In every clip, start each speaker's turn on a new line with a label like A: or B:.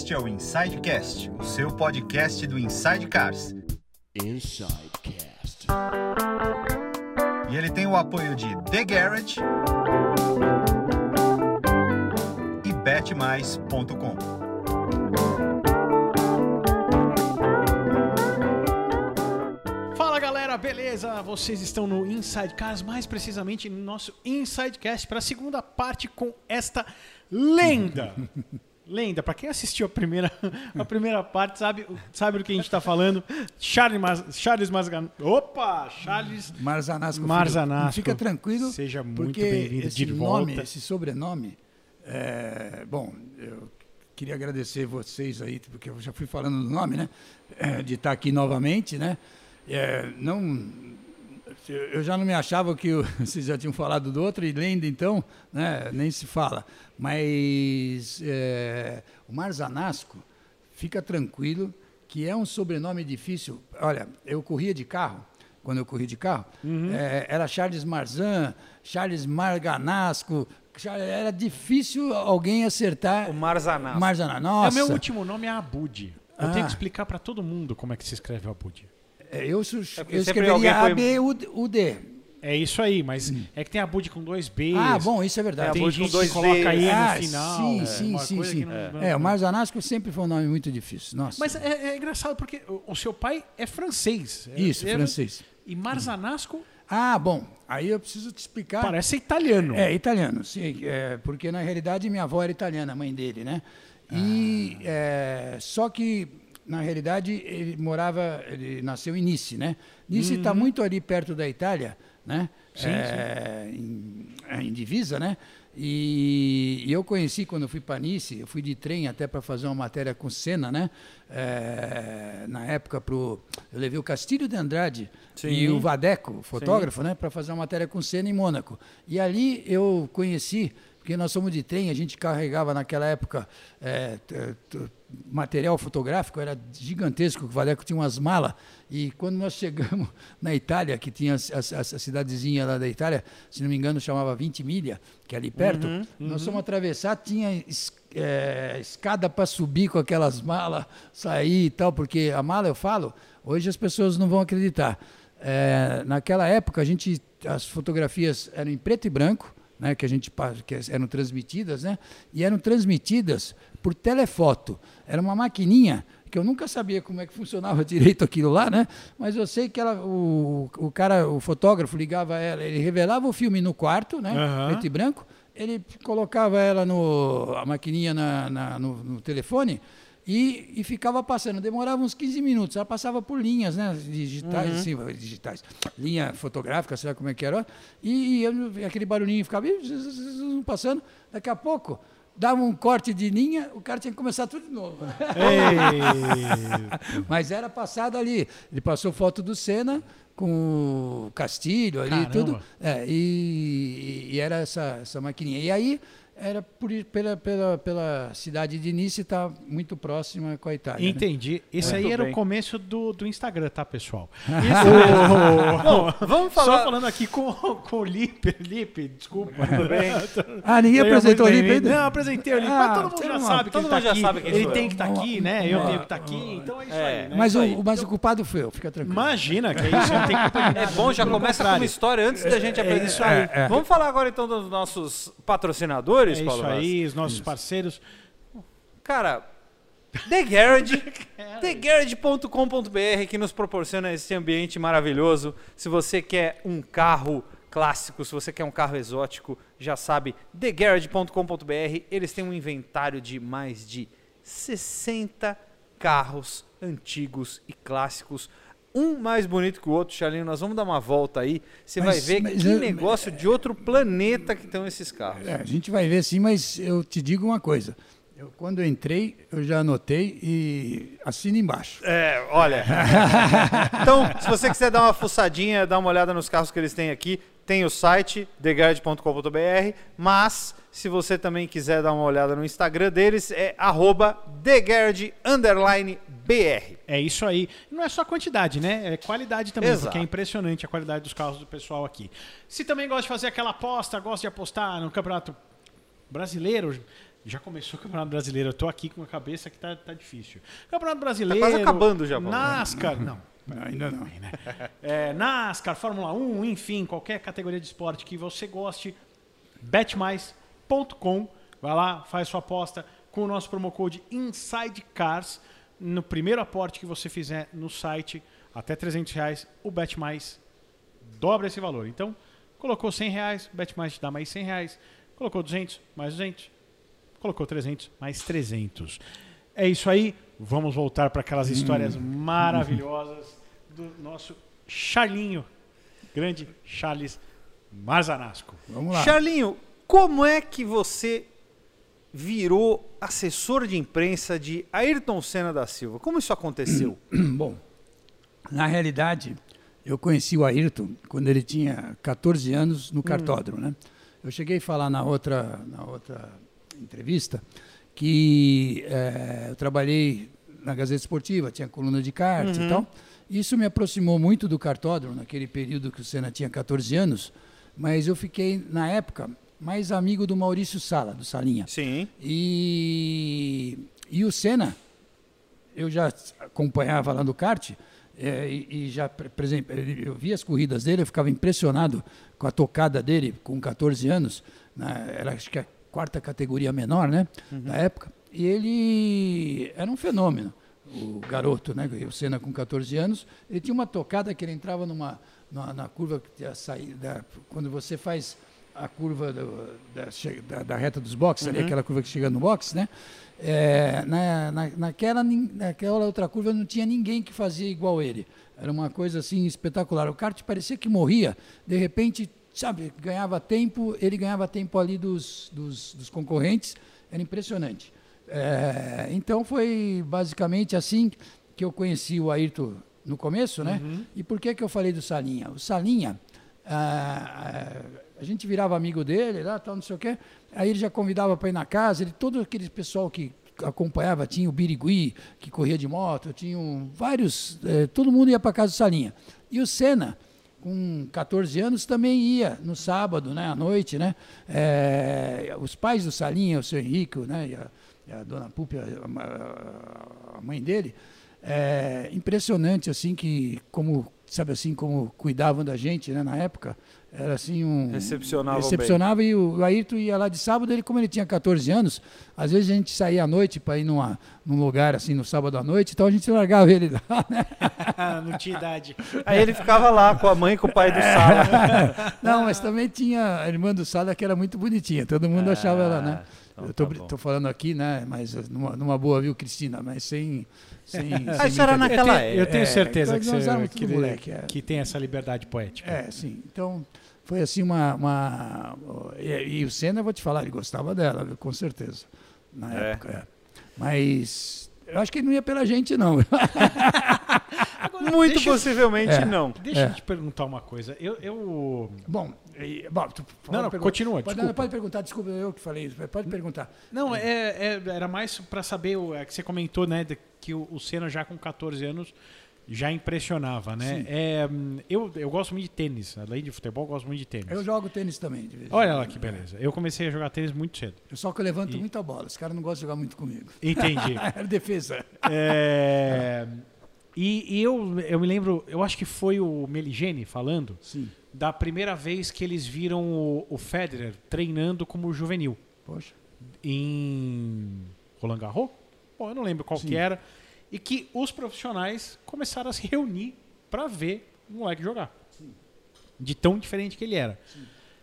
A: Este é o Insidecast, o seu podcast do Inside Cars.
B: Insidecast.
A: E ele tem o apoio de The Garage e betmais.com.
C: Fala galera, beleza? Vocês estão no Inside Cars, mais precisamente no nosso Insidecast para a segunda parte com esta lenda. Lenda, para quem assistiu a primeira, a primeira parte, sabe, sabe do que a gente está falando. Charles, Mas, Charles Masgan... Opa! Charles
D: Marzanasco.
C: Marzanasco.
D: Fica tranquilo.
C: Seja muito bem-vindo
D: esse
C: de
D: nome,
C: volta.
D: esse sobrenome, é, bom, eu queria agradecer vocês aí, porque eu já fui falando do nome, né? É, de estar aqui novamente, né? É, não, eu já não me achava que vocês já tinham falado do outro, e lenda então, né? Nem se fala. Mas é, o Marzanasco, fica tranquilo que é um sobrenome difícil. Olha, eu corria de carro, quando eu corri de carro,
C: Uhum.
D: é, era Charles Marzan, Charles Marganasco, era difícil alguém acertar
E: O Marzanasco.
D: Marzanasco.
C: É,
D: Nossa,
C: o meu último nome é Abud. Eu
D: Ah.
C: tenho que explicar para todo mundo como é que se escreve Abud.
D: É, eu,
E: É
D: eu
E: sempre
D: escreveria A-B-U-D.
C: É isso aí, mas é que tem Abud com dois B's.
D: Ah, bom, isso é verdade.
C: Tem
E: com
C: gente
E: dois
C: que coloca
E: Bs.
C: aí
D: Ah,
C: no final.
D: sim,
C: é,
D: sim,
C: uma
D: sim, sim.
C: não-
D: É, o Marzanasco sempre foi um nome muito difícil. Nossa.
C: Mas é, é engraçado porque o, seu pai é francês. É-
D: Isso,
C: é-
D: francês.
C: E Marzanasco
D: Ah, bom, aí eu preciso te explicar.
C: parece italiano.
D: É, italiano, sim. é, porque na realidade minha avó era italiana, a mãe dele, né? E
C: Ah.
D: é, só que na realidade ele morava, ele nasceu em Nice, né? Nice está muito ali perto da Itália, né?
C: Sim,
D: É, Em, é, em divisa, né? E, e eu conheci quando eu fui para Nice, eu fui de trem até para fazer uma matéria com Senna, né? É, na época pro, eu levei o Castilho de Andrade e o Vadeco, fotógrafo, né, para fazer uma matéria com Senna em Mônaco. E ali eu conheci, porque nós somos de trem, a gente carregava naquela época é, material fotográfico, era gigantesco, o Vadeco tinha umas malas. E quando nós chegamos na Itália, que tinha a, a- a cidadezinha lá da Itália, se não me engano chamava 20 milha, que é ali perto, nós fomos atravessar, tinha é, escada para subir com aquelas malas, sair e tal, porque a mala, eu falo, hoje as pessoas não vão acreditar. É, naquela época, a gente, as fotografias eram em preto e branco, né, que a gente que eram transmitidas, né, e eram transmitidas por telefoto. Era uma maquininha que eu nunca sabia como é que funcionava direito aquilo lá, né? Mas eu sei que ela, o, o cara, o fotógrafo ligava ela, ele revelava o filme no quarto, né,
C: Aham.
D: preto e branco, ele colocava ela no a maquininha na, na- no, no telefone e, e ficava passando. Demorava uns 15 minutos. Ela passava por linhas, né? Digitais, assim, digitais. Linha fotográfica, sei lá como é que era. E, eu- aquele barulhinho ficava passando. Daqui a pouco, dava um corte de linha, o cara tinha que começar tudo de novo. Mas era passado ali. Ele passou foto do Senna com o Castilho ali e
C: Caramba.
D: tudo. É, e, e era essa, essa maquininha. E aí, era por, pela, pela, pela cidade de Nice, está muito próxima com a Itália. né?
C: Entendi. Esse
E: Muito
C: aí era
E: bem.
C: o começo do, do Instagram, tá, pessoal?
E: Bom, vamos falar.
C: Só falando aqui com, com o Lipe. Lipe, desculpa. Tudo bem?
D: Ah, ninguém apresentou o
C: Lipe
D: ainda?
C: Não, apresentei o Lipe.
D: Ah,
C: mas todo mundo já
D: uma-
C: sabe que
E: todo
C: ele tá
E: mundo já
C: aqui.
E: sabe quem
C: ele tem que estar aqui, né? Eu tenho que estar aqui. Então é isso
E: É.
C: aí. né?
D: Mas,
C: Isso
D: o,
C: aí.
D: mas o culpado foi eu, fica tranquilo.
C: Imagina que é isso. Não tem culpa
E: É bom, já começa com uma história antes da gente apresentar.
C: isso aí.
D: É, é.
E: Vamos falar agora então dos nossos patrocinadores,
C: É
E: Paulo
C: isso
E: Vaz?
C: aí, os nossos parceiros.
E: Cara, The Garage, thegarage.com.br que nos proporciona esse ambiente maravilhoso. Se você quer um carro clássico, se você quer um carro exótico, já sabe, thegarage.com.br. Eles têm um inventário de mais de 60 carros antigos e clássicos. Um mais bonito que o outro, Charlinho. Nós vamos dar uma volta aí. Você vai ver
D: mas
E: que
D: eu-
E: negócio de outro planeta que estão esses carros.
D: É, a gente vai ver sim, mas eu te digo uma coisa. Eu, quando eu entrei, eu já anotei e assina embaixo.
E: É, olha. então, se você quiser dar uma fuçadinha, dar uma olhada nos carros que eles têm aqui, tem o site thegard.com.br, mas se você também quiser dar uma olhada no Instagram deles, é arroba thegard_br.
C: É isso aí. Não é só quantidade, né? É qualidade também,
E: Exato.
C: porque é impressionante a qualidade dos carros do pessoal aqui. Se também gosta de fazer aquela aposta, gosta de apostar no campeonato brasileiro, Já começou o Campeonato Brasileiro. Eu tô aqui com a cabeça que tá, tá difícil. Campeonato Brasileiro.
E: quase acabando já, Paulo.
C: NASCAR. Não.
D: Ainda não.
C: É, NASCAR, Fórmula 1, enfim, qualquer categoria de esporte que você goste, betmais.com. Vai lá, faz sua aposta com o nosso promo code INSIDECARS. No primeiro aporte que você fizer no site, até 300 reais, o BetMais dobra esse valor. Então, colocou 100 reais, BetMais te dá mais 100 reais. Colocou 200, mais 200. Colocou 300, mais 300. É isso aí. Vamos voltar para aquelas histórias maravilhosas do nosso Charlinho, grande Charles Marzanasco.
D: Vamos lá.
E: Charlinho, como é que você virou assessor de imprensa de Ayrton Senna da Silva? Como isso aconteceu?
D: Bom, na realidade, eu conheci o Ayrton quando ele tinha 14 anos no cartódromo, né? Eu cheguei a falar na outra, na outra entrevista que eh, eu trabalhei na Gazeta Esportiva, tinha coluna de kart e tal. Isso me aproximou muito do cartódromo, naquele período que o Senna tinha 14 anos, mas eu fiquei, na época, mais amigo do Maurício Sala, do Salinha.
E: Sim.
D: E, e o Senna, eu já acompanhava lá no kart, eh, e, e já, por exemplo, eu via as corridas dele, eu ficava impressionado com a tocada dele com 14 anos, né, era acho que a quarta categoria menor, né, da época, e ele era um fenômeno, o garoto, né, o Senna com 14 anos, ele tinha uma tocada que ele entrava numa, na, na curva que tinha saída, quando você faz a curva do- da, da- da reta dos boxes, ali, aquela curva que chega no box, né? É, na, na- naquela, naquela outra curva não tinha ninguém que fazia igual ele. Era uma coisa assim espetacular. O kart parecia que morria, de repente, sabe, ganhava tempo, ele ganhava tempo ali dos, dos, dos concorrentes, era impressionante. É, então foi basicamente assim que eu conheci o Ayrton no começo, né? E por que, que eu falei do Salinha? O Salinha, ah, a gente virava amigo dele, lá, tal, não sei o quê. Aí ele já convidava para ir na casa, ele, todo aquele pessoal que acompanhava, tinha o Birigui, que corria de moto, tinham vários, eh, todo mundo ia para casa do Salinha. E o Senna, com 14 anos, também ia no sábado, né, à noite, né? Eh, os pais do Salinha, o seu Henrique, né, e a, a dona Pupi, a, a- a mãe dele, é impressionante assim que como sabe assim como cuidavam da gente né na época era assim um
E: Recepcionavam
D: recepcionava e o Ayrton ia lá de sábado ele como ele tinha 14 anos às vezes a gente saía à noite para ir numa, num lugar assim no sábado à noite então a gente largava ele lá né?
C: não tinha idade.
E: Aí ele ficava lá com a mãe e com o pai do Sala.
D: não mas também tinha a irmã do Sada que era muito bonitinha todo mundo achava ela né
E: então
D: eu tô,
E: tá
D: tô falando aqui né mas numa, numa boa viu Cristina mas sem sem,
E: Ah, isso era naquela
C: eu tenho, eu tenho
D: É,
C: certeza que, você,
D: éramos
C: que,
D: moleque, é.
C: que tem essa liberdade poética.
D: É, sim. Então, foi assim uma. uma e, e o Senna, eu vou te falar, ele gostava dela, viu, com certeza. Na
E: É.
D: época. é. Mas eu acho que ele não ia pela gente, não.
E: Muito
C: deixa eu-
E: possivelmente
D: É.
E: não.
C: Deixa
D: É.
C: eu te perguntar uma coisa. Eu. eu...
D: bom, e, bom tu pode
C: Não, não, continua,
D: Pode,
C: desculpa.
D: pode perguntar, desculpa, eu que falei isso. Pode perguntar.
C: Não, é, é- era mais para saber o é que você comentou, né, de- que o, o Senna já com 14 anos já impressionava, né? É, eu, eu gosto muito de tênis, além de futebol, eu gosto muito de tênis.
D: Eu jogo tênis também. de vez em
C: Olha lá que beleza. Eu comecei a jogar tênis muito cedo.
D: Eu só que eu levanto
C: E-
D: muita bola. Os caras não gostam de jogar muito comigo.
C: Entendi.
D: Era defesa.
C: É, e e eu, eu me lembro, eu acho que foi o Meligeni falando
D: Sim.
C: Da primeira vez que eles viram o, o Federer treinando como juvenil
D: Poxa.
C: em Roland Garros. Bom, eu não lembro qual
D: Sim.
C: que era. E que os profissionais começaram a se reunir para ver o moleque jogar. De tão diferente que ele era.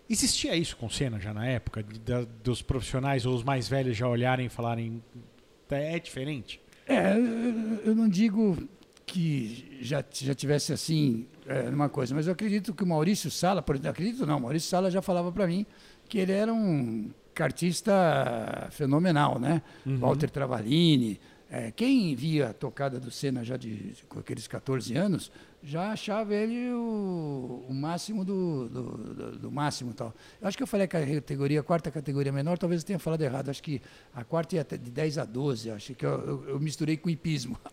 C: Existia isso com Senna já na época? de- da- dos profissionais ou os mais velhos já olharem e falarem é diferente?
D: É, eu- eu não digo que já, já tivesse assim é, uma coisa, mas eu acredito que o Maurício Sala, por exemplo, acredito não, o Maurício Sala já falava para mim que ele era um cartista fenomenal, né? Walter Travaglini, é, quem via a tocada do Senna já de, com aqueles 14 anos, já achava ele o, o máximo do, do, do- do máximo tal. Eu acho que eu falei a categoria, a quarta categoria menor, talvez eu tenha falado errado. Acho que a quarta ia até de 10 a 12, acho que eu, eu- eu misturei com hipismo.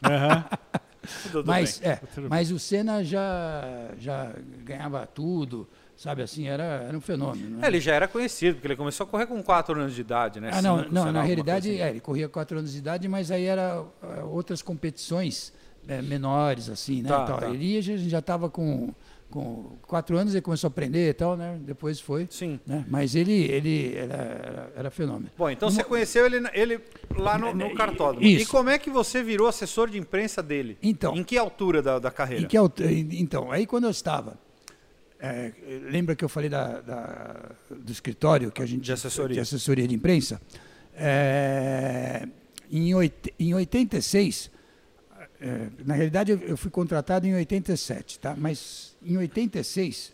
E: Tudo
D: Mas,
E: bem.
D: é,
C: Tudo
D: mas o Senna já, já ganhava tudo, Sabe assim, era, era um fenômeno.
E: É,
D: Né?
E: ele já era conhecido, porque ele começou a correr com 4 anos de idade, né?
D: Ah, não,
E: Cinco,
D: não na realidade,
E: assim.
D: é, ele corria 4 anos de idade, mas aí era ah, outras competições eh, menores, assim, né?
E: Tá, tá.
D: Ele já- já estava com, com 4 anos, ele começou a aprender e tal, né? Depois foi.
E: Sim.
D: Né? Mas ele, ele era, era, era fenômeno.
E: Bom, então você conheceu ele, ele lá no, no cartódromo. E
D: Isso.
E: como é que você virou assessor de imprensa dele?
D: Então.
E: Em que altura da, da carreira?
D: Em que altu- então, aí quando eu estava. é, lembra que eu falei da, da- do escritório que a gente
E: De assessoria.
D: de assessoria de imprensa? É, em, oit- em 86, é, na realidade eu, eu fui contratado em 87, tá? Mas em 86,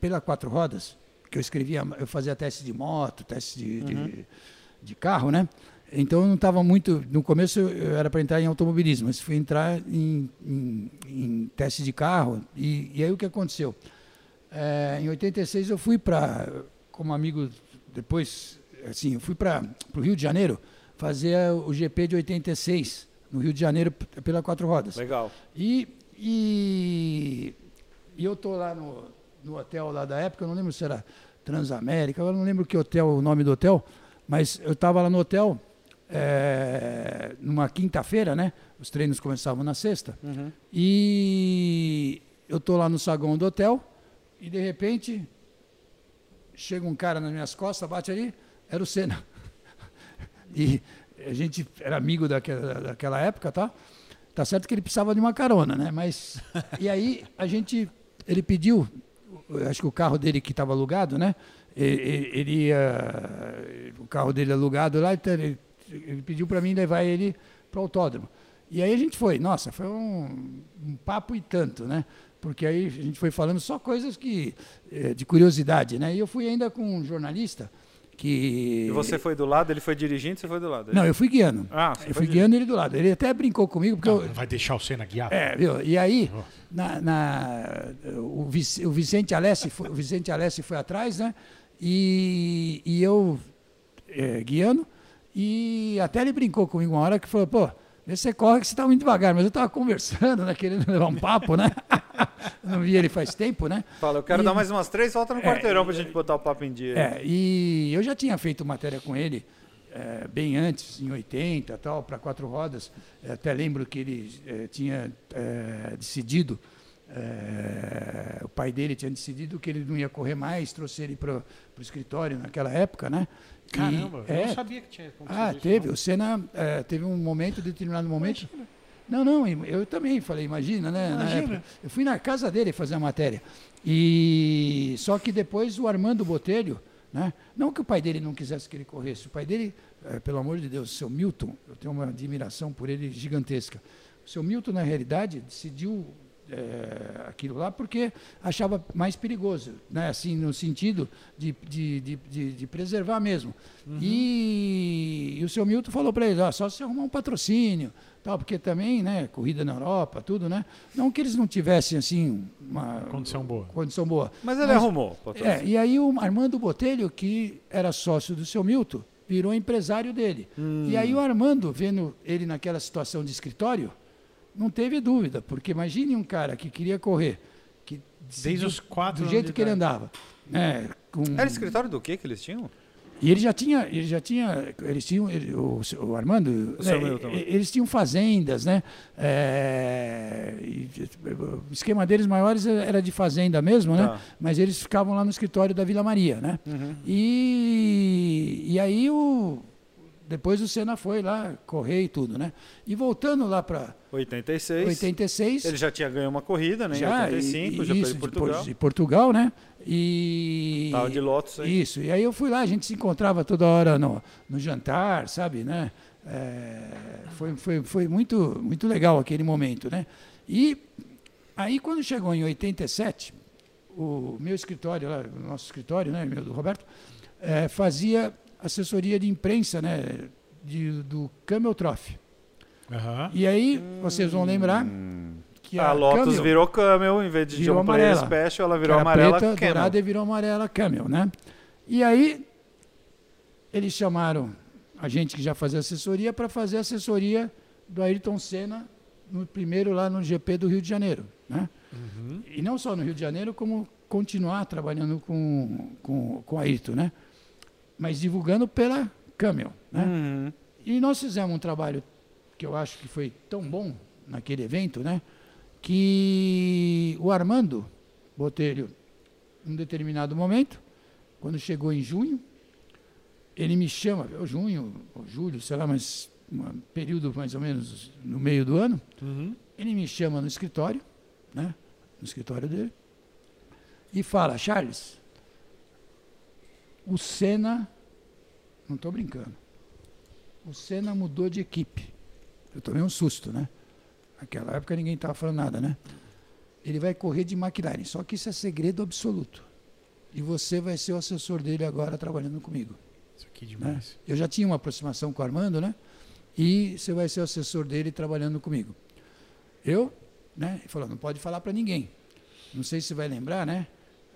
D: pela Quatro Rodas, que eu escrevia, eu fazia teste de moto, teste de, de, de carro, né? Então eu não estava muito. No começo eu era para entrar em automobilismo, mas fui entrar em, em, em teste de carro. E, e aí o que aconteceu? É, em 86 eu fui para, como amigo, depois, assim, eu fui para o Rio de Janeiro fazer o GP de 86, no Rio de Janeiro, pela Quatro Rodas.
E: Legal.
D: E, e, e eu tô lá no, no hotel lá da época, eu não lembro se era Transamérica, eu não lembro que hotel, o nome do hotel, mas eu estava lá no hotel é, numa quinta-feira, né? Os treinos começavam na sexta.
E: Uhum.
D: E eu tô lá no saguão do hotel e de repente chega um cara nas minhas costas, bate ali, era o Senna. E a gente era amigo daquela, daquela época, tá? Tá certo que ele precisava de uma carona, né? Mas e aí a gente ele pediu, acho que o carro dele que estava alugado, né? Ele ia o carro dele alugado lá, então ele, ele pediu para mim levar ele para o autódromo. E aí a gente foi, nossa, foi um, um papo e tanto, né? Porque aí a gente foi falando só coisas que eh, de curiosidade, né? E eu fui ainda com um jornalista que
E: E você foi do lado, ele foi dirigindo, você foi do lado.
D: não, eu fui guiando.
E: Ah, você
D: eu
E: foi
D: fui guiando ele do lado. Ele até brincou comigo porque
C: Não,
D: eu,
C: não vai deixar o Senna guiar?
D: é, viu? E aí,
C: Nossa.
D: na, na- o, Vic- o Vicente Alessi foi, o Vicente Alessi foi atrás, né? E, e eu é, guiando. E até ele brincou comigo uma hora que falou, pô, você corre que você está muito devagar. Mas eu estava conversando, né? Querendo levar um papo, né? Não vi ele faz tempo, né?
E: Fala, eu quero
D: E-
E: dar mais umas três, volta no quarteirão pra gente botar o papo em dia.
D: É, e eu já tinha feito matéria com ele é, bem antes, em 80 tal, para quatro rodas. É, até lembro que ele é, tinha é, decidido, é, o pai dele tinha decidido que ele não ia correr mais, trouxe ele para o escritório naquela época, né? E-
C: Caramba, eu
D: é,
C: não sabia que tinha
D: ah,
C: isso,
D: teve.
C: não.
D: O Senna é, teve um momento, determinado momento. Não, não, eu também falei, imagina, né? na
C: Imagina.
D: eu fui na casa dele fazer a matéria. E só que depois o Armando Botelho, né? Não que o pai dele não quisesse que ele corresse, o pai dele, eh, pelo amor de Deus, o seu Milton, eu tenho uma admiração por ele gigantesca. O seu Milton, na realidade, decidiu eh, aquilo lá porque achava mais perigoso, né? assim, no sentido de, de, de, de- de preservar mesmo. E, e o seu Milton falou para ele, ó, só se arrumar um patrocínio, tal, porque também, né, corrida na Europa, tudo, né? Não que eles não tivessem, assim, uma
C: Condição boa.
D: condição boa.
E: Mas ele arrumou. patrocínio.
D: É, e aí o Armando Botelho, que era sócio do seu Milton, virou empresário dele. E aí o Armando, vendo ele naquela situação de escritório, não teve dúvida, porque imagine um cara que queria correr, que
C: Desde os quatro
D: do jeito que ele andava. né, com-
E: Era escritório do que que eles tinham?
D: e ele já tinha, ele já tinha, eles tinham, ele- o, o Armando,
E: O
D: né, eles tinham fazendas, né? é, e, o esquema deles maiores era de fazenda mesmo, né?
E: Tá.
D: Mas eles ficavam lá no escritório da Vila Maria, né?
E: Uhum.
D: E, e aí o depois o Senna foi lá correr e tudo, né? E voltando lá para
E: 86.
D: 86,
E: Ele já tinha ganho uma corrida, né?
D: já,
E: em 85,
D: e-
E: já
D: isso,
E: foi em
D: de
E: Portugal.
D: Por- de Portugal, né? E
E: Tava de Lotus aí.
D: Isso. E aí eu fui lá, a gente se encontrava toda hora no, no jantar, sabe, né? É, foi, foi, foi muito, muito legal aquele momento, né? E aí quando chegou em 87, o meu escritório, lá, o nosso escritório, né, meu do Roberto, é, fazia assessoria de imprensa, né, de, do Camel Trophy.
C: Aham.
D: E aí vocês vão lembrar que
E: a Lotus
D: Camel-
E: virou Camel, em vez de
D: Virou
E: John Player
D: amarela.
E: Special, ela virou amarela
D: preta,
E: Camel.
D: dourada e virou amarela Camel, né? E aí eles chamaram a gente que já fazia assessoria para fazer assessoria do Ayrton Senna no primeiro lá no GP do Rio de Janeiro, né?
C: Uhum.
D: E não só no Rio de Janeiro, como continuar trabalhando com, com, com a Ayrton, né? Mas divulgando pela Camel, né?
E: Uhum.
D: E nós fizemos um trabalho que eu acho que foi tão bom naquele evento, né? Que o Armando Botelho, em um determinado momento, quando chegou em junho, ele me chama, ou junho, ou julho, sei lá, mas um período mais ou menos no meio do ano,
C: Uhum.
D: ele me chama no escritório, né? No escritório dele, e fala, Charles, o Senna, não estou brincando, o Senna mudou de equipe. Eu tomei um susto, né? Naquela época ninguém estava falando nada, né? Ele vai correr de McLaren, só que isso é segredo absoluto. E você vai ser o assessor dele agora trabalhando comigo.
C: Isso aqui é
D: né?
C: demais.
D: Eu já tinha uma aproximação com o Armando, né? E você vai ser o assessor dele trabalhando comigo. Eu, né? Ele falou, não pode falar para ninguém. Não sei se vai lembrar, né?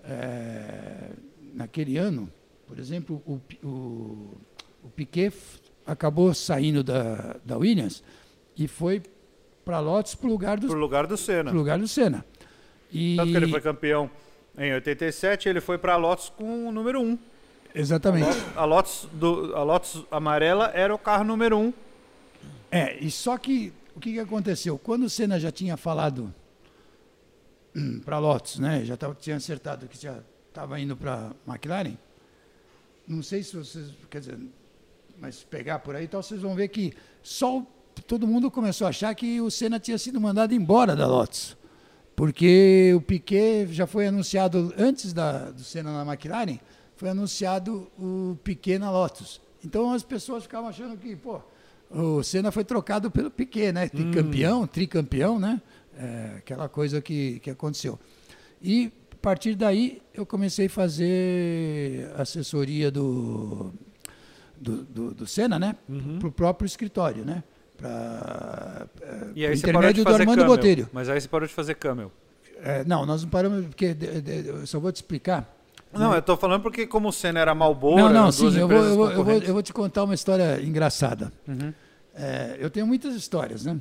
D: É, naquele ano, por exemplo, o, o, o Piquet acabou saindo da, da Williams e foi para Lotus para o lugar do,
E: Pro lugar do Senna.
D: pro lugar do Senna. E,
E: Tanto que ele foi campeão em 87, ele foi pra Lotus com o número 1.
D: Exatamente.
E: A Lotus, do, a Lotus amarela era o carro número 1.
D: É, e só que o que, que aconteceu? Quando o Senna já tinha falado para Lotus, né? Já tava, tinha acertado que já estava indo para McLaren. Não sei se vocês, quer dizer, mas pegar por aí, então vocês vão ver que só todo mundo começou a achar que o Senna tinha sido mandado embora da Lotus. Porque o Piquet já foi anunciado antes da, do Senna na McLaren, foi anunciado o Piquet na Lotus. Então as pessoas ficavam achando que, pô, o Senna foi trocado pelo Piquet, né? Campeão, tricampeão, né? É, aquela coisa que, que aconteceu. E a partir daí eu comecei a fazer assessoria do, do, do, do Senna, né? Para o próprio escritório, né? Pra,
E: E aí você parou de
D: intermédio do
E: fazer
D: Armando
E: Camel.
D: Botelho.
E: Mas aí você parou de fazer Camel.
D: É, não, nós não paramos, porque de- de- eu só vou te explicar.
E: Não, eu tô falando porque como o Senna era Malboro,
D: não, não, sim, eu vou, eu, vou, eu, vou,
E: concorrentes.
D: eu vou te contar uma história engraçada.
E: Uhum.
D: É, eu tenho muitas histórias, né?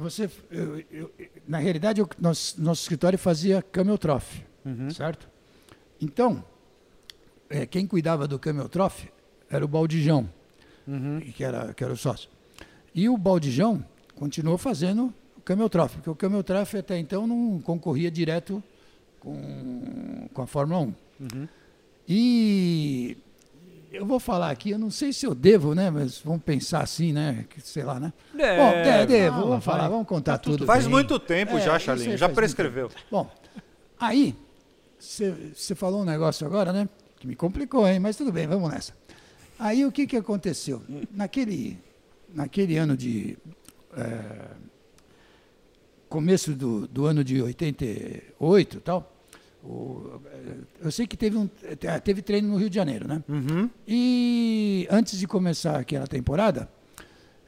D: Você, eu- eu- na realidade, eu- nós- nosso escritório fazia Camel Trophy,
E: Uhum.
D: certo? Então, é, quem cuidava do Camel Trophy era o Baldijão,
E: Uhum.
D: que era, que era o sócio. E o Baldijão continuou fazendo o Camel Trophy, porque o Camel Trophy até então não concorria direto com, com a Fórmula 1.
E: Uhum.
D: E eu vou falar aqui, eu não sei se eu devo, né? Mas vamos pensar assim, né? Que, sei lá, né?
E: É,
D: Bom, é, devo, vamos falar,
C: vai.
D: vamos contar
C: Tá tudo
D: tudo.
E: Faz
D: bem.
E: muito tempo
D: É,
E: já, Charlinho. Já prescreveu.
D: Bom, aí, você falou um negócio agora, né? Que me complicou, hein? Mas tudo bem, vamos nessa. Aí o que, que aconteceu? Naquele, naquele ano de. eh, começo do, do ano de 88 e tal, o- eh, eu sei que teve, um, eh, teve treino no Rio de Janeiro, né?
E: Uhum.
D: E antes de começar aquela temporada,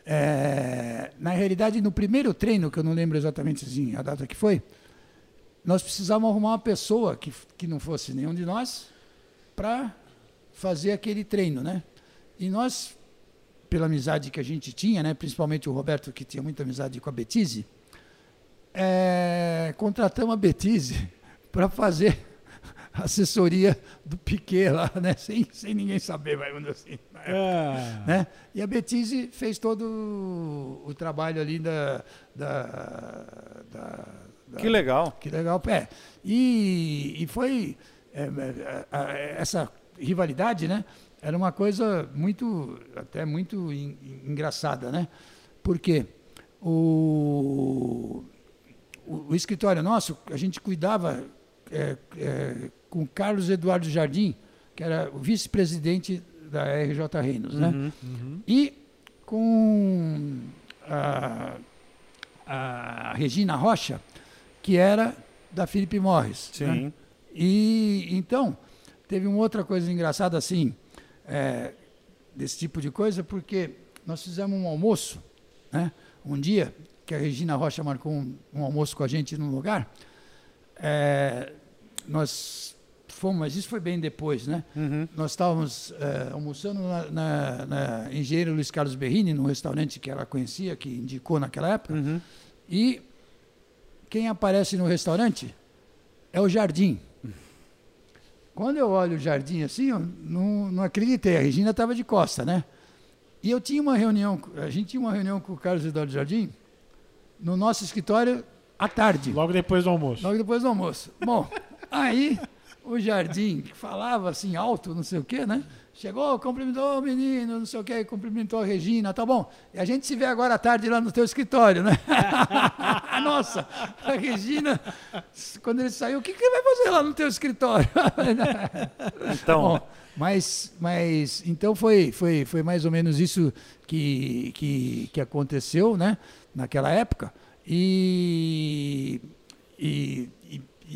D: é, na realidade, no primeiro treino, que eu não lembro exatamente assim, a data que foi, nós precisávamos arrumar uma pessoa que, que não fosse nenhum de nós para fazer aquele treino, né? E nós, pela amizade que a gente tinha, né, principalmente o Roberto, que tinha muita amizade com a Betise, é, contratamos a Betise para fazer assessoria do Piquet lá, né? Sem, sem ninguém saber, vai dizer assim.
C: Ah,
D: Né? E a Betise fez todo o, trabalho ali da, da, da- da-
E: Que legal.
D: que legal. É. E, e foi é, é, essa rivalidade, né? Era uma coisa muito, até muito en- engraçada, né? Porque o, o, o escritório nosso, a gente cuidava é, é, com Carlos Eduardo Jardim, que era o vice-presidente da RJ Reinos, né?
E: Uhum.
C: uhum.
D: E com a, a Regina Rocha, que era da Philip Morris.
E: Sim.
D: né? E então, teve uma outra coisa engraçada assim, é, desse tipo de coisa, porque nós fizemos um almoço, né? um dia, que a Regina Rocha marcou um, um almoço com a gente num lugar. É, nós fomos, mas isso foi bem depois, né?
E: Uhum.
D: Nós estávamos eh, almoçando na, na, na Engenheiro Luiz Carlos Berrini, num restaurante que ela conhecia, que indicou naquela época.
E: Uhum.
D: E quem aparece no restaurante é o jardim. Quando eu olho o jardim assim, eu não, não acreditei. A Regina estava de costa, né? E eu tinha uma reunião, a gente tinha uma reunião com o Carlos Eduardo Jardim no nosso escritório à tarde,
C: Logo depois do almoço.
D: logo depois do almoço. Bom, aí o Jardim, que falava assim alto, não sei o quê, né? Chegou, cumprimentou o menino, não sei o quê, cumprimentou a Regina, tá bom. E a gente se vê agora à tarde lá no teu escritório, né? Nossa, a Regina, quando ele saiu, o que, que ele vai fazer lá no teu escritório?
E: Então,
D: Bom, mas, mas então foi, foi, foi mais ou menos isso que, que, que aconteceu né, naquela época. E, e,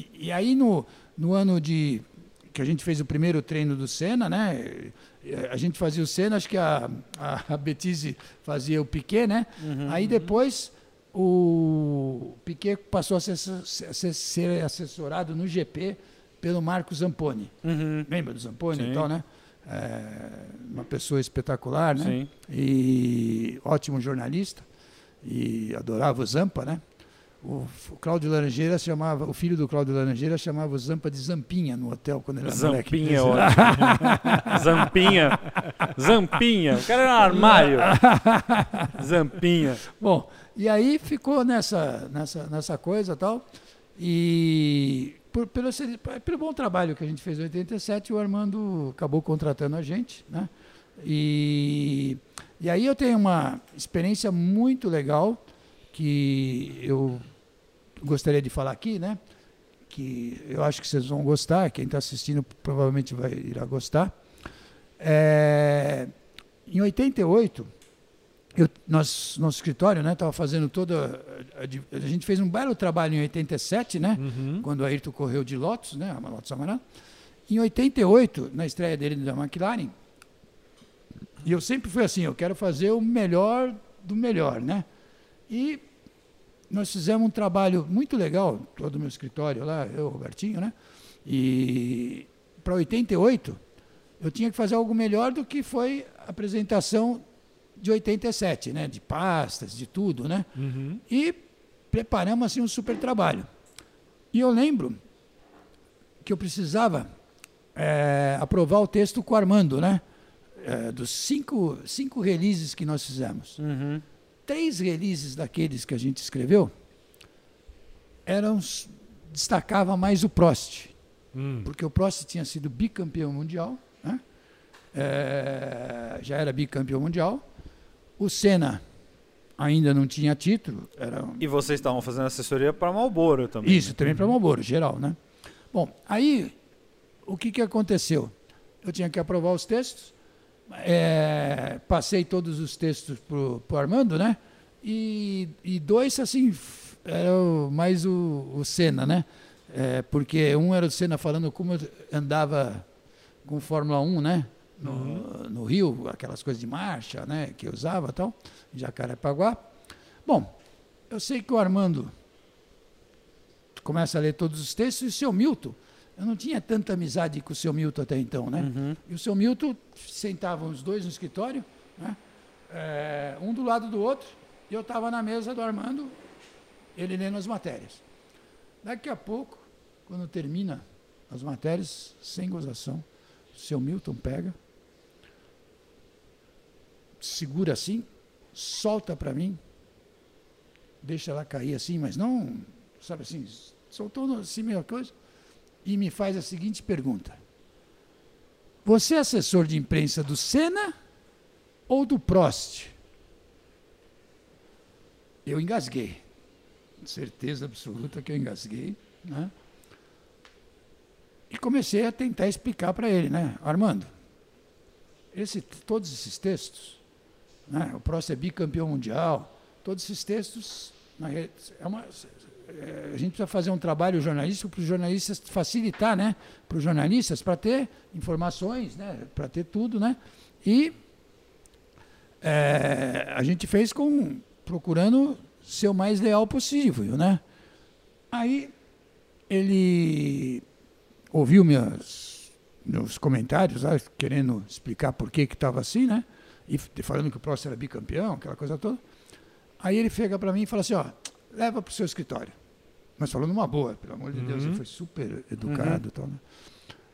D: e, e aí no, no ano de que a gente fez o primeiro treino do Senna, né? A gente fazia o Senna, acho que a, a, a Betise fazia o Piquet, né? Aí depois o Piquet passou a ser, ser- ser assessorado no GP pelo Marco Zamponi.
E: uhum,
D: Lembra do Zamponi
E: Sim.
D: e tal, né? É, uma pessoa espetacular, né?
E: sim.
D: E ótimo jornalista. E adorava o Zampa, né? O, Cláudio Laranjeira chamava, o filho do Cláudio Laranjeira chamava o Zampa de Zampinha no hotel quando ele era moleque.
E: Zampinha é ótimo. Zampinha. Zampinha. O cara era um armário. Zampinha.
D: Bom, e aí ficou nessa, nessa, nessa coisa e tal. E por, pelo, pelo bom trabalho que a gente fez em 87, o Armando acabou contratando a gente, né? E, e aí eu tenho uma experiência muito legal que eu gostaria de falar aqui, né? Que eu acho que vocês vão gostar, quem está assistindo provavelmente vai irá gostar. É, em 88, eu, nós, nosso escritório, né, estava fazendo toda. A, a- a gente fez um belo trabalho em 87, né?
C: Uhum.
D: Quando o Ayrton correu de Lotus, né? A Lotus Amarela. Em 88, na estreia dele da McLaren, e eu sempre fui assim, eu quero fazer o melhor do melhor, né? E nós fizemos um trabalho muito legal, todo o meu escritório lá, eu, Robertinho, né? E para 88, eu tinha que fazer algo melhor do que foi a apresentação de 87, né? De pastas, de tudo, né?
C: Uhum.
D: E preparamos assim um super trabalho. E eu lembro que eu precisava eh, aprovar o texto com o Armando, né? Eh, dos cinco, cinco releases que nós fizemos.
E: Uhum.
D: Três releases daqueles que a gente escreveu eram destacava mais o Prost,
C: Hum.
D: porque o Prost tinha sido bicampeão mundial, né? Eh, já era bicampeão mundial. O Senna ainda não tinha título, era
E: E vocês estavam fazendo assessoria para Malboro também.
D: isso, também para Marlboro, geral, né? Bom, aí o que, que aconteceu? Eu tinha que aprovar os textos, é, passei todos os textos para o Armando, né? E, e dois, assim, era o- mais o, o Senna, né? É, porque um era o Senna falando como eu andava com Fórmula 1, né? No, no Rio, aquelas coisas de marcha, né? Que eu usava e tal, Jacarepaguá. Bom, eu sei que o Armando começa a ler todos os textos, e o seu Milton, eu não tinha tanta amizade com o seu Milton até então, né?
E: Uhum.
D: E o seu Milton sentavam os dois no escritório, né? É, um do lado do outro, e eu estava na mesa do Armando, ele lendo as matérias. Daqui a pouco, quando termina as matérias, sem gozação, o seu Milton pega, segura assim, solta para mim, deixa ela cair assim, mas não, sabe assim, soltou assim meio coisa, e me faz a seguinte pergunta. Você é assessor de imprensa do Senna ou do Prost? Eu engasguei. Certeza absoluta que eu engasguei. Né? E comecei a tentar explicar para ele, né? Armando, esse, todos esses textos, né? o Prost é bicampeão mundial, todos esses textos, é uma, a gente precisa fazer um trabalho jornalístico para os jornalistas facilitar, né? Para os jornalistas, para ter informações, né? Para ter tudo, né? E é, a gente fez com procurando ser o mais leal possível, né? Aí ele ouviu meus, meus comentários, lá, querendo explicar por que estava assim, né? E falando que o próximo era bicampeão, aquela coisa toda. Aí ele chega para mim e fala assim, ó, leva para o seu escritório. Mas falou numa boa, pelo amor de Deus, ele foi super educado. e Tal, né?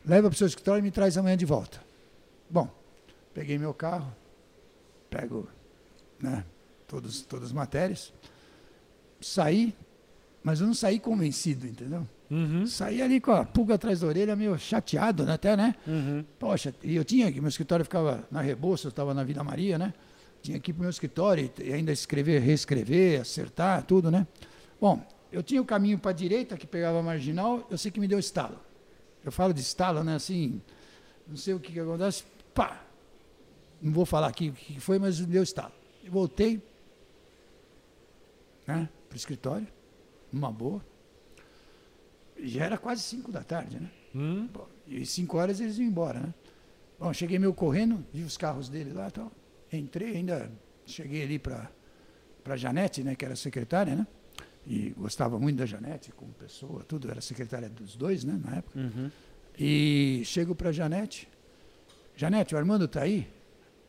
D: Leva para o seu escritório e me traz amanhã de volta. Bom, peguei meu carro, pego né, todos, todas as matérias, saí, mas eu não saí convencido, entendeu?
C: Uhum.
D: Saí ali com a pulga atrás da orelha, meio chateado, né, até, né?
E: Uhum.
D: Poxa, e eu tinha, meu escritório ficava na Rebouça, eu estava na Vila Maria, né? Tinha que ir para o meu escritório e ainda escrever, reescrever, acertar, tudo, né? Bom, eu tinha o caminho para a direita, que pegava a marginal, eu sei que me deu estalo. Eu falo de estalo, né? Assim, não sei o que, que acontece, pá! Não vou falar aqui o que foi, mas me deu estalo. Eu voltei, né? Para o escritório, numa boa. Já era quase cinco da tarde, né?
C: Hum.
D: E cinco horas eles iam embora, né? Bom, cheguei meio correndo, vi os carros dele lá e tal. Entrei, ainda cheguei ali para para Janete, né, que era secretária, né? E gostava muito da Janete como pessoa, tudo, era secretária dos dois, né, na época.
E: Uhum.
D: E chego para Janete. Janete, o Armando tá aí?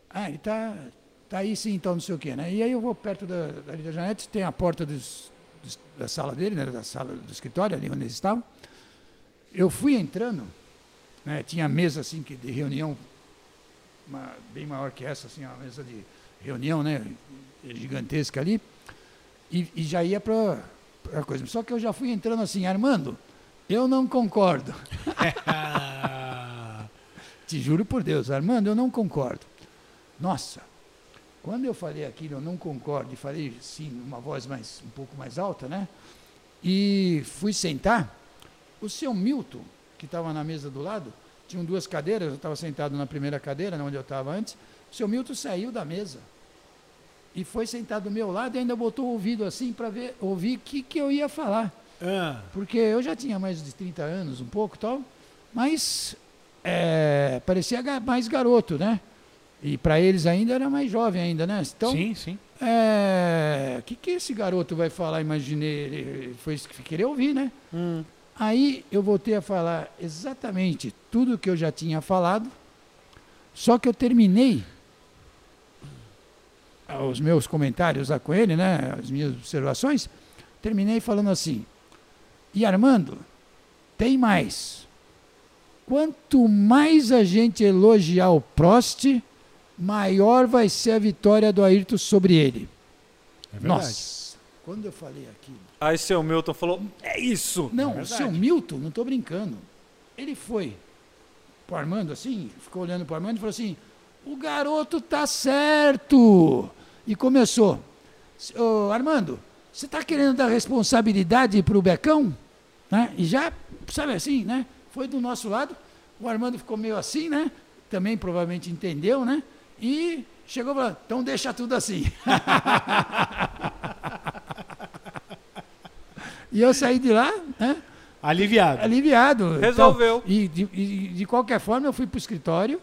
D: Ah, ele tá, tá aí sim, então não sei o quê, né? E aí eu vou perto da, da Janete, tem a porta dos, dos- da sala dele, né? Da sala do escritório, ali onde eles estavam. Eu fui entrando, né? Tinha mesa assim que de reunião, uma- bem maior que essa, assim, uma mesa de reunião, né? Gigantesca ali. E, e já ia para a coisa. Só que eu já fui entrando assim, Armando, eu não concordo. Te juro por Deus, Armando, eu não concordo. Nossa, quando eu falei aquilo, eu não concordo, e falei sim, numa voz mais, um pouco mais alta, né? E fui sentar, o seu Milton, que estava na mesa do lado, tinham duas cadeiras, eu estava sentado na primeira cadeira, né, onde eu estava antes, o seu Milton saiu da mesa e foi sentado do meu lado e ainda botou o ouvido assim para ver, ouvir o que, que eu ia falar
C: Ah.
D: porque eu já tinha mais de 30 anos, um pouco e tal, mas é, parecia mais garoto, né? E para eles ainda era mais jovem ainda, né? Então,
C: sim, sim.
D: é, o que, que esse garoto vai falar? Imaginei, ele foi isso que queria ouvir, né?
E: Hum.
D: Aí eu voltei a falar exatamente tudo que eu já tinha falado, só que eu terminei os meus comentários lá com ele, né, as minhas observações, terminei falando assim: E Armando, tem mais. Quanto mais a gente elogiar o Prost, maior vai ser a vitória do Ayrton sobre ele.
C: É verdade.
D: Nossa, quando eu falei aquilo.
E: Aí seu Milton falou: É isso!
D: Não,
C: É
D: o seu. Milton, não estou brincando. Ele foi pro Armando assim, ficou olhando pro Armando e falou assim: o garoto tá certo. E começou: Ô, Armando, você está querendo dar responsabilidade pro Becão? Né? E já, sabe assim, né? Foi do nosso lado. O Armando ficou meio assim, né? Também provavelmente entendeu, né? E chegou falando: então deixa tudo assim. e eu saí de lá, né?
C: Aliviado.
D: aliviado.
E: Resolveu.
D: Então, e, de, e de qualquer forma, eu fui para o escritório,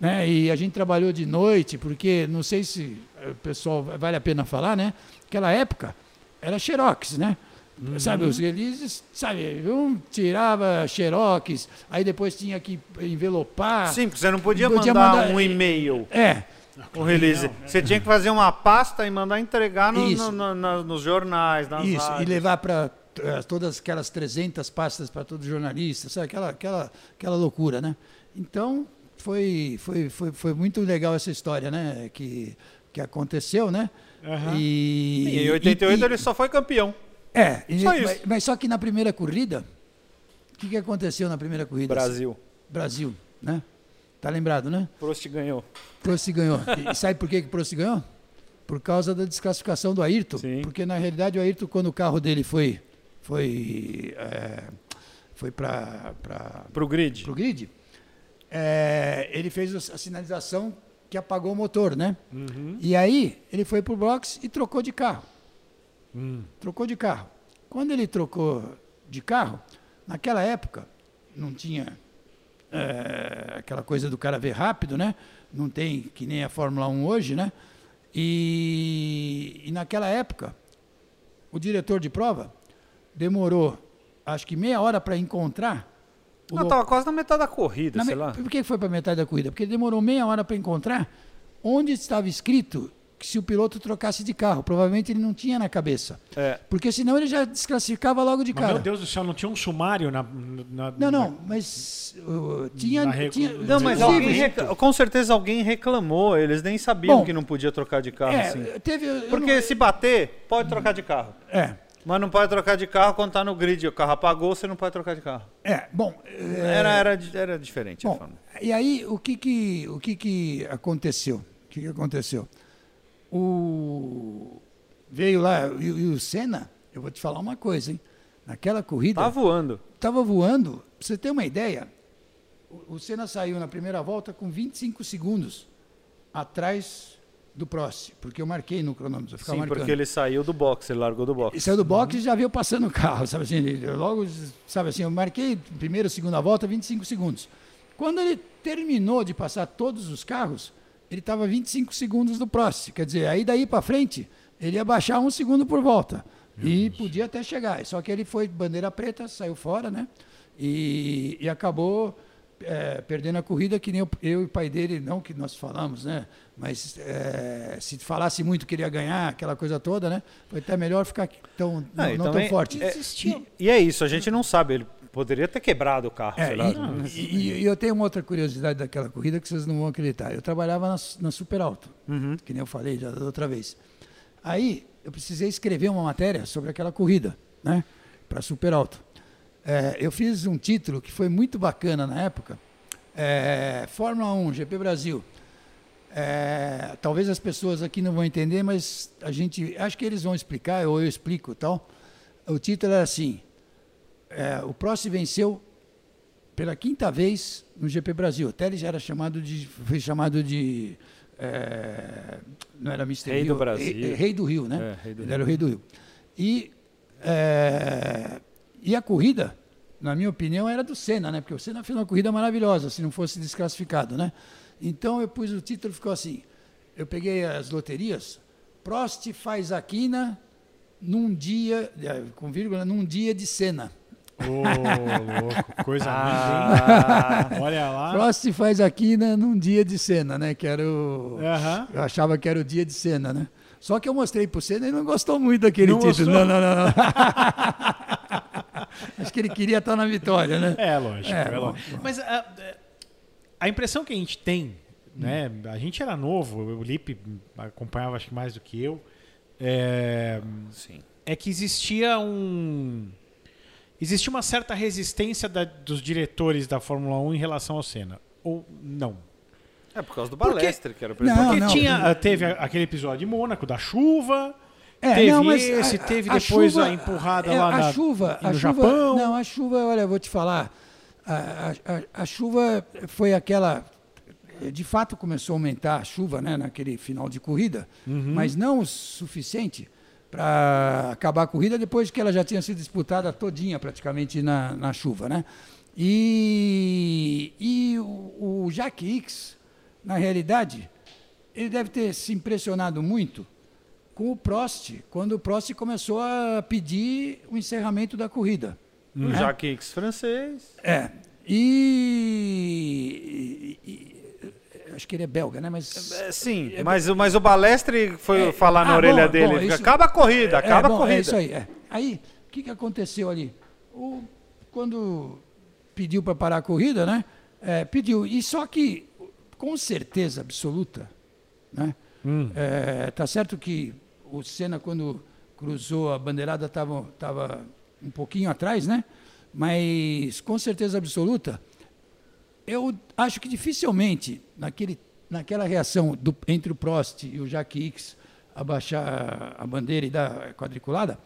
D: né? E a gente trabalhou de noite, porque não sei se eh, o pessoal vale a pena falar, né? Aquela época era xerox, né? Sabe, os releases, sabe, um tirava xerox, aí depois tinha que envelopar.
E: Sim, porque você não podia,
D: Podia
E: mandar,
D: mandar-
E: um e-mail,
D: É,
E: um release. Você tinha que fazer uma pasta e mandar entregar no- no- no- nos jornais, nas
D: Isso, e levar para todas aquelas 300 pastas para todo jornalista, sabe? Aquela, aquela, aquela loucura, né? Então, foi, foi, foi, foi muito legal essa história, né? Que, que aconteceu, né?
C: Aham.
D: E,
E: E em 88
D: e-
E: ele só foi campeão.
D: É, e-
E: Só isso.
D: Mas, mas só que na primeira corrida, o que, que aconteceu na primeira corrida?
E: Brasil.
D: Brasil, né? Tá lembrado, né?
E: Prost ganhou.
D: Prost ganhou. E sabe por que que Prost ganhou? Por causa da desclassificação do Ayrton.
E: Sim.
D: Porque na realidade o Ayrton, quando o carro dele foi, foi, é, foi para
E: Pro grid.
D: o grid, é, ele fez a sinalização que apagou o motor, né?
C: Uhum.
D: E aí ele foi pro box e trocou de carro.
C: Hum.
D: Trocou de carro. Quando ele trocou de carro, naquela época não tinha é, aquela coisa do cara ver rápido, né? Não tem que nem a Fórmula 1 hoje, né? E, e naquela época, o diretor de prova demorou acho que meia hora para encontrar o
E: Não,
D: lo-
E: tava quase na metade da corrida,
D: na
E: sei
D: me-
E: lá.
D: Por que foi para metade da corrida? Porque demorou meia hora para encontrar onde estava escrito se o piloto trocasse de carro. Provavelmente ele não tinha na cabeça.
E: É.
D: Porque senão ele já desclassificava logo de
C: Mas,
D: cara.
C: meu Deus do céu, não tinha um sumário na. na-
D: Não,
C: na-
D: não, mas uh, tinha.
C: Na regu-
D: tinha
E: Não, mas alguém recla- com certeza alguém reclamou. Eles nem sabiam
D: Bom,
E: que não podia trocar de carro
D: É,
E: assim.
D: teve.
E: Porque
D: não-
E: se bater, pode trocar de carro.
D: É,
E: Mas não pode trocar de carro quando tá no grid. O carro apagou, você não pode trocar de carro.
D: é, bom. é,
E: Era, era, era diferente. a
D: Bom,
E: forma.
D: e aí o que que, o que, que aconteceu? O que, que aconteceu? O veio lá e, e o Senna, eu vou te falar uma coisa, hein? Naquela corrida,
E: Tá voando.
D: estava voando. Pra você ter uma ideia, o, o Senna saiu na primeira volta com 25 segundos atrás do Prost, porque eu marquei no cronômetro,
E: Sim,
D: marcando.
E: porque ele saiu do box, ele largou do box.
D: E saiu do box e já veio passando o carro, sabe assim? ele- eu logo, sabe assim, eu marquei primeira, segunda volta, 25 segundos. Quando ele terminou de passar todos os carros, ele estava 25 segundos do Prost. Quer dizer, aí daí para frente, ele ia baixar um segundo por volta. e podia até chegar. Só que ele foi bandeira preta, saiu fora, né? E, e acabou é, perdendo a corrida, que nem eu, eu e o pai dele, não que nós falamos, né? Mas é, se falasse muito que ele ia ganhar, aquela coisa toda, né? Foi até melhor ficar tão,
E: Ah,
D: não, não
E: também
D: tão forte.
E: é-. E, e é isso, a gente não sabe. Ele poderia ter quebrado o carro,
D: É,
E: sei lá.
D: e, e- e eu tenho uma outra curiosidade daquela corrida que vocês não vão acreditar. Eu trabalhava na, na Super Alto,
E: Uhum.
D: que nem eu falei já da outra vez. Aí eu precisei escrever uma matéria sobre aquela corrida, né? Para Super Alto. É, eu fiz um título que foi muito bacana na época. É, Fórmula 1, GP Brasil. É, talvez as pessoas aqui não vão entender, mas a gente acho que eles vão explicar ou eu explico, tal. O título era assim: é, o Prost venceu pela quinta vez no GP Brasil. Até ele já era chamado de, foi chamado de, é, não era Mr.
E: Rei do
D: Rio,
E: Brasil.
D: Rei, rei do Rio, né?
E: É, do
D: ele
E: Rio.
D: era o Rei do Rio. E, é, e a corrida, na minha opinião, era do Senna, né? Porque o Senna fez uma corrida maravilhosa, se não fosse desclassificado, né? Então eu pus o título, ficou assim. Eu peguei as loterias, Prost faz a quina num dia, eh, com vírgula, num dia de Senna.
C: Ô, louco, coisa
E: Ah,
C: linda, hein? Olha lá.
D: Prost faz a quina num dia de Senna, né? Que era o... Eu achava que era o dia de Senna, né? Só que eu mostrei pro Senna e ele não gostou muito daquele
C: Não
D: título.
C: gostou?
D: Não, não, não, não. Acho que ele queria estar na vitória, né?
C: É, lógico.
D: É,
C: é lógico. Mas a, a impressão que a gente tem, né? A gente era novo, o Lipe acompanhava acho que mais do que eu. É,
E: sim.
C: é que existia um. Existia uma certa resistência da- dos diretores da Fórmula 1 em relação ao Senna. Ou não?
E: É por causa do
C: Porque-
E: Balestre, que era o
D: Não,
E: presidente.
C: Porque
D: não.
C: tinha, teve a- aquele episódio de Mônaco, da chuva.
D: É,
C: teve
D: não, mas
C: esse,
D: a-
C: teve
D: a
C: depois
D: chuva-
C: a empurrada
D: é,
C: lá
D: a
C: na,
D: chuva,
C: no
D: a chuva,
C: Japão.
D: Não, a chuva, olha, eu vou te falar. A, a- chuva foi aquela. De fato começou a aumentar a chuva né, naquele final de corrida,
C: Uhum.
D: mas não o suficiente para acabar a corrida depois que ela já tinha sido disputada todinha praticamente na, na chuva. Né? E, e o, o Jack Hicks, na realidade, ele deve ter se impressionado muito com o Prost, quando o Prost começou a pedir o encerramento da corrida. Né?
E: Jacques Hicks francês.
D: É. E, e- e- Acho que ele é belga, né? Mas.
E: É, sim, mas, o- mas o Balestre foi
D: É,
E: falar na
D: ah,
E: orelha
D: bom,
E: dele.
D: bom, isso-
E: acaba a corrida, acaba
D: é, bom,
E: a corrida.
D: É isso aí. é. Aí, o que, que aconteceu ali? O, quando pediu para parar a corrida, né? É, pediu. E só que, com certeza absoluta, né?
C: Hum.
D: É, tá certo que o Senna, quando cruzou a bandeirada, estava tava um pouquinho atrás, né? Mas com certeza absoluta, eu acho que dificilmente, naquele, naquela reação do- entre o Prost e o Jacques Hicks abaixar a bandeira e dar quadriculada,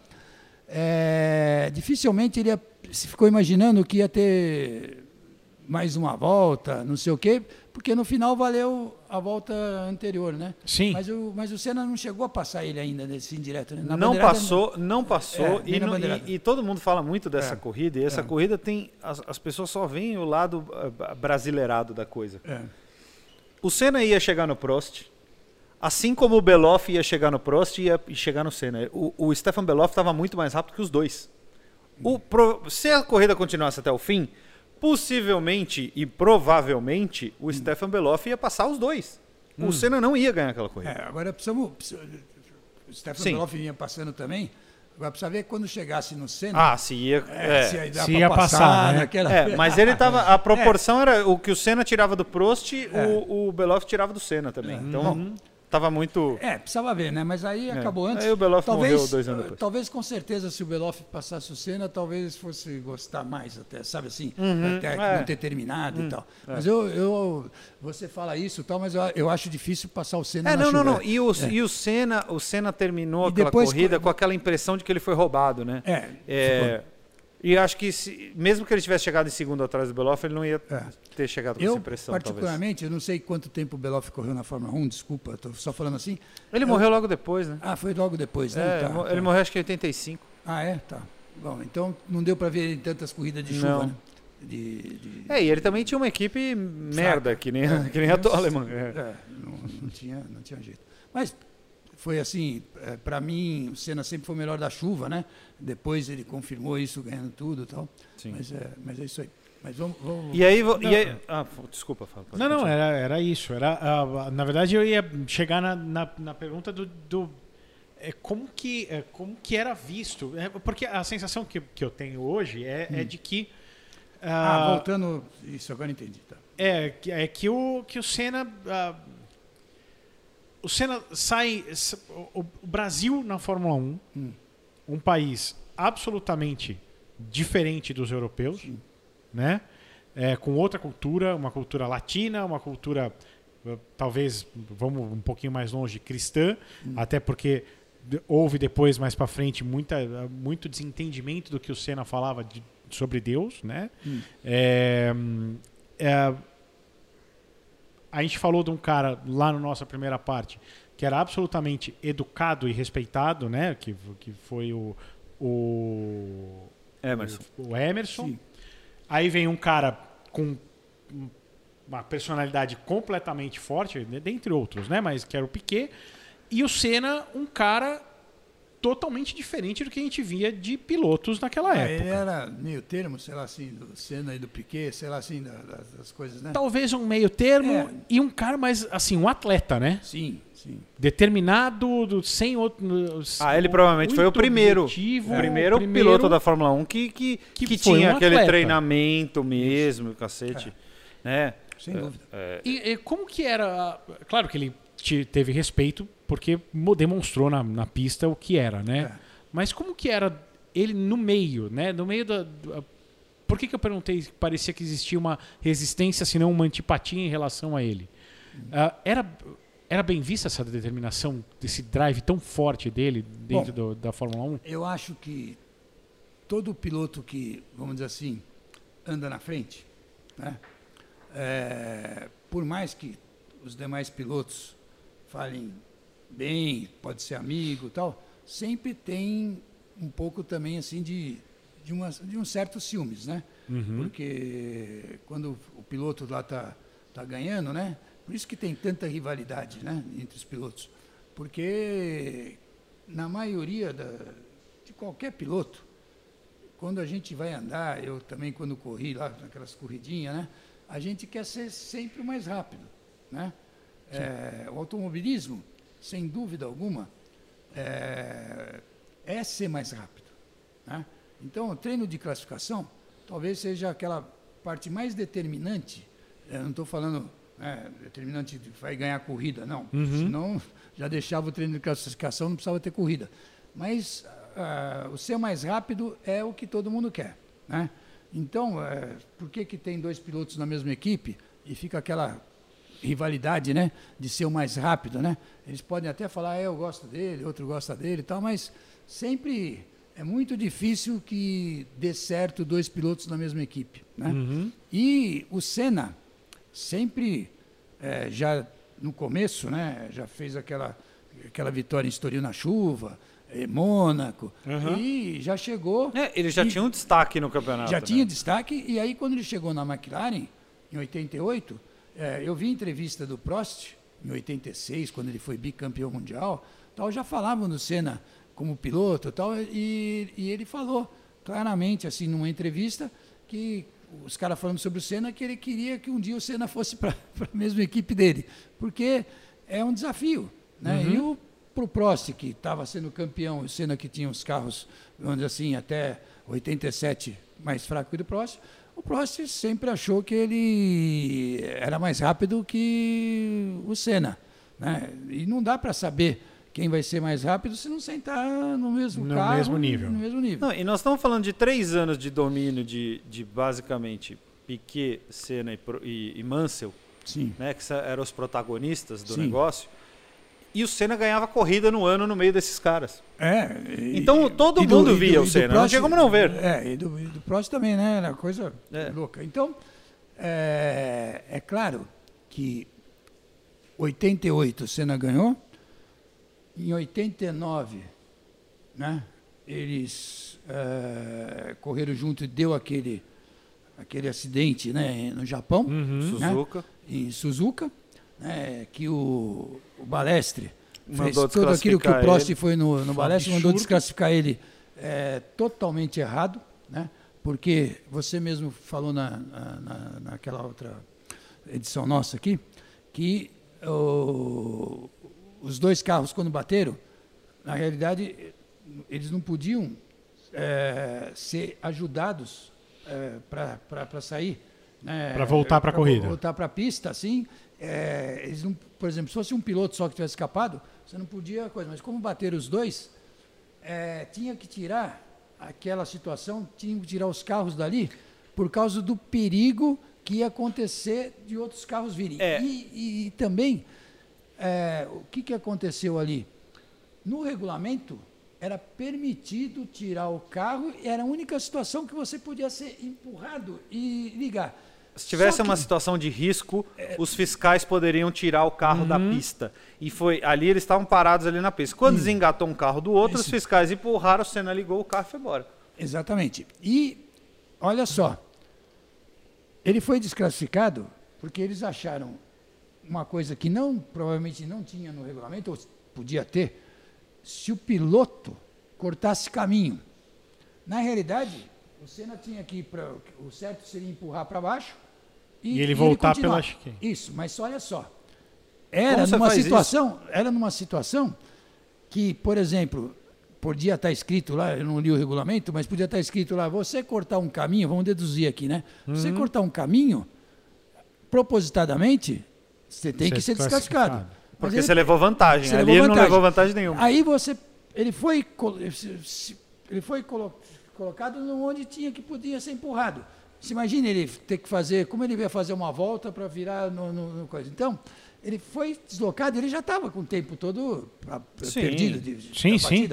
D: é, dificilmente ele ia- se ficou imaginando que ia ter mais uma volta, não sei o quê, porque no final valeu a volta anterior, né?
C: Sim.
D: Mas o, mas o Senna não chegou a passar ele ainda nesse indireto, né? Na
E: não passou, não passou.
D: É,
E: e,
D: bandeirada.
E: e- e todo mundo fala muito dessa
D: É.
E: corrida. E essa
D: É.
E: corrida tem. As, as pessoas só veem o lado ah, brasileirado da coisa.
D: É.
E: O Senna ia chegar no Prost. Assim como o Beloff ia chegar no Prost e ia chegar no Senna. O, o Stefan Beloff estava muito mais rápido que os dois. O pro- se a corrida continuasse até o fim, possivelmente e provavelmente o Stefan Beloff ia passar os dois. o Senna não ia ganhar aquela corrida.
D: É, agora precisamos. precisamos o Stefano
E: Sim.
D: Beloff vinha passando também. Agora precisa ver quando chegasse no Senna.
E: Ah, se ia.
D: é,
E: é.
D: se ia,
C: Se
D: pra
C: ia passar, né?
D: naquela-
E: É, mas ele tava. A proporção era o que o Senna tirava do Prost, o, o Beloff tirava do Senna também. Então tava muito.
D: É, precisava ver, né? Mas aí acabou antes.
E: Aí o Beloff
D: talvez,
E: morreu dois anos depois.
D: Talvez, com certeza, se o Beloff passasse o Senna, talvez fosse gostar mais até, sabe assim? até
E: é.
D: não ter terminado e tal. Mas eu, eu, você fala isso e tal, mas eu, eu acho difícil passar o Senna
E: É, não, não,
D: chuva.
E: não. E o, e o Senna, o Senna terminou
D: E
E: aquela
D: depois
E: corrida
D: co-
E: com aquela impressão de que ele foi roubado, né?
D: É,
E: É, e acho que se- mesmo que ele tivesse chegado em segundo atrás do Beloff, ele não ia
D: É.
E: ter chegado com
D: Eu,
E: essa impressão, talvez.
D: particularmente, eu não sei quanto tempo o Beloff correu na Fórmula 1, desculpa, estou só falando assim.
E: Ele
D: eu-
E: morreu logo depois, né?
D: Ah, foi logo depois, né?
E: É,
D: Tá, tá.
E: ele morreu acho que em 85.
D: Ah, é? Tá. Bom, então não deu para ver tantas corridas de chuva,
E: Não.
D: né? De, de-
E: É, e ele também tinha uma equipe merda, que nem, que nem a Toleman. É.
D: É, não, não tinha, não tinha jeito. Mas foi assim, para mim, o Senna sempre foi o melhor da chuva, né? Depois ele confirmou isso, ganhando tudo e tal.
E: Sim.
D: Mas é, mas é isso aí. Mas vamos. vamos-
E: E aí, vo-
C: Não.
E: e aí- ah, desculpa, Fábio.
C: Não, não,
E: continuar.
C: era, era isso. Era, ah, na verdade, eu ia chegar na, na, na pergunta do. do é, como, que, é, como que era visto? É, porque a sensação que, que eu tenho hoje é, é de que.
D: ah,
C: ah,
D: voltando. Isso, agora entendi. Tá.
C: É, que- é que o, que o Senna. ah, o Senna sai. O, o Brasil na Fórmula 1,
D: Hum.
C: Um país absolutamente diferente dos europeus, né? É, com outra cultura, uma cultura latina, uma cultura eh, talvez vamos um pouquinho mais longe cristã, até porque houve depois mais para frente muita muito desentendimento do que o Senna falava de- sobre Deus, né? É, hum, é, a gente falou de um cara lá na nossa primeira parte que era absolutamente educado e respeitado, né? Que, que foi o, o,
E: Emerson.
C: o Emerson.
D: Sim.
C: Aí vem um cara com uma personalidade completamente forte, dentre outros, né? Mas que era o Piquet. E o Senna, um cara totalmente diferente do que a gente via de pilotos naquela
D: É, ele
C: época.
D: era meio termo, sei lá assim, do Senna e do Piquet, sei lá assim, da- das, das coisas, né?
C: Talvez um meio termo
D: É.
C: e um cara mais, assim, um atleta, né?
D: Sim, sim.
C: Determinado, do- sem outro...
E: Ah, ele provavelmente foi o primeiro.
C: objetivo,
E: O primeiro, piloto da Fórmula 1 que, que,
C: que
E: que, tinha
C: um
E: aquele
C: atleta.
E: treinamento mesmo, o cacete. Né?
D: Sem dúvida.
C: E, e como que era... Claro que ele te- teve respeito porque mo- demonstrou na, na pista o que era, né?
D: É.
C: Mas como que era ele no meio, né? No meio da... da- Por que, que eu perguntei que parecia que existia uma resistência, se não uma antipatia em relação a ele? Ah, era, era bem vista essa determinação, desse drive tão forte dele dentro do- da Fórmula 1?
D: Eu acho que todo piloto que, vamos dizer assim, anda na frente, né? é, por mais que os demais pilotos falem bem, pode ser amigo tal, sempre tem um pouco também assim de, de, uma, de um certo ciúmes, né? Porque quando o piloto lá está tá ganhando, né? Por isso que tem tanta rivalidade né? entre os pilotos. Porque na maioria da, de qualquer piloto, quando a gente vai andar, eu também quando corri lá, naquelas corridinhas, né? A gente quer ser sempre o mais rápido, né? É, o automobilismo, sem dúvida alguma, é, é ser mais rápido, né? Então, o treino de classificação talvez seja aquela parte mais determinante. Eu não estou falando né, determinante de vai ganhar corrida, não. Senão já deixava o treino de classificação, não precisava ter corrida. Mas ah, o ser mais rápido é o que todo mundo quer, né? Então, eh, por que que tem dois pilotos na mesma equipe e fica aquela rivalidade, né, de ser o mais rápido, né? Eles podem até falar, "Ah, eu gosto dele, outro gosta dele e tal, mas sempre é muito difícil que dê certo dois pilotos na mesma equipe, né? E o Senna sempre eh, já no começo, né, já fez aquela aquela vitória em Estoril na chuva, eh, Mônaco, e já chegou
E: É, ele já
D: E-
E: tinha um destaque no campeonato.
D: já
E: né?
D: tinha destaque, e aí quando ele chegou na McLaren, em 88, eh, eu vi entrevista do Prost, em 86, quando ele foi bicampeão mundial, tal, já falavam do Senna como piloto tal, e, e ele falou claramente, assim, numa entrevista, que os caras falando sobre o Senna que ele queria que um dia o Senna fosse para a mesma equipe dele, porque é um desafio. Né? E o pro Prost, que estava sendo campeão, o Senna que tinha os carros, vamos dizer assim, até 87 mais fraco que o do Prost, o Prost sempre achou que ele era mais rápido que o Senna. Né? E não dá para saber quem vai ser mais rápido se não sentar no mesmo
C: No
D: carro.
C: mesmo nível.
D: No mesmo nível.
E: Não, e nós estamos falando de três anos de domínio de, de basicamente Piquet, Senna e, e, e Mansell,
D: Sim.
E: né, que eram os protagonistas do
D: Sim.
E: negócio. E o Senna ganhava corrida no ano no meio desses caras.
D: É, e-
E: Então, todo
D: do-
E: mundo
D: do-
E: via
D: e
E: o
D: do
E: Senna, não
D: Prost-
E: tinha como não ver.
D: É, e do, e do Prost também, né? Era coisa
E: É.
D: louca. Então, é, é claro que 88 o Senna ganhou, em 89, né? Eles é, correram junto e deu aquele, aquele acidente né, no Japão
C: Uhum.
E: Suzuka.
D: em Suzuka, né, que o, o Balestre
E: Mandou
D: fez tudo aquilo que o
E: desclassificar
D: Prost
E: ele.
D: foi no, no Balestre, mandou desclassificar ele é, totalmente errado, né, porque você mesmo falou na, na- na- naquela outra edição nossa aqui, que o- os dois carros quando bateram, na realidade, eles não podiam é, ser ajudados para sair. Né,
C: Pra voltar pra
D: pra
C: corrida.
D: Voltar para a pista, assim. É, eles não, por exemplo, se fosse um piloto só que tivesse escapado, você não podia coisa. Mas como bateram os dois, é, tinha que tirar aquela situação, tinha que tirar os carros dali por causa do perigo que ia acontecer de outros carros virem.
E: É.
D: E, e- e também, é, o que, que aconteceu ali? No regulamento, era permitido tirar o carro, era a única situação que você podia ser empurrado e ligar.
E: Se tivesse
D: Só
E: uma
D: que-
E: situação de risco, os fiscais poderiam tirar o carro da pista. E foi ali eles estavam parados ali na pista. Quando desengatou um carro do outro, os fiscais empurraram, o Senna ligou o carro e foi embora.
D: Exatamente. E olha só, ele foi desclassificado porque eles acharam uma coisa que não provavelmente não tinha no regulamento, ou podia ter, se o piloto cortasse caminho. Na realidade, o Senna tinha que ir para o certo seria empurrar para baixo
C: E ele voltar pela chicane.
D: Isso, mas olha só. Era
E: você
D: numa situação, era numa situação que, por exemplo, podia estar escrito lá, eu não li o regulamento, mas podia estar escrito lá, você cortar um caminho, vamos deduzir aqui, né? Você
C: Uhum.
D: cortar um caminho, propositadamente, você tem
C: Ser
D: que ser
C: desclassificado.
D: desclassificado. Mas
E: Porque
D: ele-
E: você levou vantagem.
D: você
E: ali
D: levou
E: ele não
D: vantagem.
E: levou vantagem nenhuma.
D: Aí você, ele foi, ele foi colo- colocado no onde tinha que podia ser empurrado. Se imagina ele ter que fazer, como ele ia fazer uma volta para virar no, no- no coisa. Então, ele foi deslocado, ele já estava com o tempo todo ah,
E: Sim.
D: perdido de, de-
C: Sim,
D: da
C: sim.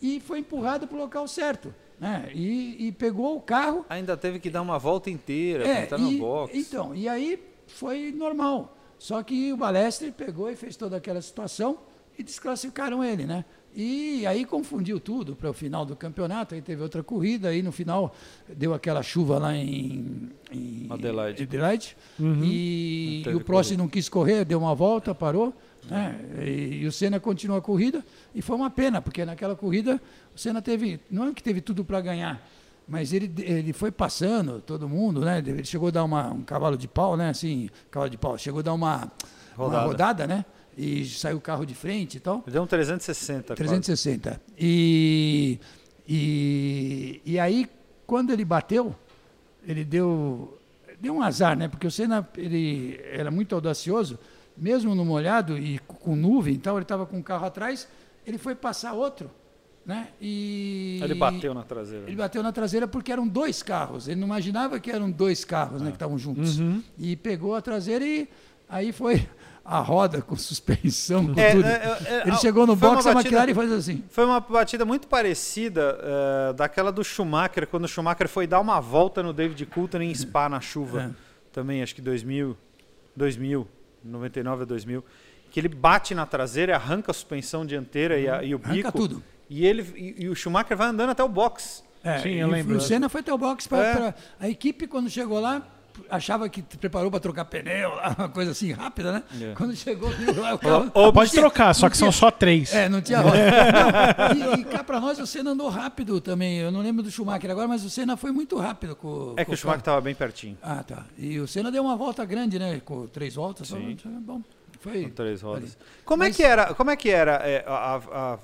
D: E foi empurrado para o local certo. Né? E, e pegou o carro
E: Ainda teve que dar uma volta inteira
D: é,
E: pra entrar no box.
D: Então, e aí foi normal. Só que o Balestre pegou e fez toda aquela situação e desclassificaram ele, né? E aí confundiu tudo para o final do campeonato. Aí teve outra corrida, aí no final deu aquela chuva lá em, em
E: Adelaide.
D: Adelaide.
C: Uhum.
D: E, e o Prost
E: corrida.
D: não quis correr, deu uma volta, parou. Né? E, e o Senna continuou a corrida. E foi uma pena, porque naquela corrida o Senna teve, não é que teve tudo para ganhar, mas ele, ele foi passando todo mundo, né? Ele chegou a dar uma, um cavalo de pau, né? Assim, cavalo de pau, chegou a dar uma uma
E: Rodada.
D: rodada, né? E saiu o carro de frente e tal.
E: Deu um 360.
D: 360. E, e, e aí, quando ele bateu, ele deu, deu um azar, né? Porque o Senna ele era muito audacioso, mesmo no molhado e com- nuvem, então ele estava com o carro atrás, ele foi passar outro, né? E
E: Ele bateu na traseira.
D: ele bateu na traseira porque eram dois carros. Ele não imaginava que eram dois carros, né, que estavam juntos.
C: Uhum.
D: E pegou a traseira e aí foi a roda com suspensão, com
E: É,
D: tudo.
E: é, é, é,
D: ele chegou no
E: foi uma
D: box, a
E: batida-
D: McLaren faz assim.
E: Foi uma batida muito parecida eh, daquela do Schumacher, quando o Schumacher foi dar uma volta no David Coulter em Spa na chuva.
D: É.
E: Também, acho que 2000, 2000, 99 a 2000. Que ele bate na traseira, arranca a suspensão dianteira e, a- e o bico.
D: Arranca tudo.
E: E, ele, e, e o Schumacher vai andando até o box.
D: É,
C: Sim,
D: e
C: eu lembro.
D: O Senna foi até o box para
E: É.
D: a equipe quando chegou lá achava que te preparou para trocar pneu, uma coisa assim rápida, né?
E: É.
D: Quando chegou, viu lá, o carro.
C: Pode
D: tinha-
C: trocar, só que são
D: tinha-
C: só três.
D: É, não tinha roda. Não, e, e cá para nós o Senna andou rápido também. Eu não lembro do Schumacher agora, mas o Senna foi muito rápido com
E: É
D: com
E: que o Schumacher estava bem pertinho.
D: Ah, tá. E o Senna deu uma volta grande, né? Com três voltas. só-
E: Sim.
D: bom, foi.
E: Com três rodas. Como é
D: Mas-
E: que era? Como é que era? é, a- a- a-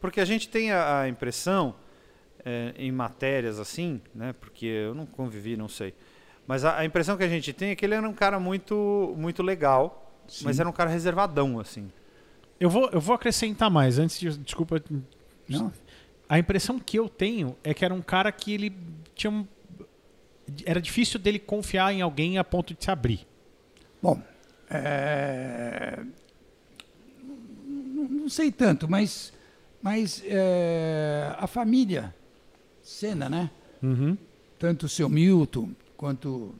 E: porque a gente tem a, a impressão é, em matérias assim, né? Porque eu não convivi, não sei. Mas a, a impressão que a gente tem é que ele era um cara muito, muito legal, mas era um cara reservadão, assim.
C: Eu vou, eu vou acrescentar mais. Antes de. Desculpa.
D: Não?
C: A impressão que eu tenho é que era um cara que ele tinha um. Era difícil dele confiar em alguém a ponto de se abrir.
D: Bom, é, não, não sei tanto, mas, mas é, a família Senna, né?
C: Uhum.
D: Tanto o seu Milton quanto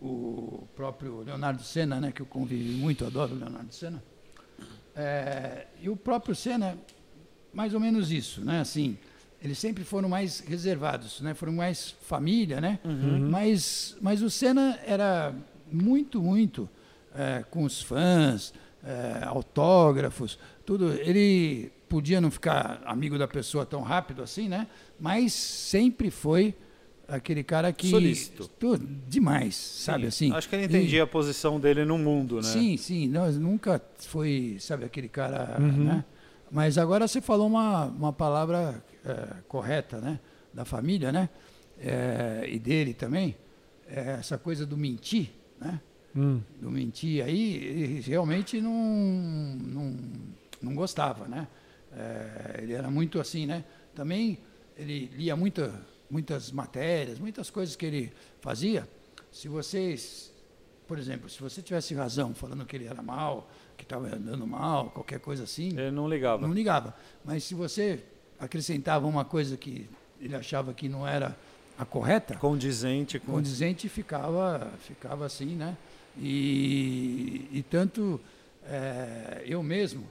D: o próprio Leonardo Senna, né? Que eu convivi muito, adoro o Leonardo Senna. É, e o próprio Senna, mais ou menos isso, né? Assim, eles sempre foram mais reservados, né? Foram mais família, né? Mas, mas o Senna era muito, muito é, com os fãs, é, autógrafos, tudo. Ele podia não ficar amigo da pessoa tão rápido assim, né? Mas sempre foi aquele cara que
E: Solícito.
D: Demais, sabe
E: Sim,
D: assim.
E: Acho que ele
D: E-
E: entendia a posição dele no mundo, né?
D: Sim, sim, nós nunca foi, sabe, aquele cara,
C: Uhum.
D: né? Mas agora você falou uma, uma palavra é, correta, né? Da família, né? É, e dele também, é, essa coisa do mentir, né?
C: Hum.
D: Do mentir aí, ele realmente não, não, não gostava, né? É, ele era muito assim, né? Também ele lia muita, muitas matérias, muitas coisas que ele fazia. Se vocês, por exemplo, se você tivesse razão falando que ele era mal, que estava andando mal, qualquer coisa assim,
E: Ele não ligava.
D: não ligava. Mas se você acrescentava uma coisa que ele achava que não era a correta,
E: Condizente com.
D: condizente ficava, ficava assim, né? E, e tanto eh, eu mesmo,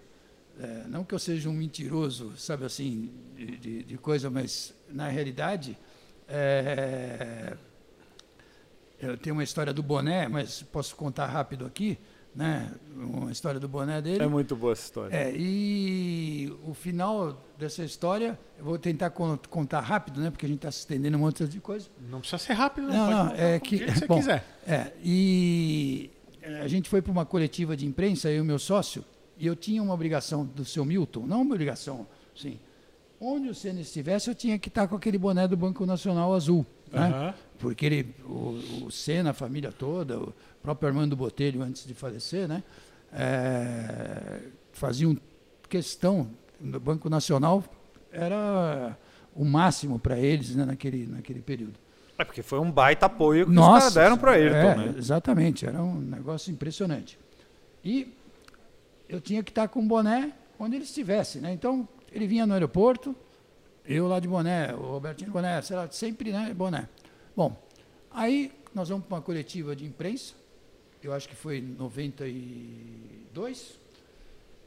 D: eh, não que eu seja um mentiroso, sabe assim, de, de- de coisa, mas na realidade, eh, eu tenho uma história do boné, mas posso contar rápido aqui, né? Uma história do boné dele.
E: É muito boa essa história.
D: É, e o final dessa história, eu vou tentar con- contar rápido, né? Porque a gente está se estendendo um monte de coisa.
C: Não precisa ser rápido, não.
D: Não,
C: Pode
D: não, é que-
C: você
D: bom,
C: quiser.
D: É, e eh, a gente foi para uma coletiva de imprensa, eu e o meu sócio, e eu tinha uma obrigação do seu Milton, não uma obrigação, sim. Onde o Senna estivesse, eu tinha que estar com aquele boné do Banco Nacional azul, né? Porque ele, o, o Senna, a família toda, o próprio Armando Botelho, antes de falecer, né? eh, faziam questão, no Banco Nacional era o máximo para eles né, naquele, naquele período.
E: É porque foi um baita apoio que os
D: Nossa,
E: caras deram para ele,
D: é,
E: né?
D: Exatamente, era um negócio impressionante. E eu tinha que estar com o boné onde ele estivesse, né? Então, ele vinha no aeroporto, eu lá de boné, o Robertinho de boné, sei lá, sempre, né, boné. Bom, aí nós vamos para uma coletiva de imprensa, eu acho que foi em 92,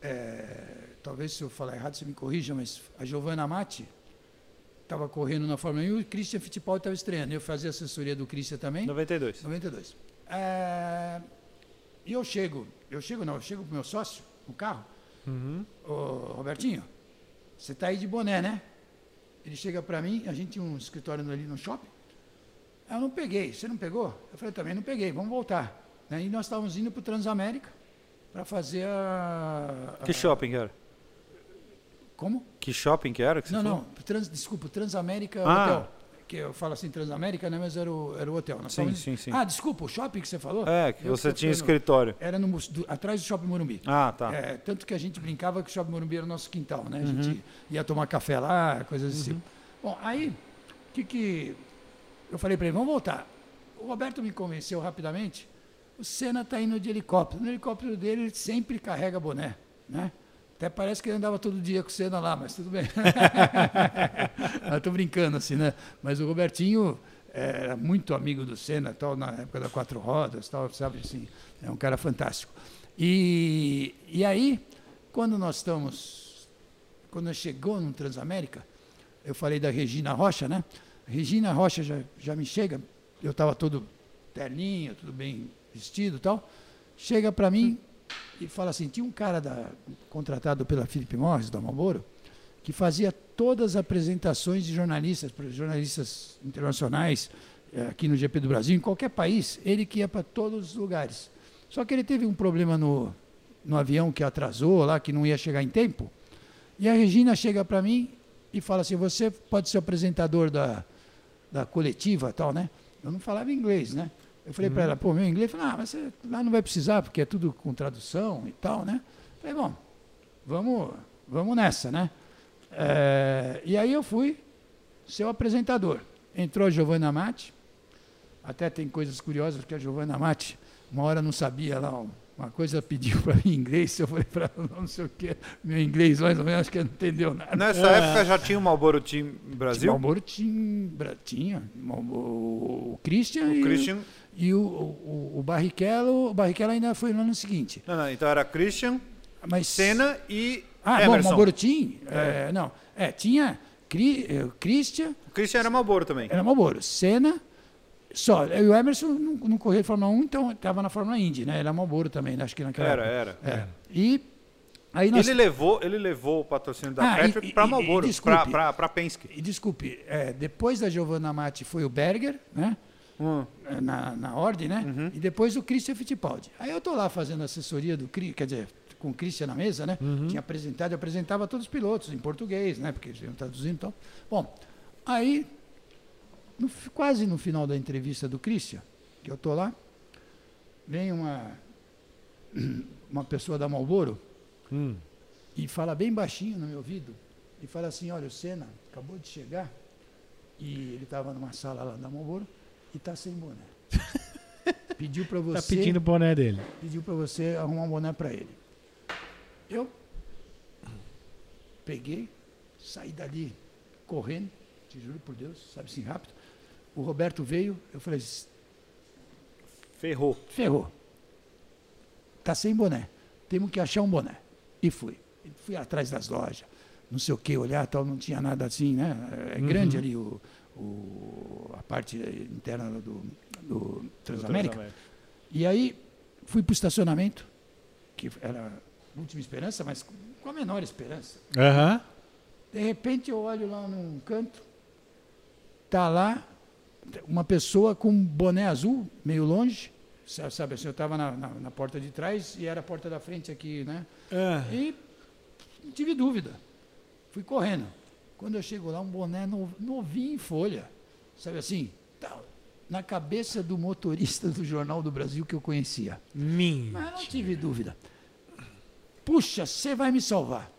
D: é, talvez se eu falar errado você me corrija, mas a Giovanna Matti estava correndo na Fórmula 1 e o Christian Fittipaldi estava estreando. Eu fazia assessoria do Christian também.
E: 92.
D: 92. É, e eu chego, eu chego não, eu chego pro meu sócio, no carro,
C: Uhum.
D: ô Robertinho, você está aí de boné, né? Ele chega para mim, a gente tinha um escritório ali no shopping. Eu não peguei, você não pegou? Eu falei, também não peguei, vamos voltar. Né? E nós estávamos indo para o Transamérica para fazer a, a-
E: Que shopping que era?
D: Como?
E: Que shopping que era? Que você
D: Não,
E: falou?
D: não, trans, desculpa, Transamérica
E: Ah.
D: Hotel. Que eu falo assim Transamérica, né? Mas era o, era o hotel. Nós
E: Sim,
D: estávamos-
E: sim, sim.
D: Ah, desculpa, o shopping que você falou?
E: É, que
D: Eu
E: você tinha
D: ficando-
E: escritório.
D: Era no, do- atrás do Shopping Morumbi.
E: Ah, tá.
D: É, tanto que a gente brincava que o Shopping Morumbi era o nosso quintal, né? A
E: Uhum.
D: gente ia tomar café lá, coisas desse tipo. Bom, aí, o que que... Eu falei para ele, vamos voltar. O Roberto me convenceu rapidamente. O Senna está indo de helicóptero. No helicóptero dele, ele sempre carrega boné, né? Até parece que ele andava todo dia com o Senna lá, mas tudo bem. Tô brincando assim, né? Mas o Robertinho era muito amigo do Senna, tal, na época da Quatro Rodas, tal, sabe assim, é um cara fantástico. E, e aí, quando nós estamos, quando nós chegou no Transamérica, eu falei da Regina Rocha, né? Regina Rocha já, já me chega, eu estava todo terninho, tudo bem vestido tal. Chega para mim e fala assim: tinha um cara da, contratado pela Philip Morris, da Marlboro, que fazia todas as apresentações de jornalistas, jornalistas internacionais, eh, aqui no GP do Brasil, em qualquer país, ele que ia para todos os lugares. Só que ele teve um problema no, no avião que atrasou lá, que não ia chegar em tempo. E a Regina chega para mim e fala assim: Você pode ser apresentador da, da coletiva tal, né? Eu não falava inglês, né? Eu falei para ela: Pô, meu inglês, falei, ah, mas você lá não vai precisar, porque é tudo com tradução e tal, né? Falei: Bom, vamos, vamos nessa, né? É, e aí eu fui ser o apresentador. Entrou a Giovanna Matti, até tem coisas curiosas, porque a Giovanna Matti, uma hora não sabia lá, uma coisa pediu para mim em inglês, eu falei para ela, não sei o que, meu inglês mais ou menos, acho que ela não entendeu nada.
E: Nessa época já tinha o Marlboro Team Brasil?
D: Malboro tinha, Bra- tinha o Christian,
E: O
D: e,
E: Christian.
D: E o, o, o Barrichello, o Barrichello ainda foi no ano seguinte.
E: Não, não, então era Christian,
D: Mas,
E: Senna e
D: Ah, bom,
E: Emerson.
D: Marlboro Team, é, não, é, tinha Cri, é, Christian,
E: O Christian era Marlboro também.
D: Era Marlboro. Senna, só. E o Emerson não, não correu de Fórmula 1, então estava na Fórmula Indy, né? Era Marlboro também, acho que naquela
E: Era,
D: época.
E: era.
D: É. E aí nós...
E: Ele levou, ele levou o patrocínio da
D: Ah,
E: Patrick para
D: desculpe.
E: para Penske.
D: E desculpe, é, depois da Giovanna Matti foi o Berger, né?
E: Hum.
D: É, Na, na ordem, né?
E: Uhum.
D: E depois o Christian Fittipaldi. Aí eu tô lá fazendo assessoria do Cri- quer dizer, com o Christian na mesa, né? Tinha apresentado, eu apresentava todos os pilotos em português, né? Porque eles iam traduzindo e tal. Bom, aí, no quase no final da entrevista do Christian, que eu tô lá, vem uma, uma pessoa da Marlboro
C: Hum.
D: e fala bem baixinho no meu ouvido e fala assim, olha, o Senna acabou de chegar e ele estava numa sala lá da Marlboro e está sem boné. Pediu para você,
C: Tá pedindo o boné dele.
D: pediu para você arrumar um boné para ele. Eu peguei, saí dali correndo, te juro por Deus, sabe assim rápido. O Roberto veio, eu falei,
E: Ferrou.
D: ferrou. Tá sem boné. Temos que achar um boné. E fui. Fui atrás das lojas, não sei o que, olhar tal, não tinha nada assim, né? É grande ali o, o- a parte interna do, do Transamérica. E aí fui para o estacionamento, que era a última esperança, mas com a menor esperança.
C: Aham.
D: De repente eu olho lá num canto, tá lá uma pessoa com um boné azul, meio longe, sa- sabe assim, eu estava na, na, na porta de trás e era a porta da frente aqui, né?
C: Ah.
D: E não tive dúvida, fui correndo. Quando eu chego lá, um boné no- novinho em folha, sabe assim, tá, na cabeça do motorista do Jornal do Brasil que eu conhecia.
C: Minha.
D: Mas não tive dúvida. Puxa, você vai me salvar.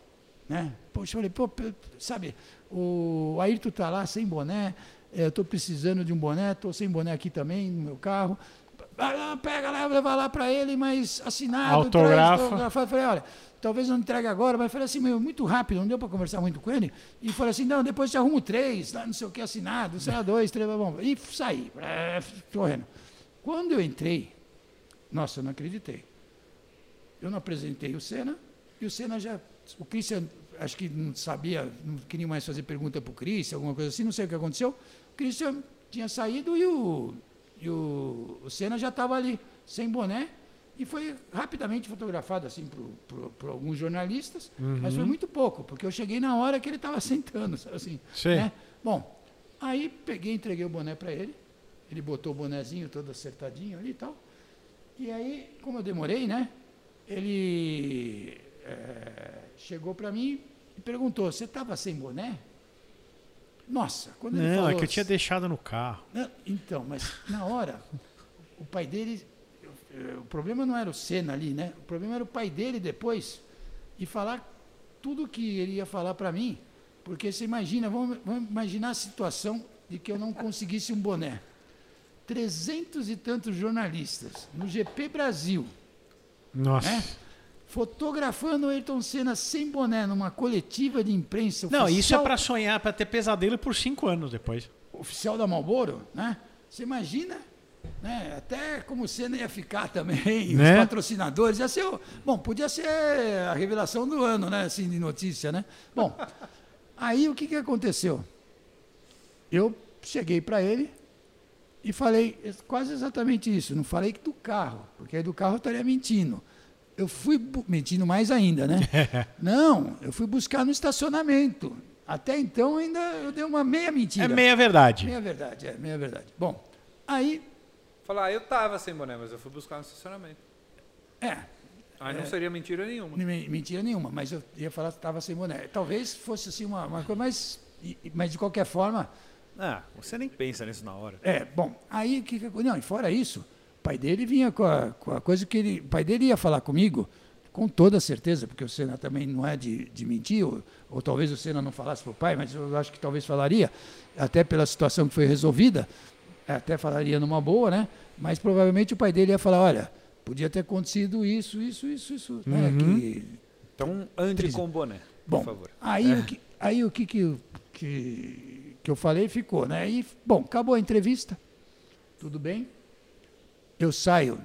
D: Né? Poxa, eu falei, pô, sabe, o Ayrton está lá sem boné, eh, eu estou precisando de um boné, estou sem boné aqui também no meu carro. Pega lá, leva lá para ele, mas assinado.
C: Autografa.
D: traz autografado. Eu falei, olha, talvez não entregue agora, mas falei assim, meu, muito rápido, não deu para conversar muito com ele. E falei assim, não, depois te arrumo três, lá, não sei o que, assinado, sei lá, dois, três, bom. E saí, eh, correndo. Quando eu entrei, nossa, eu não acreditei. Eu não apresentei o Senna e o Senna já. O Christian, acho que não sabia, não queria mais fazer pergunta para o Christian, alguma coisa assim, não sei o que aconteceu. O Christian tinha saído e o, e o, o Senna já estava ali, sem boné, e foi rapidamente fotografado assim por, alguns jornalistas, mas foi muito pouco, porque eu cheguei na hora que ele estava sentando, sabe assim.
C: Sim.
D: né? Bom, aí peguei, entreguei o boné para ele, ele botou o bonezinho todo acertadinho ali e tal. E aí, como eu demorei, né? Ele eh, chegou para mim e perguntou: Você estava sem boné? Nossa, quando ele
C: Não,
D: falou.
C: é que eu tinha deixado no carro.
D: Não, então, mas na hora, o pai dele. Eh, O problema não era o Senna ali, né? O problema era o pai dele depois e falar tudo que ele ia falar para mim. Porque você imagina, vamos, vamos imaginar a situação de que eu não conseguisse um boné. Trezentos e tantos jornalistas no GP Brasil,
C: Nossa.
D: né? Fotografando o Ayrton Senna sem boné numa coletiva de imprensa
C: Não, isso é
D: oficial-
C: pra sonhar, pra ter pesadelo por cinco anos depois.
D: oficial da Marlboro, né? Você imagina, né? Até como o Senna ia ficar também,
C: Né?
D: os patrocinadores, ia ser, bom, podia ser a revelação do ano, né? Assim, de notícia, né? Bom, aí o que que aconteceu? Eu cheguei para ele e falei quase exatamente isso. Não falei do carro, porque aí do carro eu estaria mentindo. Eu fui mentindo mais ainda, né? Não, eu fui buscar no estacionamento. Até então ainda eu dei uma meia mentira.
C: É meia verdade.
D: Meia verdade, é, meia verdade. Bom, aí,
E: Falar, eu tava sem boné, mas eu fui buscar no estacionamento.
D: é,
E: Aí não seria mentira nenhuma.
D: mentira nenhuma, mas eu ia falar que estava sem boné. Talvez fosse assim uma, uma coisa, mas, mas de qualquer forma,
E: Ah, você nem pensa nisso na hora.
D: É, bom, aí o que, que Não, e fora isso, o pai dele vinha com a, com a coisa que ele. O pai dele ia falar comigo, com toda certeza, porque o Senna também não é de, de mentir, ou, ou talvez o Senna não falasse para o pai, mas eu acho que talvez falaria, até pela situação que foi resolvida, até falaria numa boa, né? Mas provavelmente o pai dele ia falar: olha, podia ter acontecido isso, isso, isso, isso. Né? Que,
E: Então ande com boné,
D: Bom,
E: por favor.
D: aí, o que, aí o que, que, que, que eu falei ficou, né? E, bom, acabou a entrevista, tudo bem. Eu saio,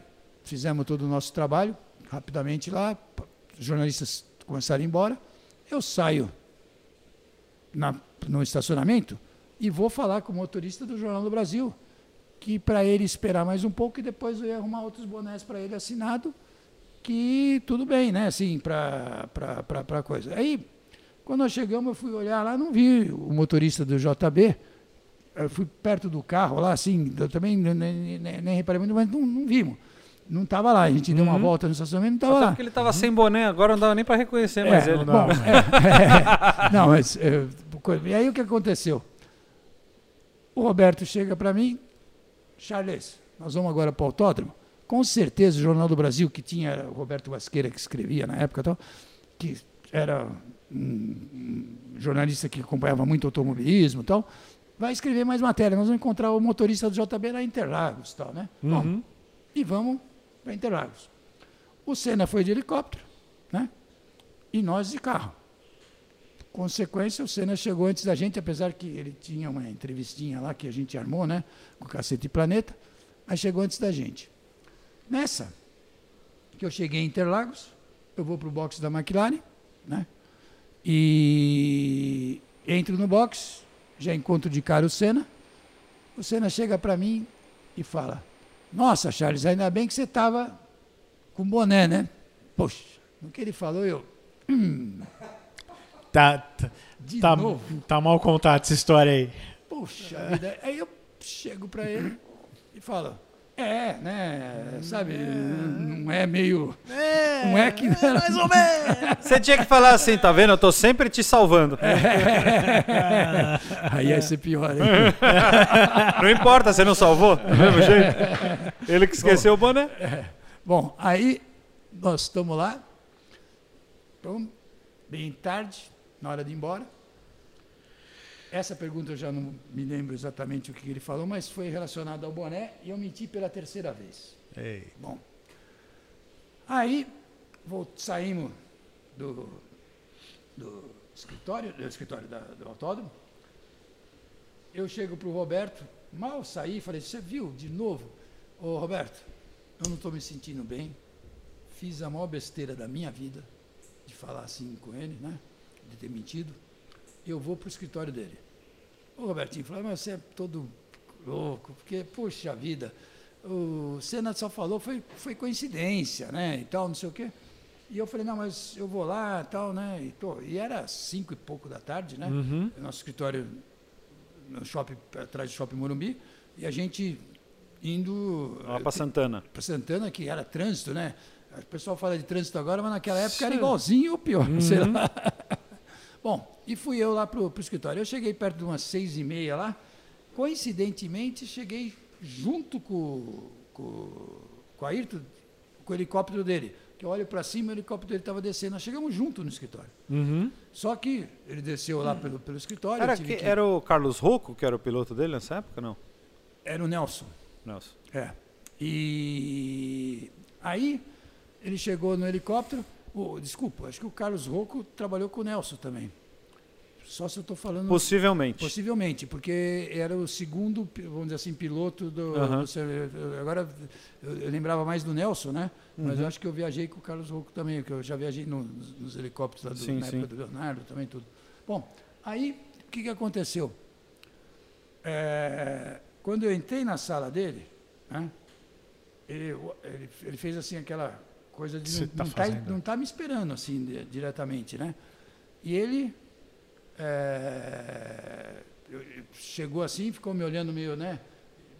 D: fizemos todo o nosso trabalho, rapidamente lá, os jornalistas começaram a ir embora. Eu saio na, no estacionamento e vou falar com o motorista do Jornal do Brasil, que para ele esperar mais um pouco e depois eu ia arrumar outros bonés para ele assinado, que tudo bem, né? Assim, para para coisa. Aí, quando nós chegamos, eu fui olhar lá, não vi o motorista do JB. Eu fui perto do carro lá, assim, eu também nem, nem, nem- reparei muito, mas não, não vimos. Não estava lá. A gente deu uma volta no estacionamento, não estava lá.
E: porque ele tava sem boné, agora não dava nem pra reconhecer mais
D: É,
E: ele.
C: não dá.
D: é, é, não, mas. é, e aí o que aconteceu? O Roberto chega para mim, Charles, nós vamos agora para o autódromo. Com certeza o Jornal do Brasil, que tinha o Roberto Vasqueira que escrevia na época, tal, que era um, jornalista que acompanhava muito automobilismo tal, vai escrever mais matéria. Nós vamos encontrar o motorista do JB lá em Interlagos, e tal, né? Bom, e vamos para Interlagos. O Senna foi de helicóptero, né? E nós de carro. Consequência, o Senna chegou antes da gente, apesar que ele tinha uma entrevistinha lá que a gente armou, né? Com o Cacete Planeta, mas chegou antes da gente. Nessa, que eu cheguei em Interlagos, eu vou para o box da McLaren, né? E entro no box, já encontro de cara o Senna. O Senna chega para mim e fala: Nossa, Charles, ainda bem que você estava com boné, né? Poxa, no que ele falou, eu.
C: Tá, tá,
D: De
C: tá,
D: novo.
C: tá mal contada essa história aí.
D: Puxa vida. Aí eu chego para ele e falo, é, né, sabe, não é meio...
C: É,
D: Não é que...
C: mais ou menos.
E: Você tinha que falar assim, tá vendo? Eu tô sempre te salvando.
D: Aí ia ser pior, hein?
E: Não importa, você não salvou? Do mesmo jeito. Ele que esqueceu o boné.
D: Bom, aí nós estamos lá, então, bem tarde, na hora de ir embora. Essa pergunta eu já não me lembro exatamente o que ele falou, mas foi relacionado ao boné e eu menti pela terceira vez.
C: Ei.
D: Bom, aí vol- saímos do, do escritório, do escritório da- do autódromo. Eu chego para o Roberto, mal saí, falei, você viu de novo? Ô Roberto, eu não estou me sentindo bem, fiz a maior besteira da minha vida, de falar assim com ele, né? De ter mentido. Eu vou para o escritório dele. O Robertinho falou, mas você é todo louco, porque, puxa vida, o Senna só falou, foi, foi coincidência, né? E tal, não sei o quê. E eu falei, não, mas eu vou lá e tal, né? E, tô, e era cinco e pouco da tarde, né? Nosso escritório no shopping, atrás do shopping Morumbi, e a gente indo
E: Lá pra Santana.
D: para Santana, que era trânsito, né? O pessoal fala de trânsito agora, mas naquela época era igualzinho ou pior, sei lá. Bom, e fui eu lá pro, pro escritório. Eu cheguei perto de umas seis e meia lá. Coincidentemente, cheguei junto com, com, com o Ayrton, com o helicóptero dele. Que eu olho para cima, o helicóptero dele estava descendo. Nós chegamos junto no escritório. Só que ele desceu lá pelo, pelo escritório.
E: Era, que,
D: que-
E: era o Carlos Rocco, que era o piloto dele nessa época, não?
D: era o Nelson.
E: Nelson.
D: É. E aí ele chegou no helicóptero. O- desculpa, acho que o Carlos Rocco trabalhou com o Nelson também. Só se eu estou falando.
E: Possivelmente.
D: Possivelmente, porque era o segundo, vamos dizer assim, piloto do.
E: Aham.
D: do agora eu, lembrava mais do Nelson, né? Mas
E: Uhum.
D: eu acho que eu viajei com o Carlos Rocco também, que eu já viajei no- nos, nos helicópteros lá do,
E: Sim,
D: na
E: sim.
D: época do Leonardo também tudo. Bom, aí o que, que aconteceu? É, quando eu entrei na sala dele, né, ele, ele, ele fez assim aquela coisa de
C: Você
D: não,
C: tá
D: não, tá, não tá me esperando assim di- diretamente, né? E ele é, chegou assim, ficou me olhando meio, né?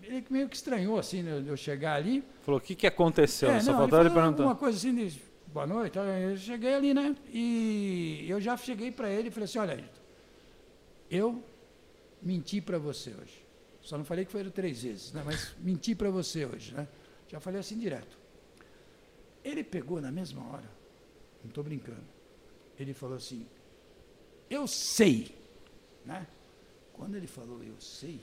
D: Ele meio que estranhou assim, né, de eu chegar ali.
E: Falou, o que, que aconteceu?
D: É,
E: Só
D: não,
E: faltou ele perguntar.
D: alguma coisa assim, de, boa noite. Eu cheguei ali, né? E eu já cheguei para ele e falei assim, olha, eu menti para você hoje. Só não falei que foram três vezes, né? Mas menti para você hoje, né? Já falei assim direto. Ele pegou na mesma hora, não estou brincando. Ele falou assim, eu sei, né? Quando ele falou eu sei,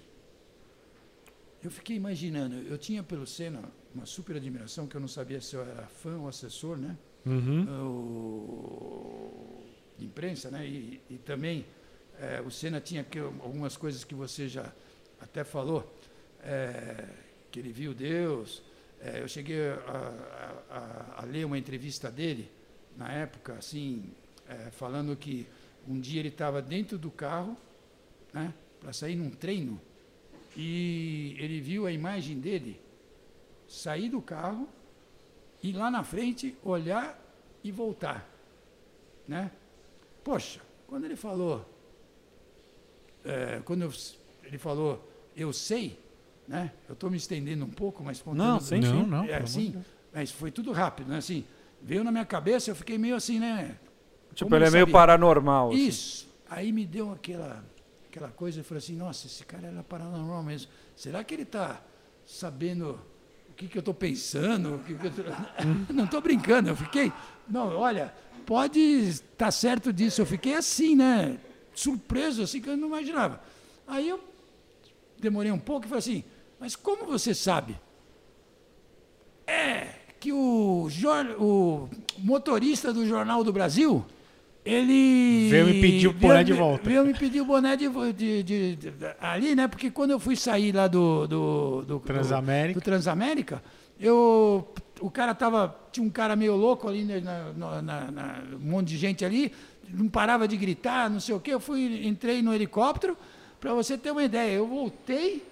D: eu fiquei imaginando, eu tinha pelo Senna uma super admiração, que eu não sabia se eu era fã ou assessor, né?
C: Uhum.
D: o, de imprensa, né? E, e também eh, o Senna tinha que, algumas coisas que você já até falou, eh, que ele viu Deus. Eh, eu cheguei a, a- a- ler uma entrevista dele na época, assim, eh, falando que um dia ele estava dentro do carro, né? Para sair num treino e ele viu a imagem dele sair do carro ir lá na frente, olhar e voltar. Né? Poxa, quando ele falou, é, quando eu- ele falou, eu sei, né? Eu estou me estendendo um pouco, mas
E: Não, sim,
C: Não, não.
D: é assim, mas foi tudo rápido, né? Assim, veio na minha cabeça, eu fiquei meio assim, né?
E: Tipo,
D: Como
E: ele é meio paranormal. assim.
D: Isso. Aí me deu aquela, aquela coisa, eu falei assim, nossa, esse cara era paranormal mesmo. Será que ele está sabendo o que, que eu estou pensando? O que que eu tô- Não estou brincando, eu fiquei. Não, olha, pode estar certo disso. Eu fiquei assim, né? Surpreso, assim, que eu não imaginava. Aí eu demorei um pouco e falei assim, mas como você sabe? É que o, o motorista do Jornal do Brasil, ele...
C: Veio me pedir o boné de volta.
D: Veio me pedir o boné de, de- de- de- ali, né? Porque quando eu fui sair lá do... do, do
C: Transamérica.
D: Do, Transamérica, eu... O cara tava... Tinha um cara meio louco ali, né, na, na- na- na- um monte de gente ali, não parava de gritar, não sei o quê. Eu fui, entrei no helicóptero, para você ter uma ideia. Eu voltei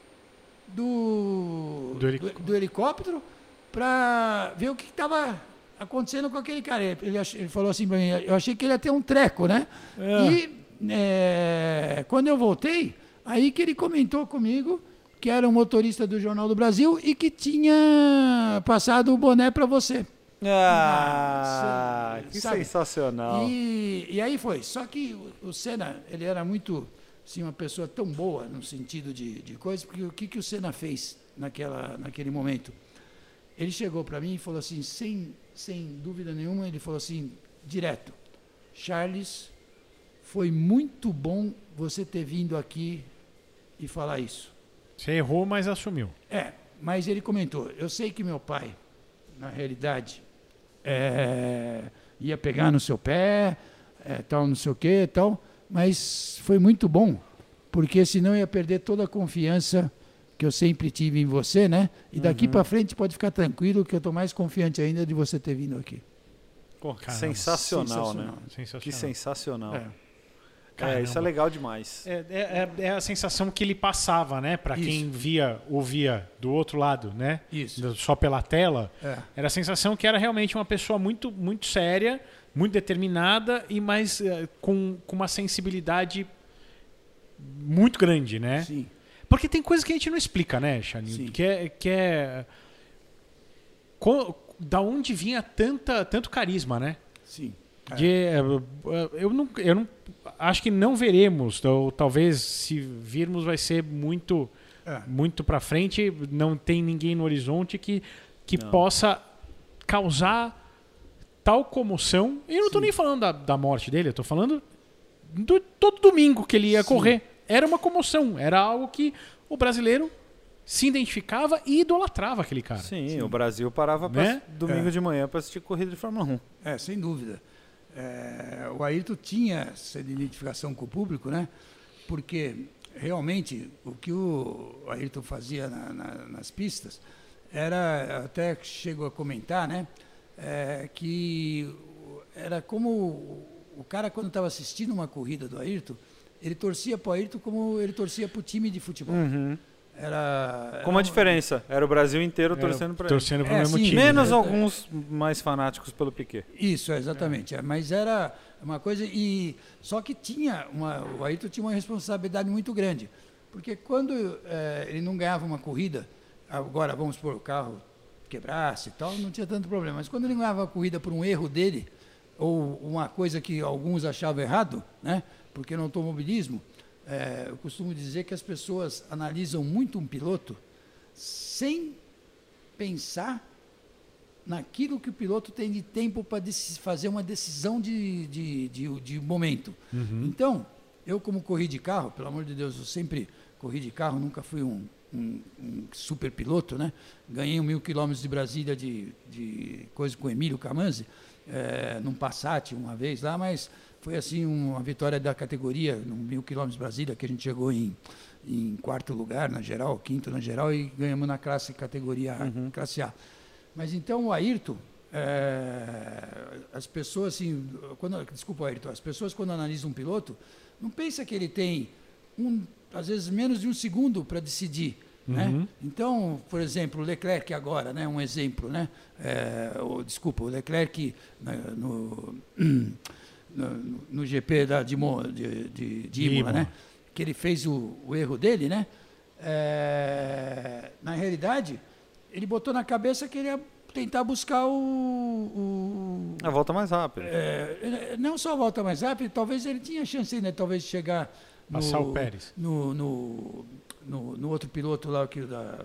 D: do,
C: Do helic-
D: do, do helicóptero para ver o que estava acontecendo com aquele cara. Ele, ele ach- ele falou assim para mim, eu achei que ele ia ter um treco, né? E é, quando eu voltei, aí que ele comentou comigo que era um motorista do Jornal do Brasil e que tinha passado o boné para você.
E: Ah,
D: Nossa,
E: que
D: sabe?
E: sensacional.
D: E, e aí foi. Só que o, o Senna, ele era muito, assim, uma pessoa tão boa no sentido de, de coisa, porque o que, que o Senna fez naquela, naquele momento? Ele chegou para mim e falou assim, sem, sem dúvida nenhuma, ele falou assim, direto, Charles, foi muito bom você ter vindo aqui e falar isso.
C: Você errou, mas assumiu.
D: É, mas ele comentou, eu sei que meu pai, na realidade, é, ia pegar no seu pé, é, tal, não sei o que, tal, mas foi muito bom, porque senão eu ia perder toda a confiança que eu sempre tive em você, né? E daqui para frente pode ficar tranquilo que eu estou mais confiante ainda de você ter vindo aqui.
E: Pô, que
C: Caramba,
E: sensacional, né?
D: sensacional.
C: Sensacional.
E: Que sensacional.
D: É.
E: É,
C: Caramba.
E: isso é legal demais.
C: É, é- é a sensação que ele passava, né? Pra quem via, ouvia do outro lado, né?
D: Isso.
C: Só pela tela.
D: É.
C: Era a sensação que era realmente uma pessoa muito, muito séria, muito determinada e mais eh, com, com uma sensibilidade muito grande, né?
D: Sim.
C: Porque tem coisas que a gente não explica, né?
D: Sim.
C: Que é, que é co- da onde vinha tanta, tanto carisma, né?
D: Sim.
C: De, eh, eu, não, eu não acho que não veremos, ou talvez se virmos vai ser muito
D: É.
C: muito para frente, não tem ninguém no horizonte que, que
E: Não.
C: possa causar tal comoção. E eu não tô nem falando da, da morte dele, eu tô falando do todo domingo que ele ia
D: Sim.
C: correr. Era uma comoção, era algo que o brasileiro se identificava e idolatrava aquele cara.
E: Sim, o Brasil parava pra-
C: Né?
E: domingo
D: É.
E: de manhã para assistir corrida de Fórmula 1.
D: É, sem dúvida. É, o Ayrton tinha essa identificação com o público, né? Porque realmente o que o Ayrton fazia na- na- nas pistas era, até chegou a comentar, né? É, que o- era como o, o cara quando estava assistindo uma corrida do Ayrton, ele torcia para o Ayrton como ele torcia para o time de futebol.
E: Uhum.
D: Era,
E: Com uma
D: era um-
E: diferença. Era o Brasil inteiro
C: Era
E: torcendo pra ele.
C: torcendo pro
D: É,
C: mesmo
D: sim,
C: time.
E: Menos
C: né?
E: alguns mais fanáticos pelo Piquet.
D: Isso, é, exatamente. é, mas era uma coisa e só que tinha uma, o Ayrton tinha uma responsabilidade muito grande, porque quando eh, ele não ganhava uma corrida, agora vamos supor o carro quebrasse e tal, não tinha tanto problema. Mas quando ele ganhava a corrida por um erro dele ou uma coisa que alguns achavam errado, né? Porque no automobilismo, eh, eu costumo dizer que as pessoas analisam muito um piloto sem pensar naquilo que o piloto tem de tempo para fazer uma decisão de, de, de, de momento. Então, eu como corri de carro, pelo amor de Deus, eu sempre corri de carro, nunca fui um, um, um super piloto, né? Ganhei um mil quilômetros de Brasília de, de coisa com o Emílio Camanzi, é, num Passat uma vez lá, mas foi assim uma vitória da categoria, no mil quilômetros de Brasília, que a gente chegou em, em quarto lugar na geral, quinto na geral, e ganhamos na classe categoria A, classe A. Mas então o Ayrton, é, as pessoas assim, quando, desculpa Ayrton, as pessoas quando analisam um piloto, não pensa que ele tem um, às vezes menos de um segundo para decidir. Né? Então, por exemplo, o Leclerc agora, né, um exemplo, né? É, o, desculpa, o Leclerc né, no, no, no GP da, de, de, de, de Imola,
C: Imola.
D: né? que ele fez o, o erro dele, né? É, na realidade, ele botou na cabeça que ele ia tentar buscar o. o-
E: A volta mais rápida.
D: é, não só a volta mais rápida, talvez ele tinha chance ainda, talvez, de chegar. No,
C: Passar o Pérez.
D: No, no, no, no outro piloto lá, que da.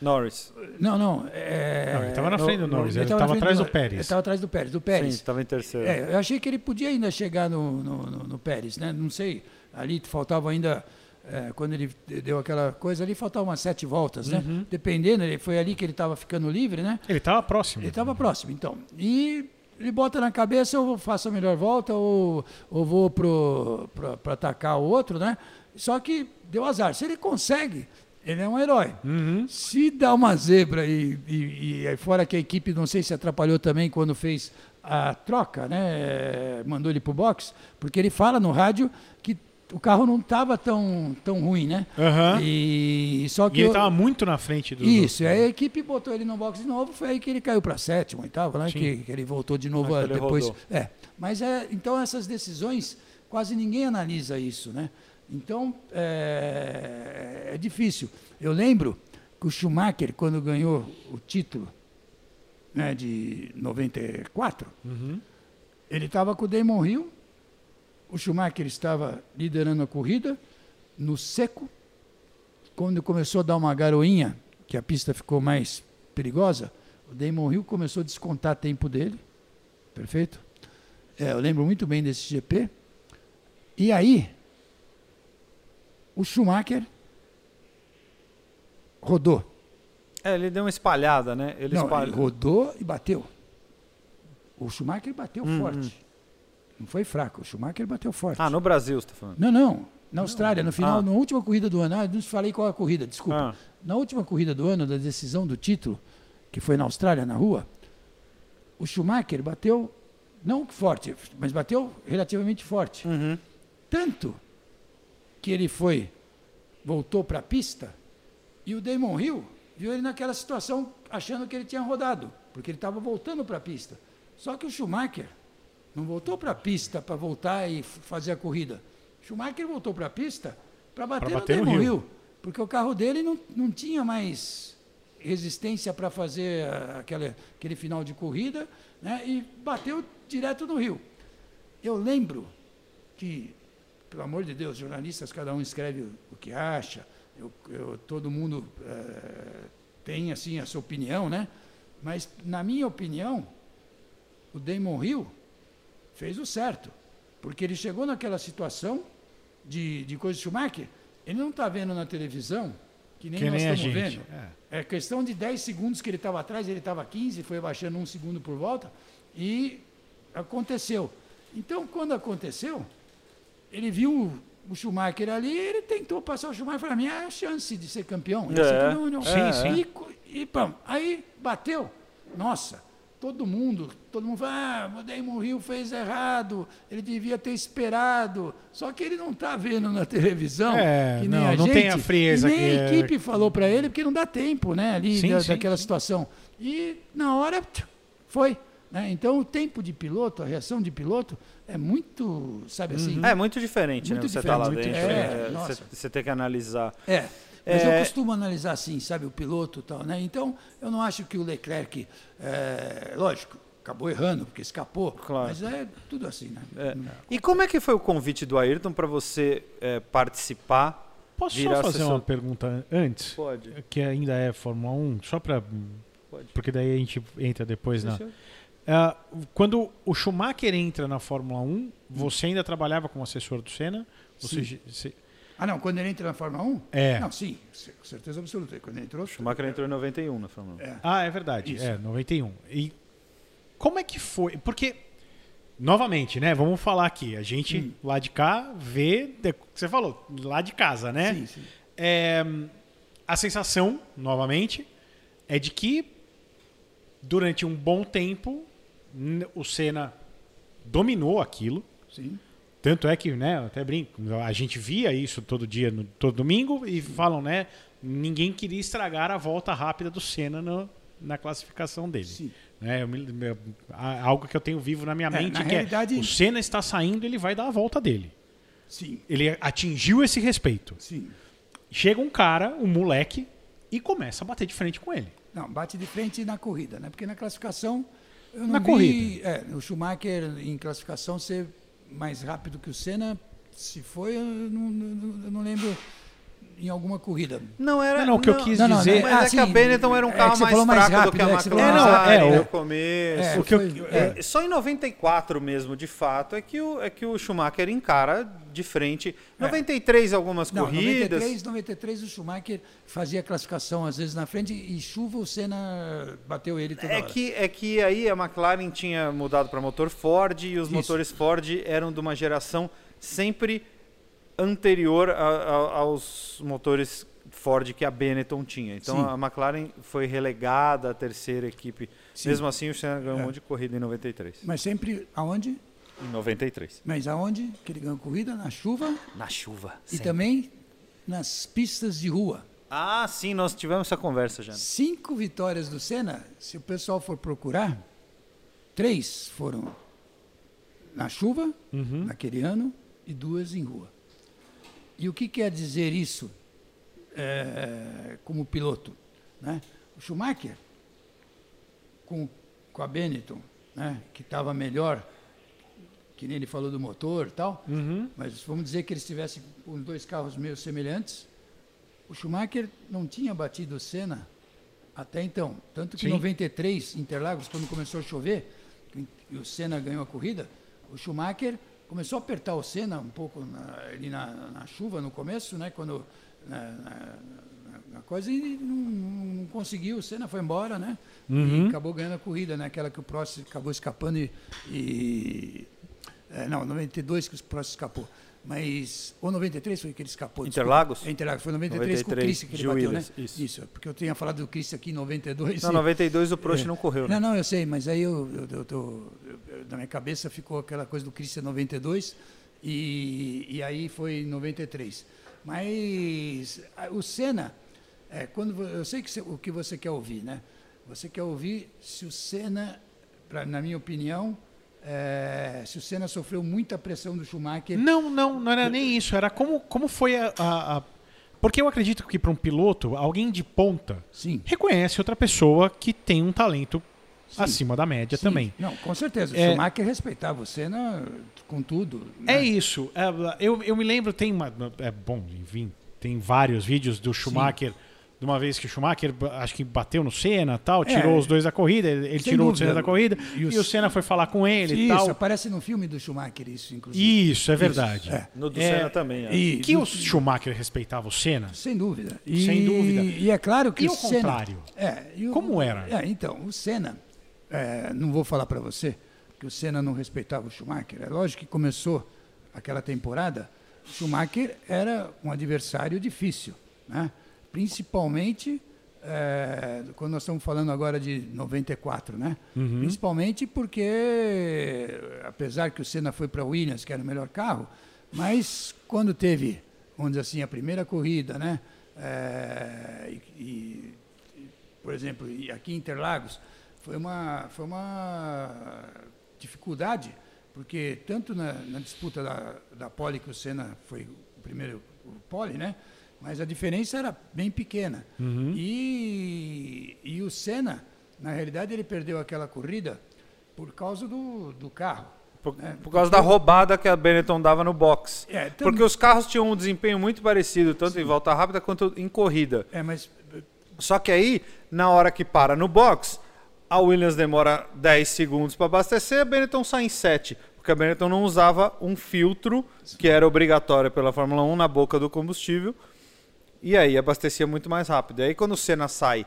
E: Norris.
D: Não, não. É,
C: Não, ele tava na frente do Norris, ele
D: tava
C: tava
D: na frente
C: atrás do Pérez.
D: Ele estava atrás do Pérez, do Pérez.
E: Sim, estava em terceiro.
D: É, eu achei que ele podia ainda chegar no, no, no- no Pérez, né? Não sei, ali faltava ainda, é, quando ele deu aquela coisa ali, faltavam umas sete voltas, né?
C: Uhum.
D: Dependendo, ele, foi ali que ele estava ficando livre, né?
C: Ele tava próximo.
D: Ele estava próximo, então. E ele bota na cabeça, eu faço a melhor volta, ou, ou vou para atacar o outro, né? Só que deu azar. Se ele consegue, ele é um herói.
C: Uhum.
D: Se dá uma zebra e, e, e fora que a equipe, não sei se atrapalhou também quando fez a troca, né? Mandou ele pro box, porque ele fala no rádio que o carro não estava tão, tão ruim, né?
C: Aham.
D: E só
C: E
D: que
C: ele
D: eu-
C: tava muito na frente do.
D: isso, e aí a equipe botou ele no box de novo, foi aí que ele caiu para sétimo, oitavo, né? Que, que ele voltou de novo
E: Ah,
D: a-
E: que ele
D: depois. É, mas é, então essas decisões quase ninguém analisa isso, né? Então é, é difícil. Eu lembro que o Schumacher quando ganhou o título, né, de 94,
C: Uhum.
D: ele estava com o Damon Hill, o Schumacher estava liderando a corrida, no seco. Quando começou a dar uma garoinha, que a pista ficou mais perigosa, o Damon Hill começou a descontar tempo dele. Perfeito? É, eu lembro muito bem desse GP. E aí, o Schumacher rodou.
E: É, ele deu uma espalhada, né? Ele
D: Não,
E: espalhou.
D: ele rodou e bateu. O Schumacher bateu
E: Uhum.
D: forte. Não foi fraco, o Schumacher bateu forte.
E: Ah, no Brasil, você tá falando.
D: Não, não. Na Austrália, no final,
E: Ah.
D: na última corrida do ano, ah, não falei qual é a corrida, desculpa.
E: Ah.
D: Na última corrida do ano, da decisão do título, que foi na Austrália, na rua, o Schumacher bateu, não forte, mas bateu relativamente forte.
E: Uhum.
D: Tanto que ele foi, voltou para a pista, e o Damon Hill viu ele naquela situação achando que ele tinha rodado, porque ele estava voltando para a pista. Só que o Schumacher não voltou para a pista para voltar e fazer a corrida. O Schumacher voltou para a pista para bater,
C: bater no
D: no Damon
C: Hill.
D: Hill, porque o carro dele não, não tinha mais resistência para fazer aquela, aquele final de corrida, né, e bateu direto no Rio. Eu lembro que, pelo amor de Deus, jornalistas, cada um escreve o, que acha, eu, eu- todo mundo eh, tem assim a sua opinião, né? Mas, na minha opinião, o Damon Hill fez o certo, porque ele chegou naquela situação de, de coisa de Schumacher, ele não está vendo na televisão, que nem
C: Que
D: nós
C: nem
D: estamos vendo.
C: É.
D: É questão de 10 segundos que ele estava atrás, ele estava 15, foi abaixando um segundo por volta, e aconteceu. Então, quando aconteceu, ele viu o- Schumacher ali, ele tentou passar o Schumacher, para mim é a chance de ser campeão.
E: É.
D: aqui não- não-
C: Sim, sim.
D: E, e pam, aí bateu. Nossa, todo mundo, todo mundo fala, ah, o Damon Hill fez errado, ele devia ter esperado. Só que ele não está vendo na televisão.
C: É,
D: que nem
C: não,
D: a
C: não
D: gente,
C: tem a frieza
D: e nem
C: que
D: a
C: é-
D: equipe falou para ele, porque não dá tempo, né? Ali
C: Sim,
D: da-
C: sim,
D: daquela
C: sim.
D: situação. E na hora foi. né? Então o tempo de piloto, a reação de piloto é muito, sabe assim?
E: É muito diferente,
D: Muito
E: né? Você tá lá dentro,
D: é,
E: é, você, tem que analisar.
D: É. Mas
E: É.
D: eu costumo analisar assim, sabe, o piloto e tal, né? Então, eu não acho que o Leclerc, é, lógico, acabou errando, porque escapou.
E: Claro.
D: Mas é tudo assim, né?
E: É. E como é que foi o convite do Ayrton para você é, participar?
C: Posso
E: Virar
C: só fazer
E: assessor-
C: uma pergunta antes?
E: Pode.
C: Que ainda é Fórmula 1, só para.
E: Pode.
C: Porque daí a gente entra depois na.
E: Sim, senhor.
C: Ah, quando o Schumacher entra na Fórmula 1, você ainda trabalhava como assessor do Senna? Você,
D: Sim.
C: você-
D: Ah, não, quando ele entra na Fórmula 1?
C: É.
D: Não, sim, com certeza absoluta. Quando ele entrou.
E: Schumacher entrou em 91 na Fórmula 1.
D: É.
C: Ah, é verdade.
D: Isso.
C: É, 91. E como é que foi? Porque, novamente, né? Vamos falar aqui. A gente
D: Hum.
C: lá de cá vê. Você falou, lá de casa, né?
D: Sim, sim.
C: É, a sensação, novamente, é de que durante um bom tempo o Senna dominou aquilo.
D: sim.
C: Tanto é que, né, até brinco, a gente via isso todo dia, no- todo domingo, e falam, né, ninguém queria estragar a volta rápida do Senna no- na classificação dele.
D: Sim.
C: Né, eu eu- algo que eu tenho vivo na minha
D: É,
C: mente,
D: na
C: que
D: realidade-
C: é o Senna está saindo, ele vai dar a volta dele.
D: Sim,
C: Ele atingiu esse respeito.
D: sim.
C: Chega um cara, um moleque, e começa a bater de frente com ele.
D: Não, bate de frente na corrida, né? Porque na classificação. Eu não
C: Na
D: vi,
C: corrida.
D: É, o Schumacher em classificação ser mais rápido que o Senna. Se foi, eu não, não- eu não lembro em alguma corrida.
E: Não era.
C: Não, não, o que eu quis
D: Não, não,
C: dizer.
E: Mas
D: Ah,
E: é que a
D: sim,
E: Benetton era um
D: é
E: carro
D: você
E: mais
D: mais
E: fraco do
D: rápido,
E: que a
D: é
E: McLaren
C: É, não, é,
E: no
C: o-
E: começo.
D: É,
C: o que eu-
D: foi-
C: é,
E: É, só em 94 mesmo, de fato, é que o, é que o Schumacher encara de frente. 93 algumas corridas.
D: 93, 93 o Schumacher fazia classificação às vezes na frente e chuva o Senna bateu ele toda
E: É
D: hora.
E: que, é que aí a McLaren tinha mudado para motor Ford e os
D: Isso.
E: motores Ford eram de uma geração sempre anterior a- a- aos motores Ford que a Benetton tinha. Então
D: Sim.
E: a McLaren foi relegada à terceira equipe.
D: Sim.
E: Mesmo assim, o Senna ganhou
D: É.
E: um monte de corrida em 93.
D: Mas sempre aonde?
E: Em 93.
D: Mas aonde que ele ganhou corrida? Na chuva
E: Na chuva.
D: e
E: sempre.
D: também nas pistas de rua.
E: Ah, sim, nós tivemos essa conversa já.
D: Cinco vitórias do Senna, se o pessoal for procurar, três foram na chuva,
C: Uhum.
D: naquele ano, e duas em rua. E o que quer dizer isso é, como piloto? Né? O Schumacher, com, com a Benetton, né, que estava melhor, que nem ele falou do motor e tal,
C: Uhum.
D: mas vamos dizer que eles tivessem com dois carros meio semelhantes. O Schumacher não tinha batido o Senna até então. Tanto que em
C: Sim.
D: 93, Interlagos, quando começou a chover, e o Senna ganhou a corrida, o Schumacher começou a apertar o Senna um pouco na, ali na, na chuva no começo, né? Quando na, na- coisa e não, não conseguiu, o Senna foi embora, né?
C: Uhum.
D: E acabou ganhando a corrida, né? Aquela que o Prost acabou escapando e, e é, não, 92 que o Prost escapou. Mas. Ou 93 foi que ele escapou. desculpa.
E: Interlagos?
D: É, Interlagos. Foi 93, com o
E: 93,
D: Christian que ele bateu,
E: Willis,
D: né?
E: isso.
D: porque eu tinha falado do Christian aqui em 92.
E: Não,
D: e-
E: 92 o Prost
D: É.
E: não correu, né?
D: Não, não, eu sei, mas aí eu, eu, eu tô- eu- na minha cabeça ficou aquela coisa do Christian 92 e, e aí foi em 93. Mas o Senna, é, quando eu sei que o que você quer ouvir, né? Você quer ouvir se o Senna, pra, na minha opinião, é, se o Senna sofreu muita pressão do Schumacher.
C: Não, não, não era nem isso. Era como, como foi a, a- a- Porque eu acredito que para um piloto, alguém de ponta
D: Sim.
C: reconhece outra pessoa que tem um talento
D: Sim.
C: acima da média
D: Sim,
C: também.
D: Não, com certeza. O
C: É-
D: Schumacher respeitava o Senna com tudo.
C: É
D: né?
C: isso. É, eu, eu me lembro, tem uma. É bom, enfim, tem vários vídeos do Schumacher. De uma vez que o Schumacher acho que bateu no Senna tal,
D: É.
C: tirou os dois da corrida, ele tirou o
D: dúvida.
C: Senna da corrida,
D: E
C: e,
D: os-
C: o Senna foi falar com ele e
D: Isso,
C: tal.
D: aparece no filme do Schumacher, isso, inclusive.
C: Isso, é verdade.
D: é.
E: No do
C: É,
E: Senna também. acho.
D: E,
C: Que
D: do-
C: o Schumacher respeitava o Senna?
D: Sem dúvida. E,
C: Sem dúvida.
D: E é claro que
C: E
D: o
C: o
D: Senna...
C: contrário?
D: É, e o-
C: Como era?
D: É, então, o Senna, é, não vou falar para você que o Senna não respeitava o Schumacher. É lógico que começou aquela temporada, o Schumacher era um adversário difícil, né? Principalmente é, quando nós estamos falando agora de 94, né? Principalmente porque, apesar que o Senna foi para Williams, que era o melhor carro, mas quando teve, vamos dizer assim, a primeira corrida, né? É, e, e, por exemplo, aqui em Interlagos, foi uma, foi uma dificuldade, porque tanto na, na disputa da, da pole, que o Senna foi o primeiro o pole, né? Mas a diferença era bem pequena. E, e o Senna, na realidade, ele perdeu aquela corrida por causa do, do carro.
E: Por,
D: né?
E: por causa da roubada que a Benetton dava no box.
D: É, tam-
E: Porque os carros tinham um desempenho muito parecido, tanto em volta rápida quanto em corrida.
D: É, mas
E: Só que aí, na hora que para no box, a Williams demora 10 segundos para abastecer, a Benetton sai em 7. Porque a Benetton não usava um filtro que era obrigatório pela Fórmula 1 na boca do combustível. E aí abastecia muito mais rápido. E aí quando o Senna sai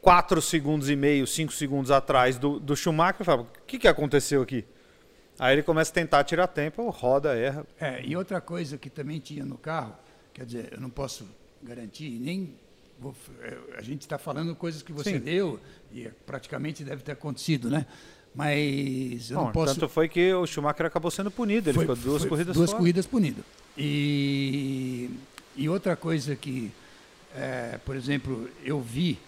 E: 4 segundos e meio, 5 segundos atrás do, do Schumacher, fala, o que, que aconteceu aqui? Aí ele começa a tentar tirar tempo, roda, erra.
D: É, e outra coisa que também tinha no carro, quer dizer, eu não posso garantir, nem vou, é, a gente está falando coisas que você
E: Sim.
D: leu e é, praticamente deve ter acontecido, né? Mas eu
E: Bom,
D: não posso.
E: Tanto foi que o Schumacher acabou sendo punido, ele
D: Foi-
E: ficou duas
D: foi
E: corridas
D: duas
E: fora.
D: corridas punido. E, e outra coisa que, é, por exemplo, eu vi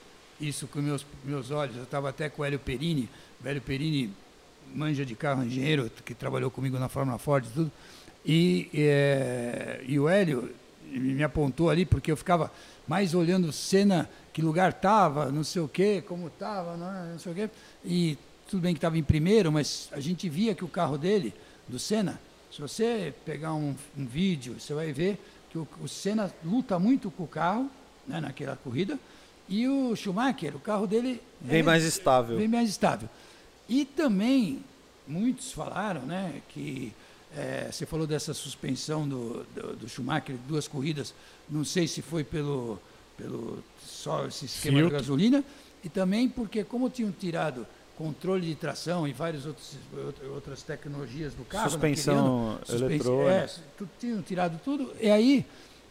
D: isso com meus meus olhos. Eu estava até com o Hélio Perini. O Hélio Perini manja de carro, engenheiro que trabalhou comigo na Fórmula Ford e tudo. E, é, e o Hélio me apontou ali porque eu ficava mais olhando cena, que lugar estava, não sei o quê, como estava, não, sei o quê. E tudo bem que estava em primeiro, mas a gente via que o carro dele, do Senna, se você pegar um, um vídeo, você vai ver que o, o Senna luta muito com o carro, né, naquela corrida, e o Schumacher, o carro dele
E: Bem
D: é
E: mais estável.
D: bem mais estável. E também, muitos falaram, né, que eh, você falou dessa suspensão do, do, do Schumacher, duas corridas, não sei se foi pelo, pelo só esse esquema
C: Filtro.
D: da gasolina, e também porque como tinham tirado controle de tração e várias outras, outras tecnologias do carro.
E: Suspensão
D: suspen-
E: eletrônica.
D: É, tinham tirado tudo. E aí,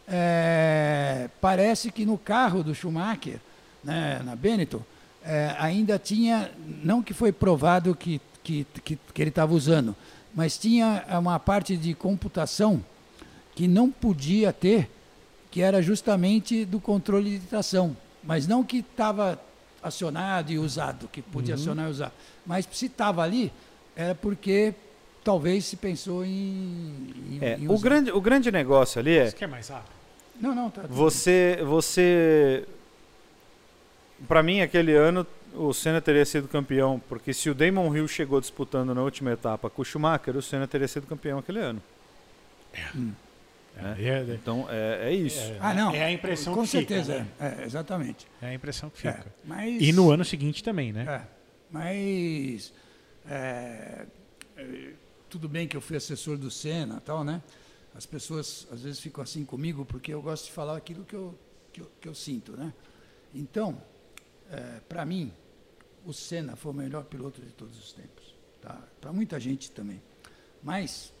D: é, parece que no carro do Schumacher, né, na Benetton, é, ainda tinha, não que foi provado que, que, que, que ele estava usando, mas tinha uma parte de computação que não podia ter, que era justamente do controle de tração, mas não que estava acionado e usado, que podia acionar e usar. Mas se estava ali, era porque talvez se pensou em, em,
E: É,
D: em
E: o, grande, o grande negócio ali é
C: Você quer mais rápido?
D: Não, não, tá. tudo
E: você. você Pra mim, aquele ano, o Senna teria sido campeão, porque se o Damon Hill chegou disputando na última etapa com o Schumacher, o Senna teria sido campeão aquele ano.
C: É, é,
E: Então é, é isso.
C: é.
D: Ah, não.
C: É a impressão
D: Com
C: que
D: certeza,
C: fica. né?
D: é. É, exatamente.
C: É a impressão que
D: É,
C: fica.
D: mas,
C: E no ano seguinte também, né?
D: É, mas tudo bem que eu fui assessor do Senna e tal, né? As pessoas às vezes ficam assim comigo porque eu gosto de falar aquilo que eu, que eu, que eu sinto, né? Então, é, para mim, o Senna foi o melhor piloto de todos os tempos. Tá? Para muita gente também. Mas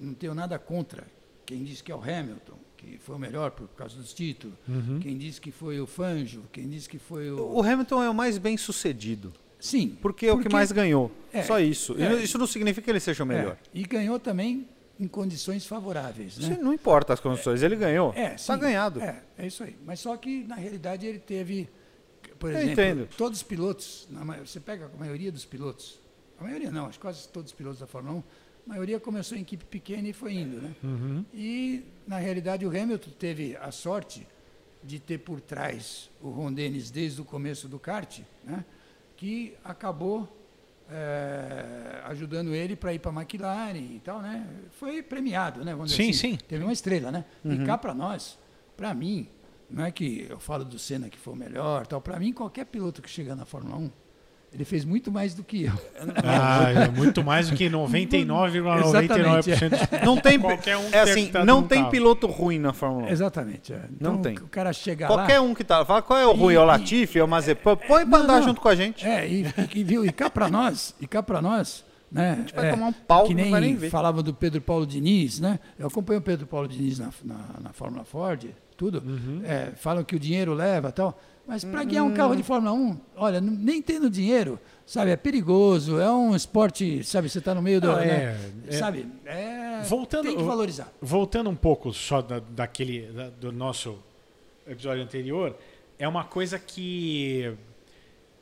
D: não tenho nada contra quem diz que é o Hamilton, que foi o melhor por causa dos títulos.
C: Uhum.
D: Quem diz que foi o Fangio, quem diz que foi o...
E: O Hamilton é o mais bem sucedido.
D: Sim.
E: Porque é o que mais ganhou.
D: É,
E: Só isso.
D: É.
E: Isso não significa que ele seja o melhor.
D: É, e ganhou também em condições favoráveis. Né?
E: não importa as condições, ele ganhou.
D: É,
E: Está
D: sim,
E: ganhado.
D: É, é isso aí. Mas só que, na realidade, ele teve, por
E: Eu
D: exemplo,
E: entendo.
D: todos os pilotos, na você pega a maioria dos pilotos, a maioria não, acho que quase todos os pilotos da Fórmula 1, a maioria começou em equipe pequena e foi indo. Né?
C: Uhum.
D: E, na realidade, o Hamilton teve a sorte de ter por trás o Ron Dennis desde o começo do kart, né? que acabou eh, ajudando ele para ir para a McLaren e tal, né? Foi premiado, né?
C: Sim,
D: assim.
C: sim.
D: Teve uma estrela, né? E cá para nós, para mim, não é que eu falo do Senna que foi o melhor, tal. Para mim, qualquer piloto que chega na Fórmula 1, ele fez muito mais do que eu.
C: Ah, é muito mais do que 99,99% dos
E: Não tem,
C: Qualquer um
E: é assim, não tem piloto ruim na Fórmula 1.
D: Exatamente. é.
E: Não
D: Então,
E: tem.
D: O cara chega
E: Qualquer
D: lá.
E: um que tá. Fala qual é o ruim, é o Latifi, é o Mazepin. Põe
D: Não,
E: andar
D: não.
E: junto com a gente.
D: É, e, e viu, e cá para nós, e cá para nós, né? A gente
E: vai tomar um pau
D: que
E: não
D: nem,
E: vai nem ver.
D: falava do Pedro Paulo Diniz, né? Eu acompanho o Pedro Paulo Diniz na, na, na Fórmula Ford, tudo.
C: Uhum.
D: É, falam que o dinheiro leva tal. Mas para guiar um carro de Fórmula 1, olha, nem tendo dinheiro, sabe, é perigoso, é um esporte, sabe, você está no meio do.
C: Não,
D: né,
C: é- é-
D: sabe? É,
C: Voltando-
D: tem que valorizar.
C: Voltando um pouco só da, daquele da- do nosso episódio anterior, é uma coisa que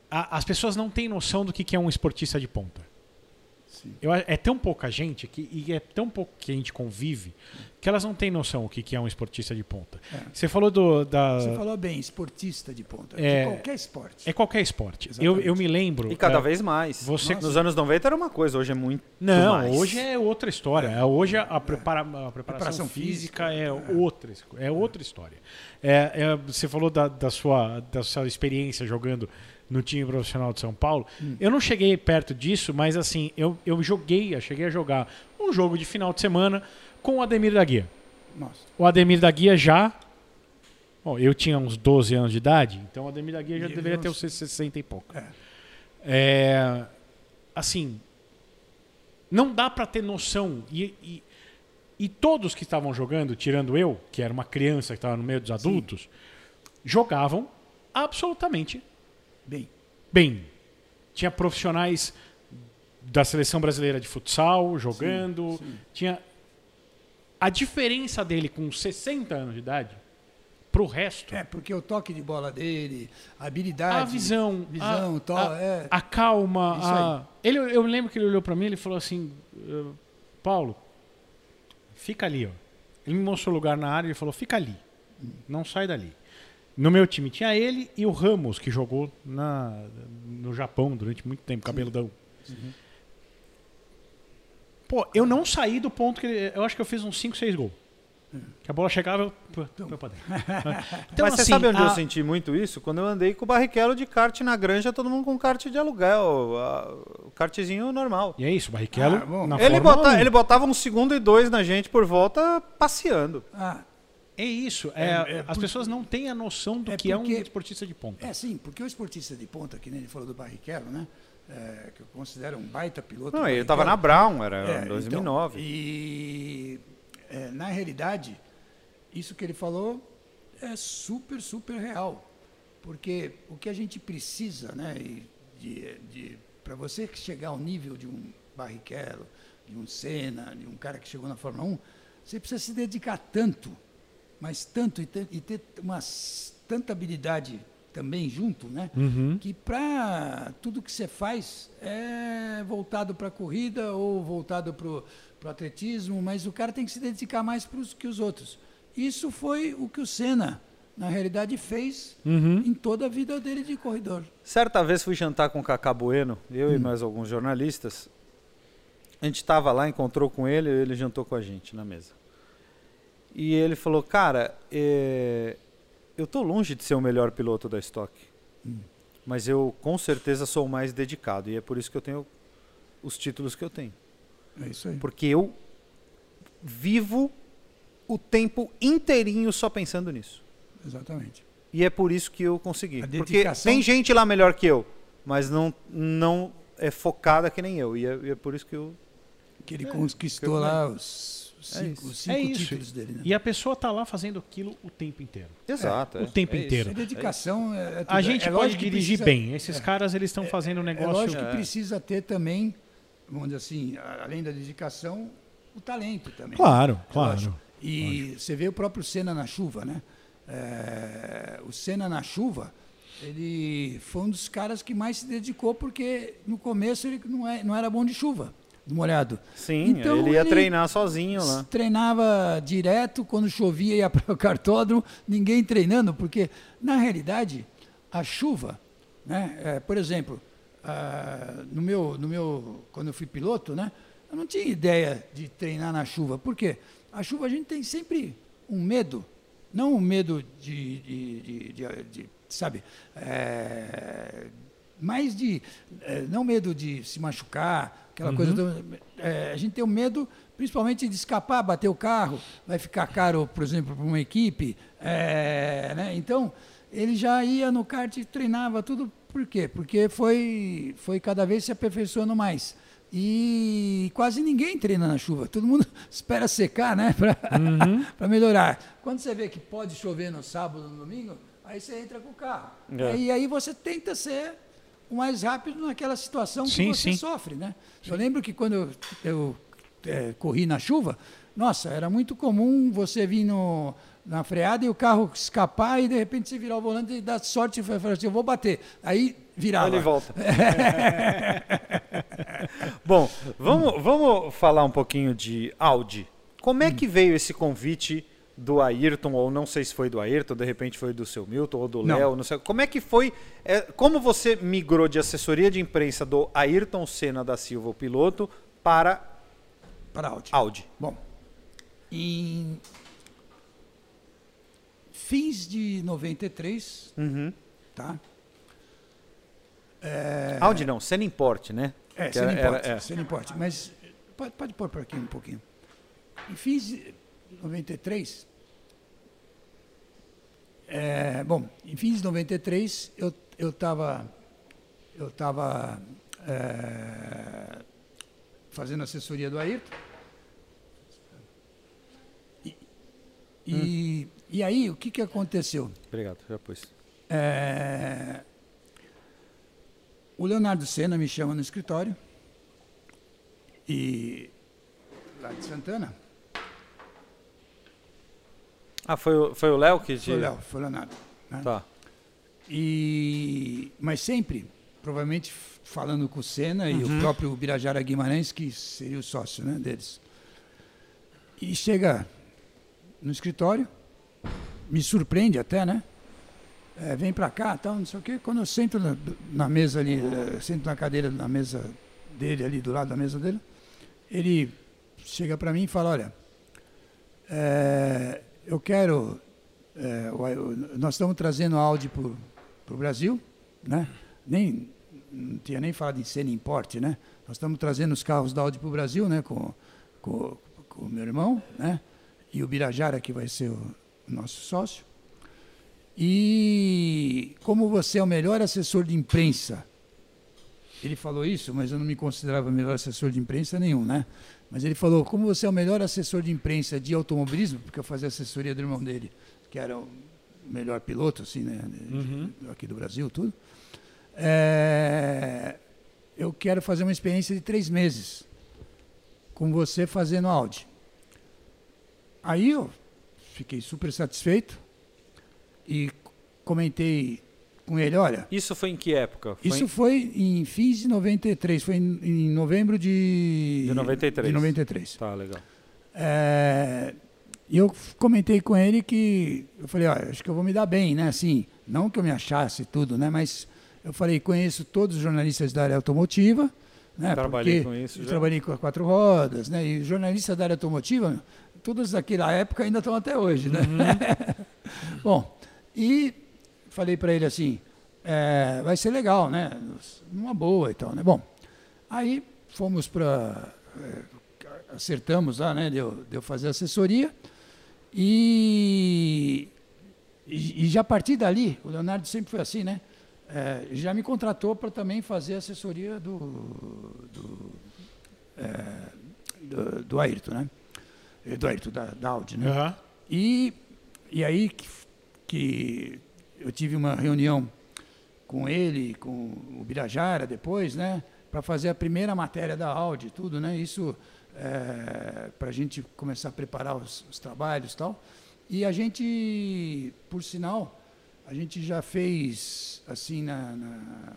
C: a- as pessoas não têm noção do que, que é um esportista de ponta.
D: Sim.
C: Eu é tão pouca gente que, e é tão pouco que a gente convive que elas não têm noção o que, que é um esportista de ponta.
D: É.
C: Você falou do da
D: Você falou bem, esportista de ponta,
C: É-
D: de qualquer esporte.
C: é qualquer esporte. Eu, eu me lembro.
E: E cada
C: é,
E: vez mais.
C: você-
E: Nos anos 90 era uma coisa, hoje é muito
C: Não,
E: mais.
C: hoje é outra história. É, Hoje a, prepara- a preparação,
D: Preparação
C: física,
D: física,
C: é, outra, es- é outra história. É, é, você falou da, da sua, da sua experiência jogando no time profissional de São Paulo. Eu não cheguei perto disso, mas assim, eu, eu joguei, eu cheguei a jogar um jogo de final de semana com o Ademir da Guia.
D: Nossa.
C: O Ademir da Guia já. Bom, eu tinha uns 12 anos de idade, então o Ademir da Guia já
D: E
C: deveria
D: não
C: ter
D: se-
C: 60 e pouco.
D: É.
C: É, assim, não dá pra ter noção. E, e, e todos que estavam jogando, tirando eu, que era uma criança que estava no meio dos adultos, jogavam absolutamente
D: Bem,
C: bem. Tinha profissionais da seleção brasileira de futsal jogando.
D: sim.
C: Tinha a diferença dele com 60 anos de idade pro resto.
D: é, porque o toque de bola dele, a habilidade.
C: a visão,
D: visão,
C: a,
D: to-
C: a,
D: é.
C: a calma. A- Ele, eu lembro que ele olhou pra mim e ele falou assim: "Eh, Paulo, fica ali. Ó. Ele me mostrou o lugar na área e ele falou: fica ali, não sai dali. No meu time tinha ele e o Ramos, que jogou na, no Japão durante muito tempo, cabeludão. Pô, eu não saí do ponto que ele. Eu acho que eu fiz uns 5, 6 gols. Que a bola chegava, eu. dentro. Então,
E: Mas você
C: assim,
E: sabe onde eu
C: a-
E: senti muito isso? Quando eu andei com o Barrichello de kart na granja, todo mundo com kart de aluguel, a- o kartzinho normal.
C: E é isso, o Barrichello.
D: Ah,
E: Ele, bota,
C: 1.
E: ele botava um segundo e dois na gente por volta passeando.
D: Ah,
C: É isso. é-
D: É- é
C: as pessoas não têm a noção do
D: É
C: que é um
D: porque-
C: esportista de ponta.
D: é sim, porque o esportista de ponta, que nem ele falou do Barrichello, né? é, que eu considero um baita piloto.
E: Não, ele estava na. Brown, era
D: É,
E: em 2009.
D: então, e é, na realidade, isso que ele falou é super, super real. Porque o que a gente precisa, né, de, de, para você chegar ao nível de um Barrichello, de um Senna, de um cara que chegou na Fórmula 1, você precisa se dedicar tanto, mas tanto, e ter, e ter uma tanta habilidade também junto, né?
C: Uhum.
D: que para tudo que você faz é voltado para a corrida ou voltado para o atletismo, mas o cara tem que se dedicar mais para que os outros. Isso foi o que o Senna, na realidade, fez
C: Uhum.
D: em toda a vida dele de corredor.
E: Certa vez fui jantar com o Cacá Bueno, eu e mais alguns jornalistas. A gente estava lá, encontrou com ele, ele jantou com a gente na mesa. E ele falou, cara, é, eu tô longe de ser o melhor piloto da Stock, mas eu com certeza sou o mais dedicado e é por isso que eu tenho os títulos que eu tenho,
D: É isso aí.
E: porque eu vivo o tempo inteirinho só pensando nisso.
D: Exatamente.
E: E é por isso que eu consegui. Porque tem gente lá melhor que eu, mas não, não é focada que nem eu. E é, e é por isso que eu.
D: Que ele
E: É,
D: conquistou
E: eu-
D: lá os cinco,
E: isso.
D: os cinco
C: É isso.
D: títulos dele. Né?
C: E a pessoa tá lá fazendo aquilo o tempo inteiro.
E: Exato.
C: o tempo inteiro.
D: A dedicação é, é tudo.
C: A gente
D: É
C: pode
D: lógico
C: dirigir
D: precisa-
C: bem. Esses
D: é.
C: caras eles estão fazendo um
D: É
C: negócio.
D: lógico
E: É.
D: que precisa ter também, vamos dizer assim, além da dedicação, o talento também.
C: Claro,
D: É
C: claro.
D: lógico. E você vê o próprio Senna na chuva, né? É, o Senna na chuva, ele foi um dos caras que mais se dedicou porque no começo ele não, é, não era bom de chuva, do molhado.
E: Sim,
D: Então,
E: ele ia
D: ele-
E: treinar sozinho lá.
D: Treinava direto, quando chovia ia para o cartódromo, ninguém treinando, porque na realidade a chuva, né, é, por exemplo, ah, no meu, no meu, quando eu fui piloto, né, eu não tinha ideia de treinar na chuva. Por quê? A chuva a gente tem sempre um medo, não um medo de, de, de- de- de- sabe, é, mais de, é, não medo de se machucar, aquela coisa, do, é, a gente tem o medo principalmente de escapar, bater o carro, vai ficar caro, por exemplo, para uma equipe, é, né? então ele já ia no kart e treinava tudo, por quê? Porque foi, foi cada vez se aperfeiçoando mais. E quase ninguém treina na chuva. Todo mundo espera secar, né? Para
E: Uhum.
D: melhorar. Quando você vê que pode chover no sábado, no domingo, aí você entra com o carro.
E: É.
D: E aí você tenta ser o mais rápido naquela situação que
C: Sim,
D: você
C: sim.
D: sofre, né? Eu lembro que quando eu, eu, eh, corri na chuva, nossa, era muito comum você vir no, na freada e o carro escapar e de repente você virar o volante e dar sorte e falar assim, eu vou bater. Aí virava.
E: Ele volta. Bom, vamos, vamos falar um pouquinho de Audi. Como é que veio esse convite do Ayrton, ou não sei se foi do Ayrton, de repente foi do seu Milton ou do
D: Não.
E: Léo, não sei. Como é que foi? é, como você migrou de assessoria de imprensa do Ayrton Senna da Silva, o piloto, para
D: Para Audi.
E: Audi?
D: Bom, em fins de 93,
E: Uhum.
D: tá?
E: Audi não, Senna Import, né?
D: É, não
E: era-
D: importa,
E: é.
D: não. Mas pode, pode pôr por aqui um pouquinho. Em fins de 93, é, bom, em fins de 93 eu eu estava eu tava, é, fazendo assessoria do Ayrton. E, e, e aí o que que aconteceu?
E: Obrigado, já pus.
D: É, O Leonardo Senna me chama no escritório e lá de Santana,
E: Ah, foi, o- foi o Léo que te...
D: foi o Léo, foi o Leonardo. né?
E: Tá.
D: E, mas sempre, provavelmente falando com o Senna e o próprio Birajara Guimarães, que seria o sócio né, deles. E chega no escritório, me surpreende até, né? É, vem pra cá, tal, não sei o quê. Quando eu sento na, na mesa ali, eh, sento na cadeira na mesa dele ali, do lado da mesa dele, ele chega para mim e fala, olha, é, eu quero é, nós estamos trazendo Audi para o Brasil, né? Nem, não tinha nem falado em Senna Import, né? Nós estamos trazendo os carros da Audi para o Brasil, né? Com, com, com o meu irmão, né? E o Birajara, que vai ser o, nosso sócio. E como você é o melhor assessor de imprensa, ele falou isso, mas eu não me considerava melhor assessor de imprensa nenhum, né? Mas ele falou, como você é o melhor assessor de imprensa de automobilismo, porque eu fazia assessoria do irmão dele, que era o melhor piloto, assim, né? de- Aqui do Brasil, tudo. É, eu quero fazer uma experiência de três meses com você fazendo Audi. Aí eu fiquei super satisfeito e comentei com ele, olha,
E: Isso foi em que época? Foi
D: isso
E: em-
D: foi em fins de 93, foi em, em novembro de...
E: De 93.
D: De 93.
E: Tá, legal.
D: É, E eu comentei com ele que eu falei, olha, acho que eu vou me dar bem, né? Assim, não que eu me achasse tudo, né? Mas eu falei, conheço todos os jornalistas da área automotiva, né?
E: Trabalhei com isso
D: eu
E: já.
D: trabalhei com a quatro rodas, né? E jornalistas da área automotiva, todos daquela época ainda estão até hoje, né?
E: Uhum.
D: Bom, e falei para ele assim, é, vai ser legal, né? Uma boa e tal, né? Bom, aí fomos para acertamos lá, né? Deu, deu fazer assessoria. E, e, e já a partir dali, o Leonardo sempre foi assim, né? É, já me contratou para também fazer assessoria do, do, é, do, do Ayrton, né? Do Ayrton, da, da Audi, né?
C: Aham.
D: E, e aí que, que eu tive uma reunião com ele, com o Birajara depois, né? Para fazer a primeira matéria da Audi, tudo, né? Isso para a gente começar a preparar os, os trabalhos e tal. E a gente, por sinal, a gente já fez, assim, na, na,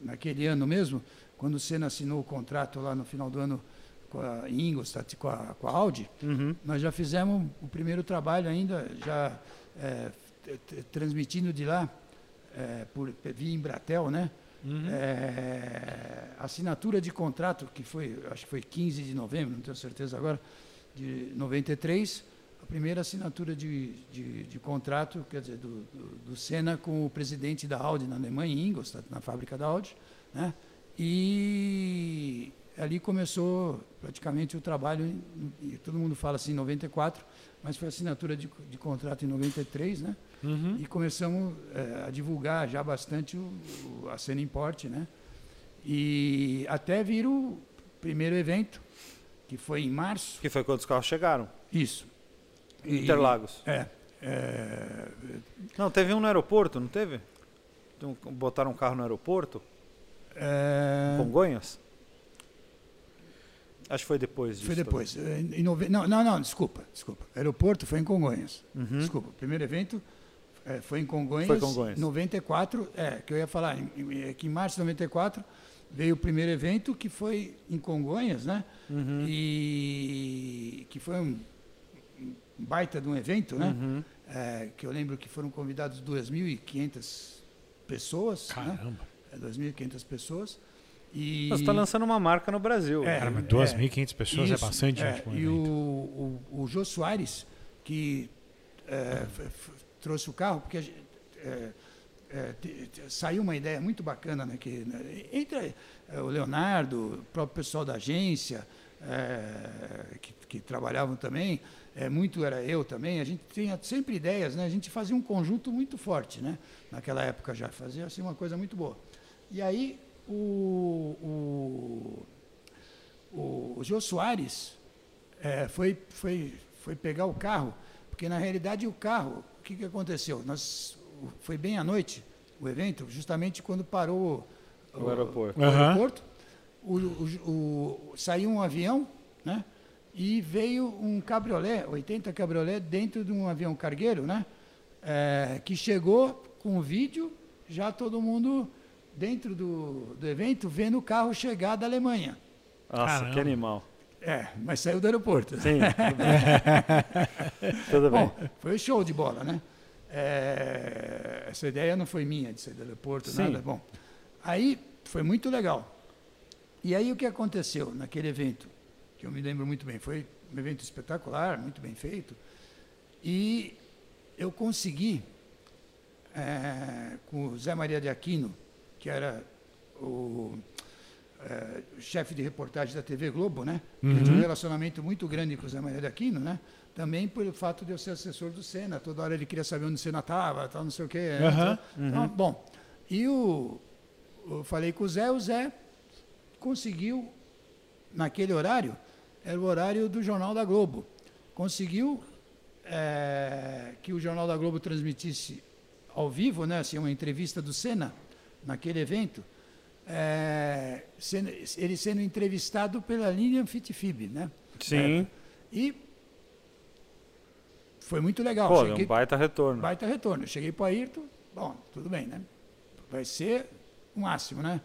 D: naquele ano mesmo, quando o Senna assinou o contrato lá no final do ano com a Ingolstadt, com a, com a Audi,
E: Uhum.
D: nós já fizemos o primeiro trabalho ainda, já é, transmitindo de lá, é, por, via Embratel, né? É, assinatura de contrato, que foi, acho que foi 15 de novembro, não tenho certeza agora, de 93, a primeira assinatura de, de, de contrato, quer dizer, do, do, do Senna com o presidente da Audi na Alemanha, em Ingolstadt, na fábrica da Audi, né? E ali começou praticamente o trabalho, e todo mundo fala assim, em 94, mas foi assinatura de, de contrato em 93, né?
C: Uhum.
D: E começamos eh, a divulgar já bastante o, o- a cena Import, né? E até vir o primeiro evento, que foi em março.
E: Que foi quando os carros chegaram.
D: Isso. E-
E: Interlagos.
D: É. é,
E: Não, teve um no aeroporto, não teve? Botaram um carro no aeroporto?
D: é,
E: Congonhas? Acho que foi depois disso.
D: foi depois. é, Em nove... não, não, não, desculpa, desculpa. Aeroporto foi em Congonhas.
E: Uhum.
D: Desculpa, primeiro evento é, foi em Congonhas.
E: Foi em Congonhas.
D: 94, é, que eu ia falar, em, em- é que em março de 94 veio o primeiro evento que foi em Congonhas, né?
E: Uhum.
D: E que foi um baita de um evento, né?
E: Uhum.
D: É, que eu lembro que foram convidados 2.500 pessoas, né?
C: Caramba.
D: É, 2.500 pessoas. E
E: Você está lançando uma marca no Brasil.
D: É.
C: Cara, mas 2.500 pessoas é
D: Isso,
C: bastante
D: é,
C: gente
D: E o, o, o Jô Soares, que é, f- trouxe o carro, porque é, é, saiu uma ideia muito bacana, né, que, né, entre é, o Leonardo, o próprio pessoal da agência, é, que, que trabalhavam também, é, muito era eu também, a gente tinha sempre ideias, né, a gente fazia um conjunto muito forte, né, naquela época já, fazia assim, uma coisa muito boa. E aí o, o, o, Jô Soares é, foi, foi, foi pegar o carro, porque na realidade o carro, que, que aconteceu? Nós, foi bem à noite o evento, justamente quando parou
E: O aeroporto.
D: o aeroporto, o, o- o- saiu um avião, né? E veio um cabriolé, 80 cabriolé, dentro de um avião cargueiro, né? É, que chegou com o vídeo, já todo mundo dentro do, do evento, vendo o carro chegar da Alemanha.
E: Nossa,
C: Caramba.
E: que animal.
D: É, mas saiu do aeroporto.
E: Sim, tudo bem. tudo bem.
D: Bom, foi show de bola, né? É, essa ideia não foi minha de sair do aeroporto,
E: Sim.
D: nada. Bom, aí foi muito legal. E aí o que aconteceu naquele evento, que eu me lembro muito bem, foi um evento espetacular, muito bem feito. E eu consegui, é, com o Zé Maria de Aquino, que era o é, chefe de reportagem da TV Globo, né? Eu tinha um relacionamento muito grande com o Zé Maria de Aquino, né? Também pelo fato de eu ser assessor do Senna, toda hora ele queria saber onde o Senna estava, tal, não sei o quê. né?
C: Aham.
D: Então, bom, e o, eu falei com o Zé, o Zé conseguiu, naquele horário, era o horário do Jornal da Globo, conseguiu eh, que o Jornal da Globo transmitisse ao vivo, né, assim, uma entrevista do Senna, naquele evento, eh, sendo- ele sendo entrevistado pela Lilian Fittipaldi, né?
E: Sim.
D: E foi muito legal.
E: Pô, é
D: Cheguei-
E: um baita retorno.
D: Baita retorno. Cheguei para o Ayrton, bom, tudo bem, né? Vai ser o máximo, né?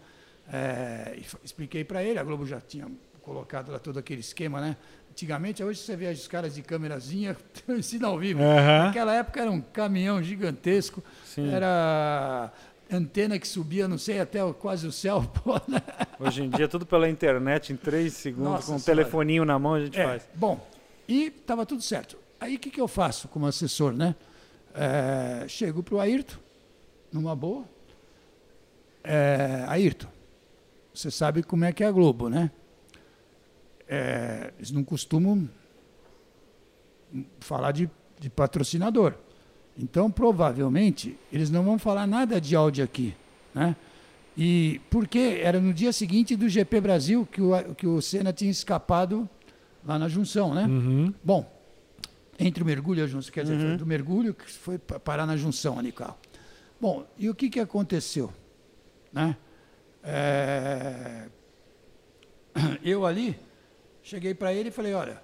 D: É, expliquei para ele, a Globo já tinha colocado lá todo aquele esquema, né? Antigamente, hoje você vê os caras de câmerazinha ensina ao vivo.
C: Aham.
D: Naquela época era um caminhão gigantesco,
E: Sim.
D: era antena que subia, não sei, até quase o céu. Pô, né?
E: Hoje em dia, tudo pela internet, em três segundos,
D: Nossa
E: com um
D: Senhora.
E: telefoninho na mão, a gente
D: É,
E: faz.
D: Bom, e estava tudo certo. Aí o que, que eu faço como assessor, né? É, chego para o Ayrton, numa boa. É, Ayrton, você sabe como é que é a Globo, né? É, eles não costumam falar de, de patrocinador. Então, provavelmente, eles não vão falar nada de áudio aqui, né? E porque era no dia seguinte do GP Brasil que o, que o Senna tinha escapado lá na junção, né?
C: Uhum.
D: Bom, entre o mergulho e a junção, quer dizer, foi do mergulho que foi pa- parar na junção ali, carro. Bom, e o que, que aconteceu? Né? É, Eu ali, cheguei para ele e falei, olha,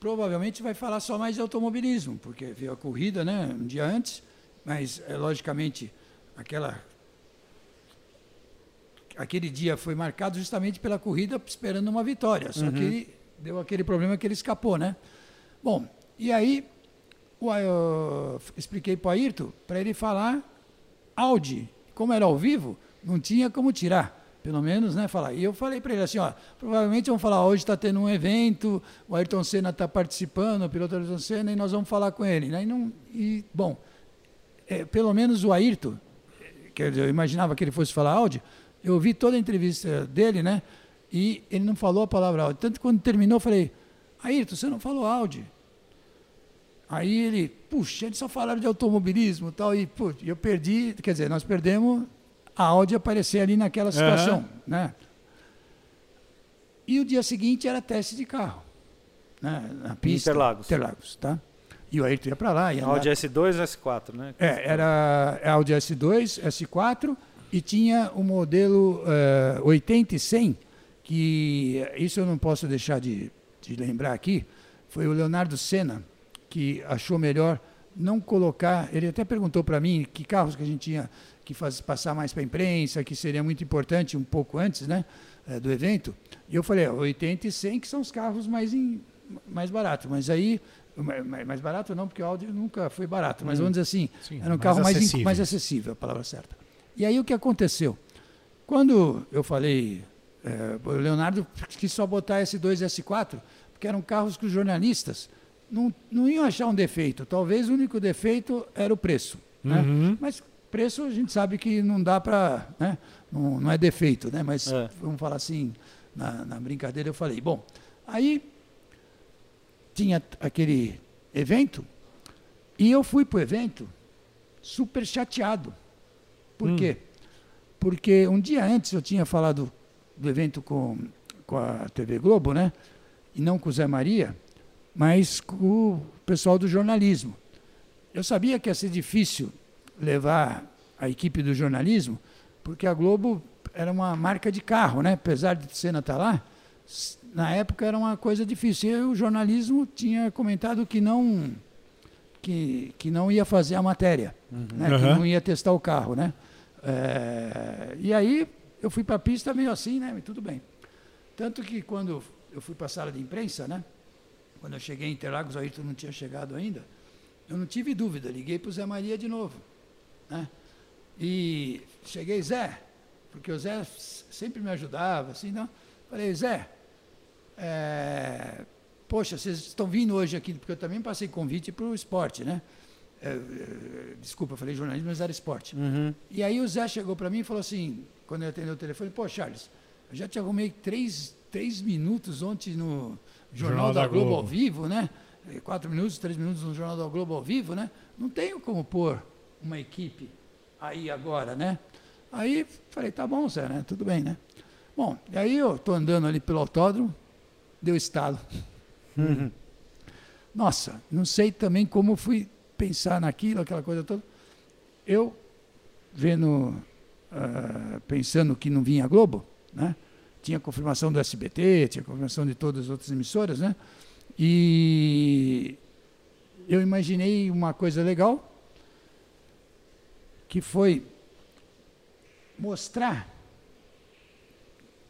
D: provavelmente vai falar só mais de automobilismo, porque veio a corrida, né, um dia antes, mas, é, logicamente, aquela aquele dia foi marcado justamente pela corrida esperando uma vitória. Só que ele deu aquele problema que ele escapou, né? Bom, e aí o, eu expliquei para o Ayrton para ele falar Audi. Como era ao vivo, não tinha como tirar. Pelo menos, né? Falar. E eu falei para ele assim: ó, provavelmente vão falar, hoje está tendo um evento, o Ayrton Senna está participando, o piloto Ayrton Senna, e nós vamos falar com ele. Né? E, não, e, bom, é, pelo menos o Ayrton, dizer, eu imaginava que ele fosse falar áudio, eu ouvi toda a entrevista dele, né? E ele não falou a palavra áudio. Tanto que quando terminou, eu falei, Ayrton, você não falou áudio. Aí ele, puxa, eles só falaram de automobilismo e tal, e pô, eu perdi, quer dizer, nós perdemos a áudio aparecer ali naquela situação, né? E o dia seguinte era teste de carro. Né? Na pista.
E: Interlagos.
D: Interlagos, tá? E o Ayrton ia para lá. Ia
E: Audi S2 e S4, né?
D: é, era Audi S2, S4 e tinha o modelo eh, 80 e 100, que eh, isso eu não posso deixar de, de lembrar aqui, foi o Leonardo Senna que achou melhor não colocar, ele até perguntou para mim que carros que a gente tinha que faz, passar mais para a imprensa, que seria muito importante um pouco antes né, eh, do evento, e eu falei, ó, 80 e 100 que são os carros mais, em- mais baratos, mas aí, ma- ma- mais barato não, porque o Audi nunca foi barato, mas vamos dizer assim,
C: Sim,
D: era um
C: mais
D: carro mais, in-
C: acessíveis.
D: mais acessível, a palavra certa. E aí o que aconteceu? Quando eu falei, eh, o Leonardo quis só botar S2 e S4, porque eram carros que os jornalistas não, não iam achar um defeito. Talvez o único defeito era o preço. Né?
C: Uhum.
D: Mas preço a gente sabe que não dá para. Né? Não, não é defeito, né? mas
E: É.
D: vamos falar assim, na, na brincadeira eu falei. Bom, aí tinha aquele evento e eu fui para o evento super chateado. Por
C: Hum.
D: quê? Porque um dia antes eu tinha falado do evento com, com a TV Globo, né? E não com o Zé Maria, mas com o pessoal do jornalismo. Eu sabia que ia ser difícil levar a equipe do jornalismo, porque a Globo era uma marca de carro, né? Apesar de Senna estar lá, s- na época era uma coisa difícil. E o jornalismo tinha comentado que não que, que não ia fazer a matéria, né? que
C: Aham.
D: não ia testar o carro, né? É, e aí eu fui para a pista meio assim, né? Tudo bem. Tanto que quando eu fui para a sala de imprensa, né? Quando eu cheguei em Interlagos, o Ayrton não tinha chegado ainda. Eu não tive dúvida, liguei para o Zé Maria de novo. Né? E cheguei, Zé, porque o Zé sempre me ajudava, assim, não. Falei, Zé, é, poxa, vocês estão vindo hoje aqui, porque eu também passei convite para o esporte, né? É, é, desculpa, eu falei jornalismo, mas era esporte.
E: Uhum.
D: E aí o Zé chegou para mim e falou assim, quando eu atendi o telefone, pô, Charles, eu já te arrumei três, três minutos ontem no Jornal, da, Globo, ao vivo, né? Quatro minutos, três minutos no Jornal da Globo ao vivo, né? Não tenho como pôr uma equipe aí agora, né? Aí falei, tá bom, Zé, né? Tudo bem, né? Bom, e aí eu tô andando ali pelo autódromo, deu estalo. Nossa, não sei também como fui pensar naquilo, aquela coisa toda. Eu, vendo, ah, pensando que não vinha a Globo, né? Tinha confirmação do SBT, tinha confirmação de todas as outras emissoras, né? E eu imaginei uma coisa legal, que foi mostrar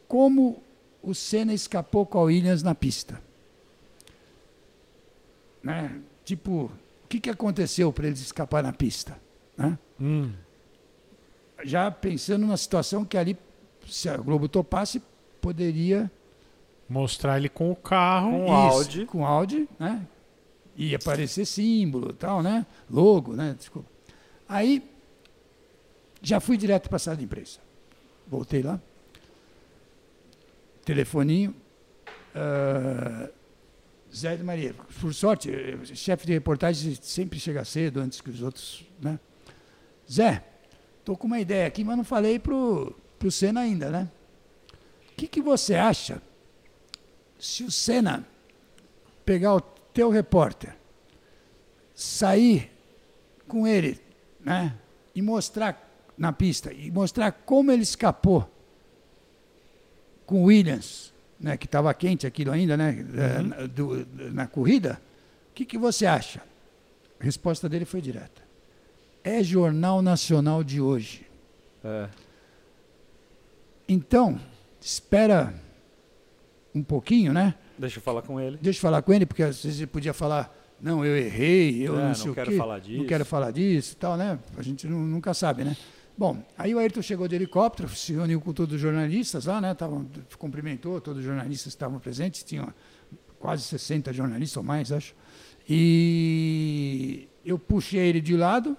D: como o Senna escapou com a Williams na pista. Né? Tipo, o que, que aconteceu para eles escapar na pista? Né?
C: Hum.
D: Já pensando na situação que ali, se a Globo topasse, poderia
C: Mostrar ele com o carro.
E: Com
D: Isso,
E: Audi.
D: com Audi, né? Ia aparecer símbolo, tal, né? Logo, né? Desculpa. Aí já fui direto para a sala de imprensa. Voltei lá. Telefoninho. ah, Zé de Maria. Por sorte, chefe de reportagem sempre chega cedo antes que os outros, né? Zé, tô com uma ideia aqui, mas não falei pro pro Senna ainda, né? O que, que você acha se o Senna pegar o teu repórter, sair com ele, né, e mostrar na pista e mostrar como ele escapou com o Williams, né, que estava quente aquilo ainda, né, eh, na, do- na corrida, o que, que você acha? A resposta dele foi direta. É Jornal Nacional de hoje.
E: É.
D: Então, espera um pouquinho, né?
E: Deixa eu falar com ele.
D: Deixa eu falar com ele, porque às vezes ele podia falar, não, eu errei, eu
E: É,
D: não
E: não
D: sei o
E: quero
D: quê,
E: falar disso."
D: não quero falar disso e tal, né? A gente nu- nunca sabe, né? Bom, aí o Ayrton chegou de helicóptero, se reuniu com todos os jornalistas lá, né? Tavam, cumprimentou todos os jornalistas que estavam presentes, tinham quase 60 jornalistas ou mais, acho. E eu puxei ele de lado,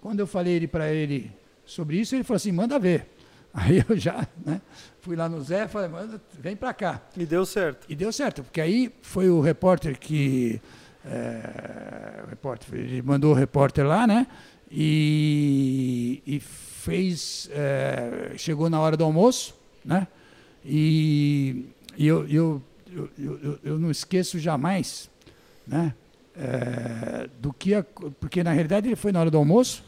D: quando eu falei ele para ele sobre isso, ele falou assim, manda ver. Aí eu já né, fui lá no Zé e falei, manda, vem para cá.
E: E deu certo.
D: E deu certo, porque aí foi o repórter que. é, o repórter, ele mandou o repórter lá, né? E, e fez. é, chegou na hora do almoço, né? E e eu, eu, eu, eu, eu não esqueço jamais, né? é, do que a, porque na realidade ele foi na hora do almoço,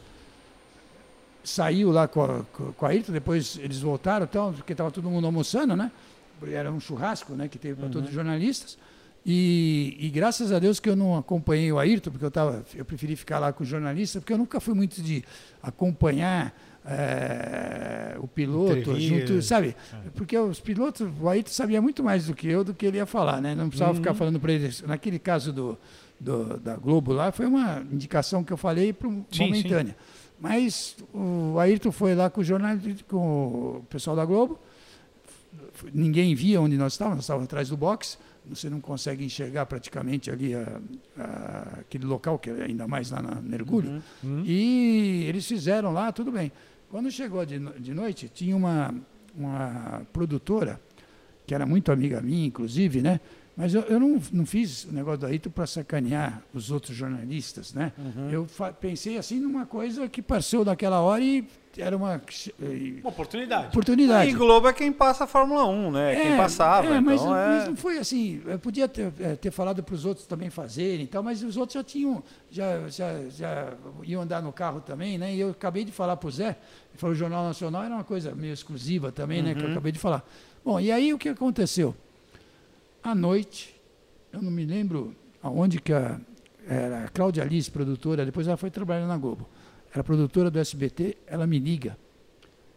D: saiu lá com a, com a Ayrton, depois eles voltaram, então, porque estava todo mundo almoçando, né? Era um churrasco, né, que teve para todos os jornalistas. E, e, graças a Deus que eu não acompanhei o Ayrton, porque eu tava, eu preferi ficar lá com o jornalista, porque eu nunca fui muito de acompanhar é, o piloto, junto, sabe? É. Porque os pilotos, o Ayrton sabia muito mais do que eu, do que ele ia falar, né? Não precisava uhum. ficar falando para ele. Naquele caso do, do, da Globo lá, foi uma indicação que eu falei para momentânea. Sim. Mas o Ayrton foi lá com o jornal, com o pessoal da Globo. Ninguém via onde nós estávamos, nós estávamos atrás do box você não consegue enxergar praticamente ali a, a, aquele local, que é ainda mais lá na Mergulho. Uhum, uhum. E eles fizeram lá, tudo bem. Quando chegou de, de noite, tinha uma, uma produtora, que era muito amiga minha, inclusive, né? Mas eu, eu não, não fiz o negócio do Aito para sacanear os outros jornalistas, né? Uhum. Eu pensei assim numa coisa que passou daquela hora e era uma,
C: uma oportunidade.
D: oportunidade.
E: E Globo é quem passa a Fórmula 1, né? É, quem passava. É,
D: mas,
E: então
D: é...
E: mas,
D: não foi assim. Eu podia ter, é, ter falado para os outros também fazerem, tal, mas os outros já tinham, já, já, já iam andar no carro também, né? E eu acabei de falar para o Zé, ele falou o Jornal Nacional era uma coisa meio exclusiva também, uhum. né? Que eu uhum. acabei de falar. Bom, e aí o que aconteceu? À noite, eu não me lembro aonde que a, era a Cláudia Alice, produtora, depois ela foi trabalhar na Globo era produtora do SBT, ela me liga,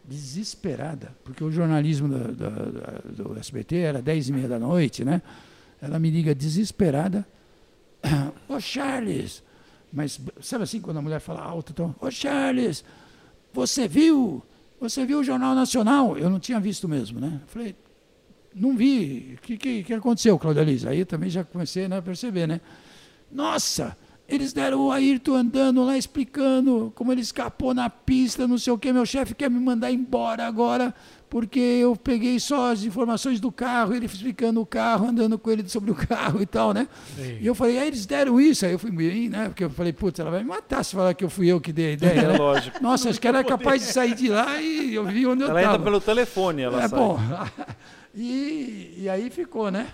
D: desesperada, porque o jornalismo do, do, do SBT era 10 e meia da noite, né? Ela me liga desesperada, ô Charles, mas sabe assim quando a mulher fala alto, então, ô Charles, você viu, você viu o Jornal Nacional? Eu não tinha visto mesmo, né? Eu falei, não vi, o que, que, que aconteceu, Cláudia Liz? Aí também já comecei né, a perceber, né? Nossa, eles deram o Ayrton andando lá explicando como ele escapou na pista, não sei o que. Meu chefe quer me mandar embora agora porque eu peguei só as informações do carro, ele explicando o carro, andando com ele sobre o carro e tal, né? Sim. E eu falei, aí eles deram isso, aí eu fui bem, né? Porque eu falei, putz, ela vai me matar se falar que eu fui eu que dei a ideia. É,
E: né? lógico.
D: Nossa, acho que era capaz de sair de lá e eu vi onde
E: ela
D: eu estava.
E: Ela entra pelo telefone, ela
D: é,
E: sai.
D: Bom, e, e aí ficou, né?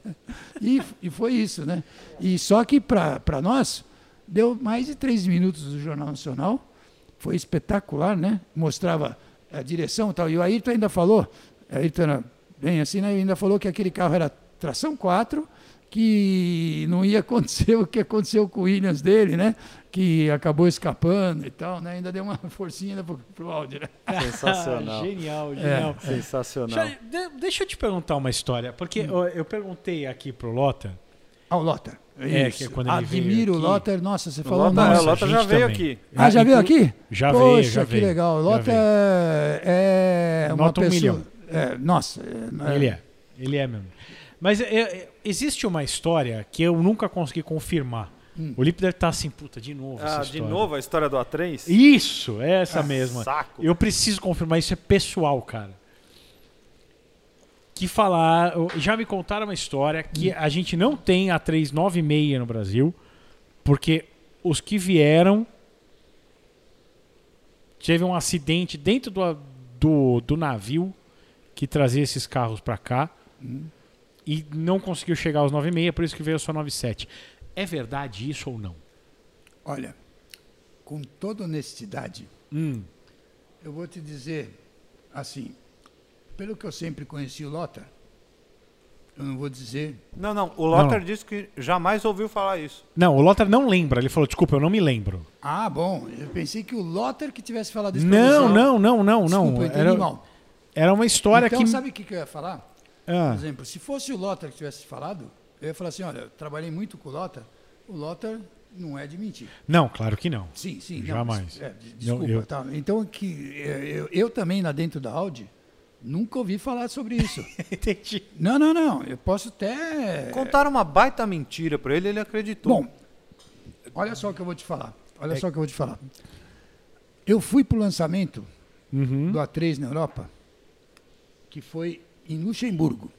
D: e, e foi isso, né? E só que para nós Deu mais de três minutos do Jornal Nacional. Foi espetacular, né? Mostrava a direção e tal. E o Ayrton ainda falou, Ayrton era bem assim, né? ainda falou que aquele carro era tração 4, que não ia acontecer o que aconteceu com o Williams dele, né? Que acabou escapando e tal, né? Ainda deu uma forcinha pro, pro áudio, né?
E: Sensacional.
C: genial, genial.
E: É, sensacional.
C: deixa eu te perguntar uma história, porque hum. eu, eu perguntei aqui pro Lota.
D: Ah, o Lota.
C: É, que é quando ele
D: Admiro o Lotter. Nossa, você falou
E: Lota,
D: nossa,
E: O Lotter já veio também. aqui.
D: Ah, já veio aqui?
C: Já
D: Poxa,
C: veio, já
D: que
C: veio.
D: legal. O Lotter é, é uma
C: Nota
D: pessoa...
C: um milhão.
D: É, nossa.
C: É, ele é. Ele é mesmo. Mas é, é, existe uma história que eu nunca consegui confirmar. Hum. O Lipe deve estar assim, puta, de novo.
E: Ah, de novo a história do A3?
C: Isso, é essa
E: ah,
C: mesma.
E: Saco.
C: Eu preciso confirmar, isso é pessoal, cara que falar. Já me contaram uma história que a gente não tem a 396 no Brasil, porque os que vieram teve um acidente dentro do, do, do navio que trazia esses carros para cá hum. E não conseguiu chegar aos 96, por isso que veio só 97. É verdade isso ou não?
D: Olha, com toda honestidade,
C: hum.
D: eu vou te dizer assim, pelo que eu sempre conheci o Lothar, eu não vou dizer.
E: Não, não. O Lothar não. disse que jamais ouviu falar isso.
C: Não, o Lothar não lembra. Ele falou, desculpa, eu não me lembro.
D: Ah, bom. Eu pensei que o Lothar que tivesse falado isso.
C: Não, não, não, não,
D: desculpa,
C: não.
D: Eu entendi
C: era,
D: mal.
C: Era uma história
D: então,
C: que.
D: Então, sabe o que, que eu ia falar?
C: Ah.
D: Por exemplo, se fosse o Lothar que tivesse falado, eu ia falar assim: olha, eu trabalhei muito com o Lothar. O Lothar não é de mentir.
C: Não, claro que não.
D: Sim, sim.
C: Jamais.
D: Não, é, desculpa, eu, eu... Tá. Então, que eu, eu, também lá dentro da Audi Nunca ouvi falar sobre isso.
C: Entendi.
D: Não, não, não. Eu posso até.
E: Contaram uma baita mentira para ele, ele acreditou.
D: Bom, olha só o que eu vou te falar. Olha é... só o que eu vou te falar. Eu fui para o lançamento
C: uhum.
D: do A3 na Europa, que foi em Luxemburgo.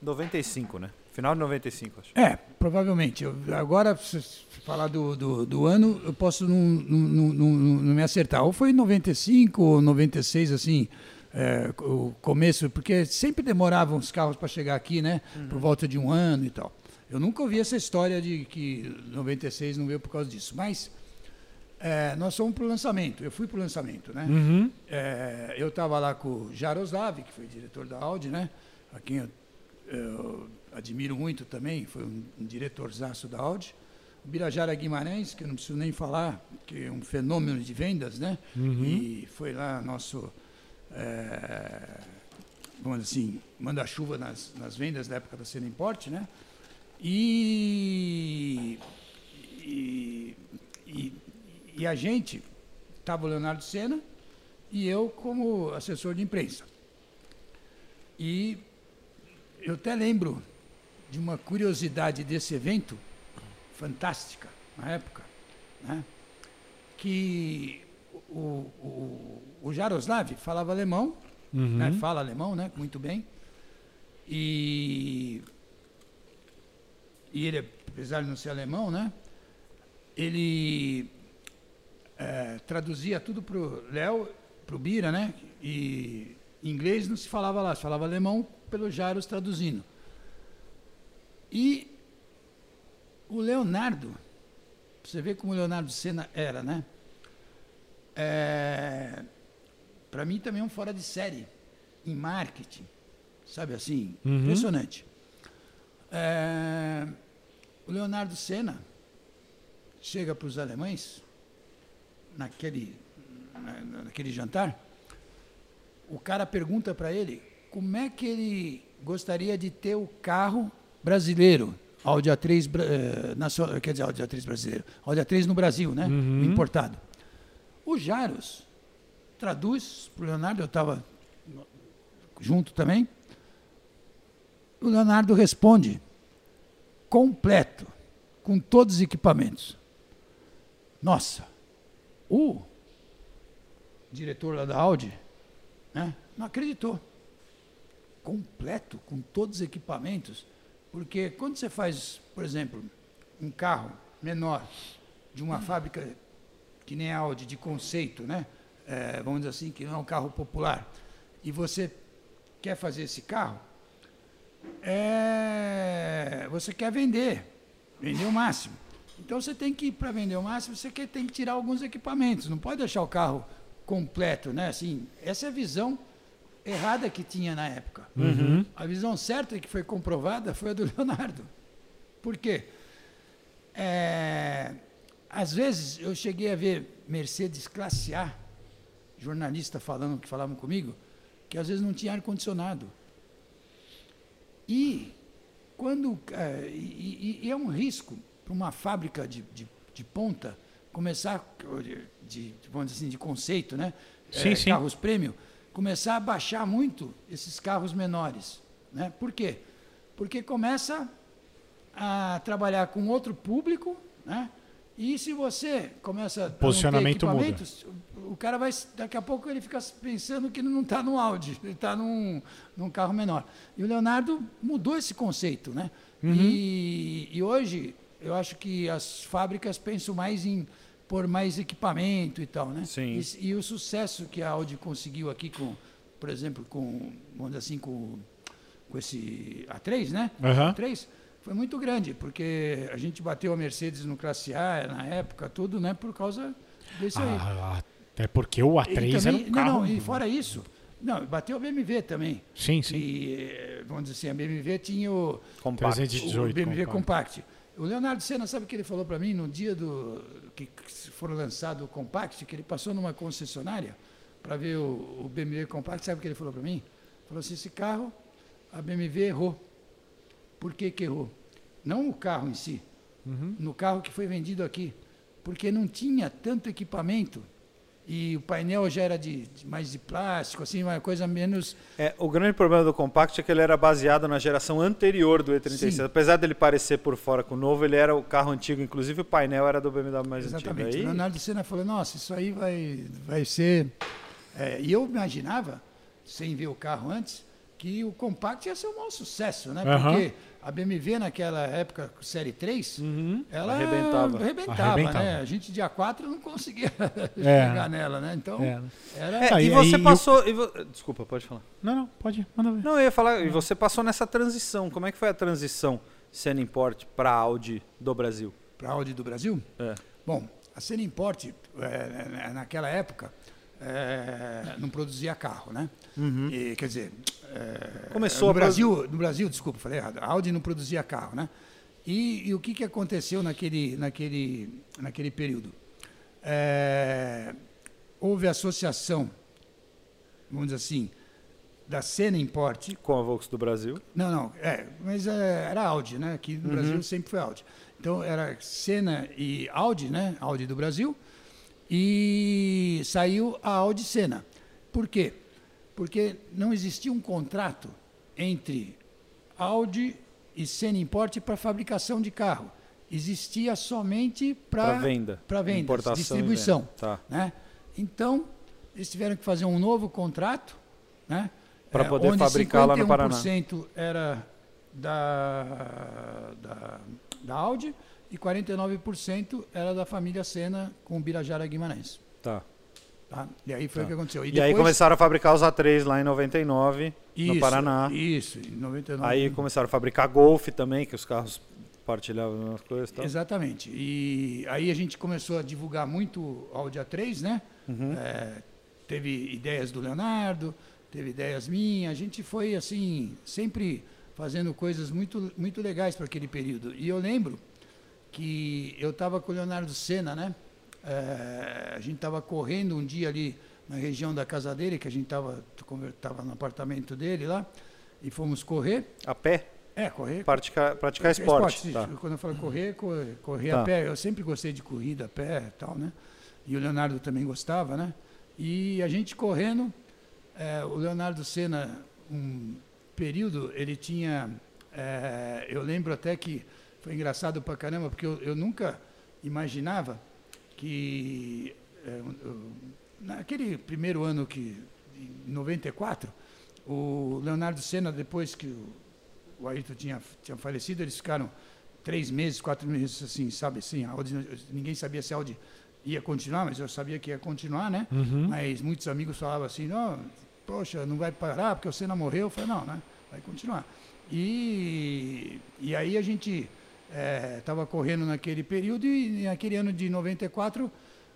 E: 95, né? Final de 95, acho.
D: É, provavelmente. Eu, agora, se falar do, do, do, ano, eu posso não, não, não, não, me acertar. Ou foi em 95 ou 96, assim, é, o começo, porque sempre demoravam os carros para chegar aqui, né? Por volta de um ano e tal. Eu nunca ouvi essa história de que 96 não veio por causa disso, mas é, nós fomos para o lançamento. Eu fui para o lançamento, né?
C: Uhum.
D: É, eu estava lá com o Jaroslav, que foi diretor da Audi, né? A quem eu, eu admiro muito também, foi um, um diretorzaço da Audi. O Birajara Guimarães, que eu não preciso nem falar, que é um fenômeno de vendas, né? E foi lá nosso, é, vamos dizer assim, manda-chuva nas, nas vendas da época da Cena Import, né? E, e, e, e a gente, estava o Leonardo Senna e eu como assessor de imprensa. E eu até lembro de uma curiosidade desse evento, fantástica, na época, né? que o, o, o Jaroslav falava alemão, né? fala alemão, né? muito bem, e, e ele, apesar de não ser alemão, né? ele eh, traduzia tudo para o Léo, para o Bira, né? E inglês não se falava lá, se falava alemão pelo Jaros traduzindo. E o Leonardo, você ver como o Leonardo Senna era, né? É, para mim também é um fora de série em marketing, sabe assim, impressionante. É, o Leonardo Senna chega para os alemães naquele, na- naquele jantar, o cara pergunta para ele como é que ele gostaria de ter o carro brasileiro, Audi A3, bra- eh, nacional, quer dizer, Audi A3 brasileiro, Audi A3 no Brasil, né? Importado. O Jaros traduz para o Leonardo, eu estava junto também. O Leonardo responde completo, com todos os equipamentos. Nossa, o diretor lá da Audi né, não acreditou. Completo, com todos os equipamentos. Porque quando você faz, por exemplo, um carro menor de uma fábrica que nem a Audi, de conceito, né? É, vamos dizer assim, que não é um carro popular, e você quer fazer esse carro, é, você quer vender, vender o máximo. Então você tem que, para vender o máximo, você tem que tirar alguns equipamentos, não pode deixar o carro completo, né? Assim, essa é a visão errada que tinha na época. A visão certa que foi comprovada foi a do Leonardo. Por quê? É, às vezes eu cheguei a ver Mercedes classe A, jornalista falando que falavam comigo, que às vezes não tinha ar-condicionado. E quando e, e- e é um risco para uma fábrica de, de, de ponta começar de, vamos dizer assim, de conceito, né?
C: Sim,
D: Eh,
C: sim.
D: Carros premium, começar a baixar muito esses carros menores, né? Por quê? Porque começa a trabalhar com outro público, né? E se você começa a
C: Posicionamento muda.
D: equipamentos, o cara vai, daqui a pouco ele fica pensando que não está no Audi, ele está num, num carro menor. E o Leonardo mudou esse conceito, né?
C: Uhum.
D: E, e hoje eu acho que as fábricas pensam mais em pôr mais equipamento e tal, né?
E: Sim.
D: E, e o sucesso que a Audi conseguiu aqui com, por exemplo, com, vamos dizer assim, com, com esse A3, né?
C: Aham.
D: A3 foi muito grande, porque a gente bateu a Mercedes no Classe A na época, tudo, né? Por causa desse aí.
C: Ah, até porque o
D: E
C: A3
D: também-
C: era um carro...
D: Não, não, e fora isso, não, bateu a BMW também.
C: Sim, sim.
D: E, eh, vamos dizer assim, a BMW tinha o,
E: Compacto.
C: 318
D: o BMW
C: compacto.
D: Compact. O Leonardo Senna, sabe o que ele falou para mim no dia do que que foram lançado o Compact, que ele passou numa concessionária para ver o, o BMW Compact, sabe o que ele falou para mim? Falou assim, esse carro, a BMW errou. Por que que errou? Não o carro em si, no carro que foi vendido aqui, porque não tinha tanto equipamento e o painel já era de, de mais de plástico, assim, uma coisa menos
E: É, o grande problema do Compact é que ele era baseado na geração anterior do E36.
D: Sim.
E: Apesar dele parecer por fora com o novo, ele era o carro antigo, inclusive o painel era do BMW mais
D: Exatamente.
E: antigo.
D: O
E: Aí,
D: Leonardo Senna falou, nossa, isso aí vai, vai ser... É, e eu imaginava, sem ver o carro antes, que o Compact ia ser um maior sucesso, né?
C: Aham.
D: Porque a BMW naquela época, Série 3, ela
E: Arrebentava.
D: arrebentava,
C: Arrebentava.
D: né? A gente, dia 4, não conseguia
C: É.
D: chegar nela, né? Então,
C: É.
D: era...
E: É, e
C: e-
E: você
C: e-
E: passou. e vo- Desculpa, pode falar.
C: Não, não, pode, manda ver.
E: Não, eu ia falar, e você passou nessa transição. Como é que foi a transição Sena Import para Audi do Brasil?
D: Para a Audi do Brasil?
E: É.
D: Bom, a Sena Import, é, naquela época, é, não produzia carro, né? E, quer dizer, é,
E: Começou
D: no
E: produ-
D: Brasil, no Brasil, desculpa, falei errado. A Audi não produzia carro, né? E, e o que, que aconteceu naquele, naquele, naquele período? É, houve associação, vamos dizer assim, da Sena Import
E: Com a Volks do Brasil.
D: não, não, é, mas é, era Audi, né? Aqui no Brasil sempre foi Audi. Então era Senna e Audi, né? Audi do Brasil. E saiu a Audi Senna. Por quê? Porque não existia um contrato entre Audi e Senna Import para fabricação de carro. Existia somente para
E: venda.
D: Para venda,
E: Importação
D: distribuição.
E: venda. Tá.
D: Né? Então, eles tiveram que fazer um novo contrato, né?
E: Pra
D: É,
E: poder
D: onde
E: fabricar lá no Paraná.
D: 51% era da, da, da Audi e 49% era da família Senna com Birajara Guimarães.
E: Tá.
D: Tá? E aí foi
E: Tá.
D: o que aconteceu.
E: E, aí começaram a fabricar os A3 lá em 99,
D: isso,
E: no Paraná.
D: Isso, em 99.
E: Aí começaram a fabricar Golf também, que os carros partilhavam as coisas e tal.
D: Exatamente. E aí a gente começou a divulgar muito Audi A3, né?
E: Uhum.
D: É, teve ideias do Leonardo, teve ideias minhas. A gente foi, assim, sempre fazendo coisas muito, muito legais para aquele período. E eu lembro que eu estava com o Leonardo Senna, né? É, a gente estava correndo um dia ali na região da casa dele, que a gente estava tava no apartamento dele lá, e fomos correr.
E: A pé?
D: É, correr.
E: Praticar, praticar esporte.
D: sim.
E: tá.
D: Quando eu falo correr, correr, correr
E: Tá.
D: a pé. Eu sempre gostei de corrida a pé e tal, né? E o Leonardo também gostava, né? E a gente correndo, é, o Leonardo Senna, um período, ele tinha... é, eu lembro até que foi engraçado pra caramba, porque eu, eu nunca imaginava que... é, eu- naquele primeiro ano que... Em 94, o Leonardo Senna, depois que o, o Ayrton tinha, tinha falecido, eles ficaram três meses, quatro meses, assim, sabe, assim, Audi, ninguém sabia se a Audi ia continuar, mas eu sabia que ia continuar, né? Mas muitos amigos falavam assim, não, poxa, não vai parar porque o Senna morreu. Eu falei, não, né? Vai continuar. E, e aí a gente estava correndo naquele período e naquele ano de 94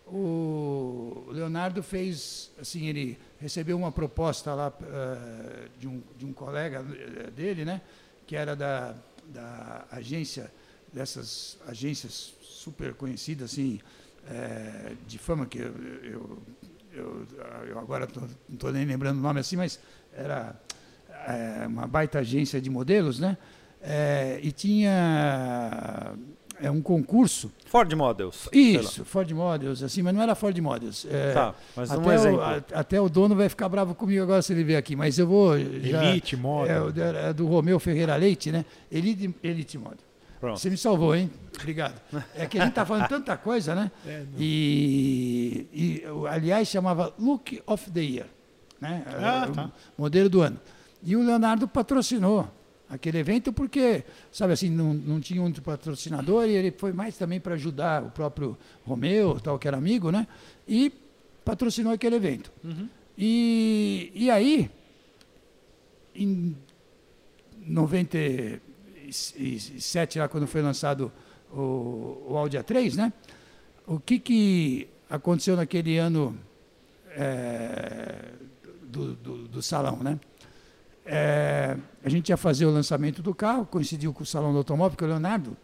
D: o Leonardo fez, assim, ele recebeu uma proposta lá eh, de, um, de um colega eh, dele, né? Que era da, da agência, dessas agências super conhecidas, assim, eh, de fama, que eu, eu, eu, eu agora tô, não estou nem lembrando o nome assim, mas era eh, uma baita agência de modelos, né? Eh, e tinha é, um concurso
E: Ford Models.
D: isso, Ford Models, assim, mas não era Ford Models. É,
E: Tá, mas um
D: até, o,
E: exemplo.
D: a- até o dono vai ficar bravo comigo agora se ele ver aqui, mas eu vou. Já,
C: Elite, moda.
D: É, é do Romeu Ferreira Leite, né? Elite, Elite Model.
E: Pronto.
D: Você me salvou, hein? Obrigado. É que a gente tá falando tanta coisa, né?
C: É,
D: e, e, aliás, chamava Look of the Year, né?
C: Ah,
D: o
C: tá.
D: Modelo do ano. E o Leonardo patrocinou aquele evento porque, sabe assim, não, não tinha um patrocinador e ele foi mais também para ajudar o próprio Romeu, tal, que era amigo, né? E patrocinou aquele evento. E, e aí, em 97, lá quando foi lançado o, o Audi A3, né? O que, que aconteceu naquele ano é, do, do, do salão, né? É, a gente ia fazer o lançamento do carro, coincidiu com o salão do automóvel, porque o Leonardo,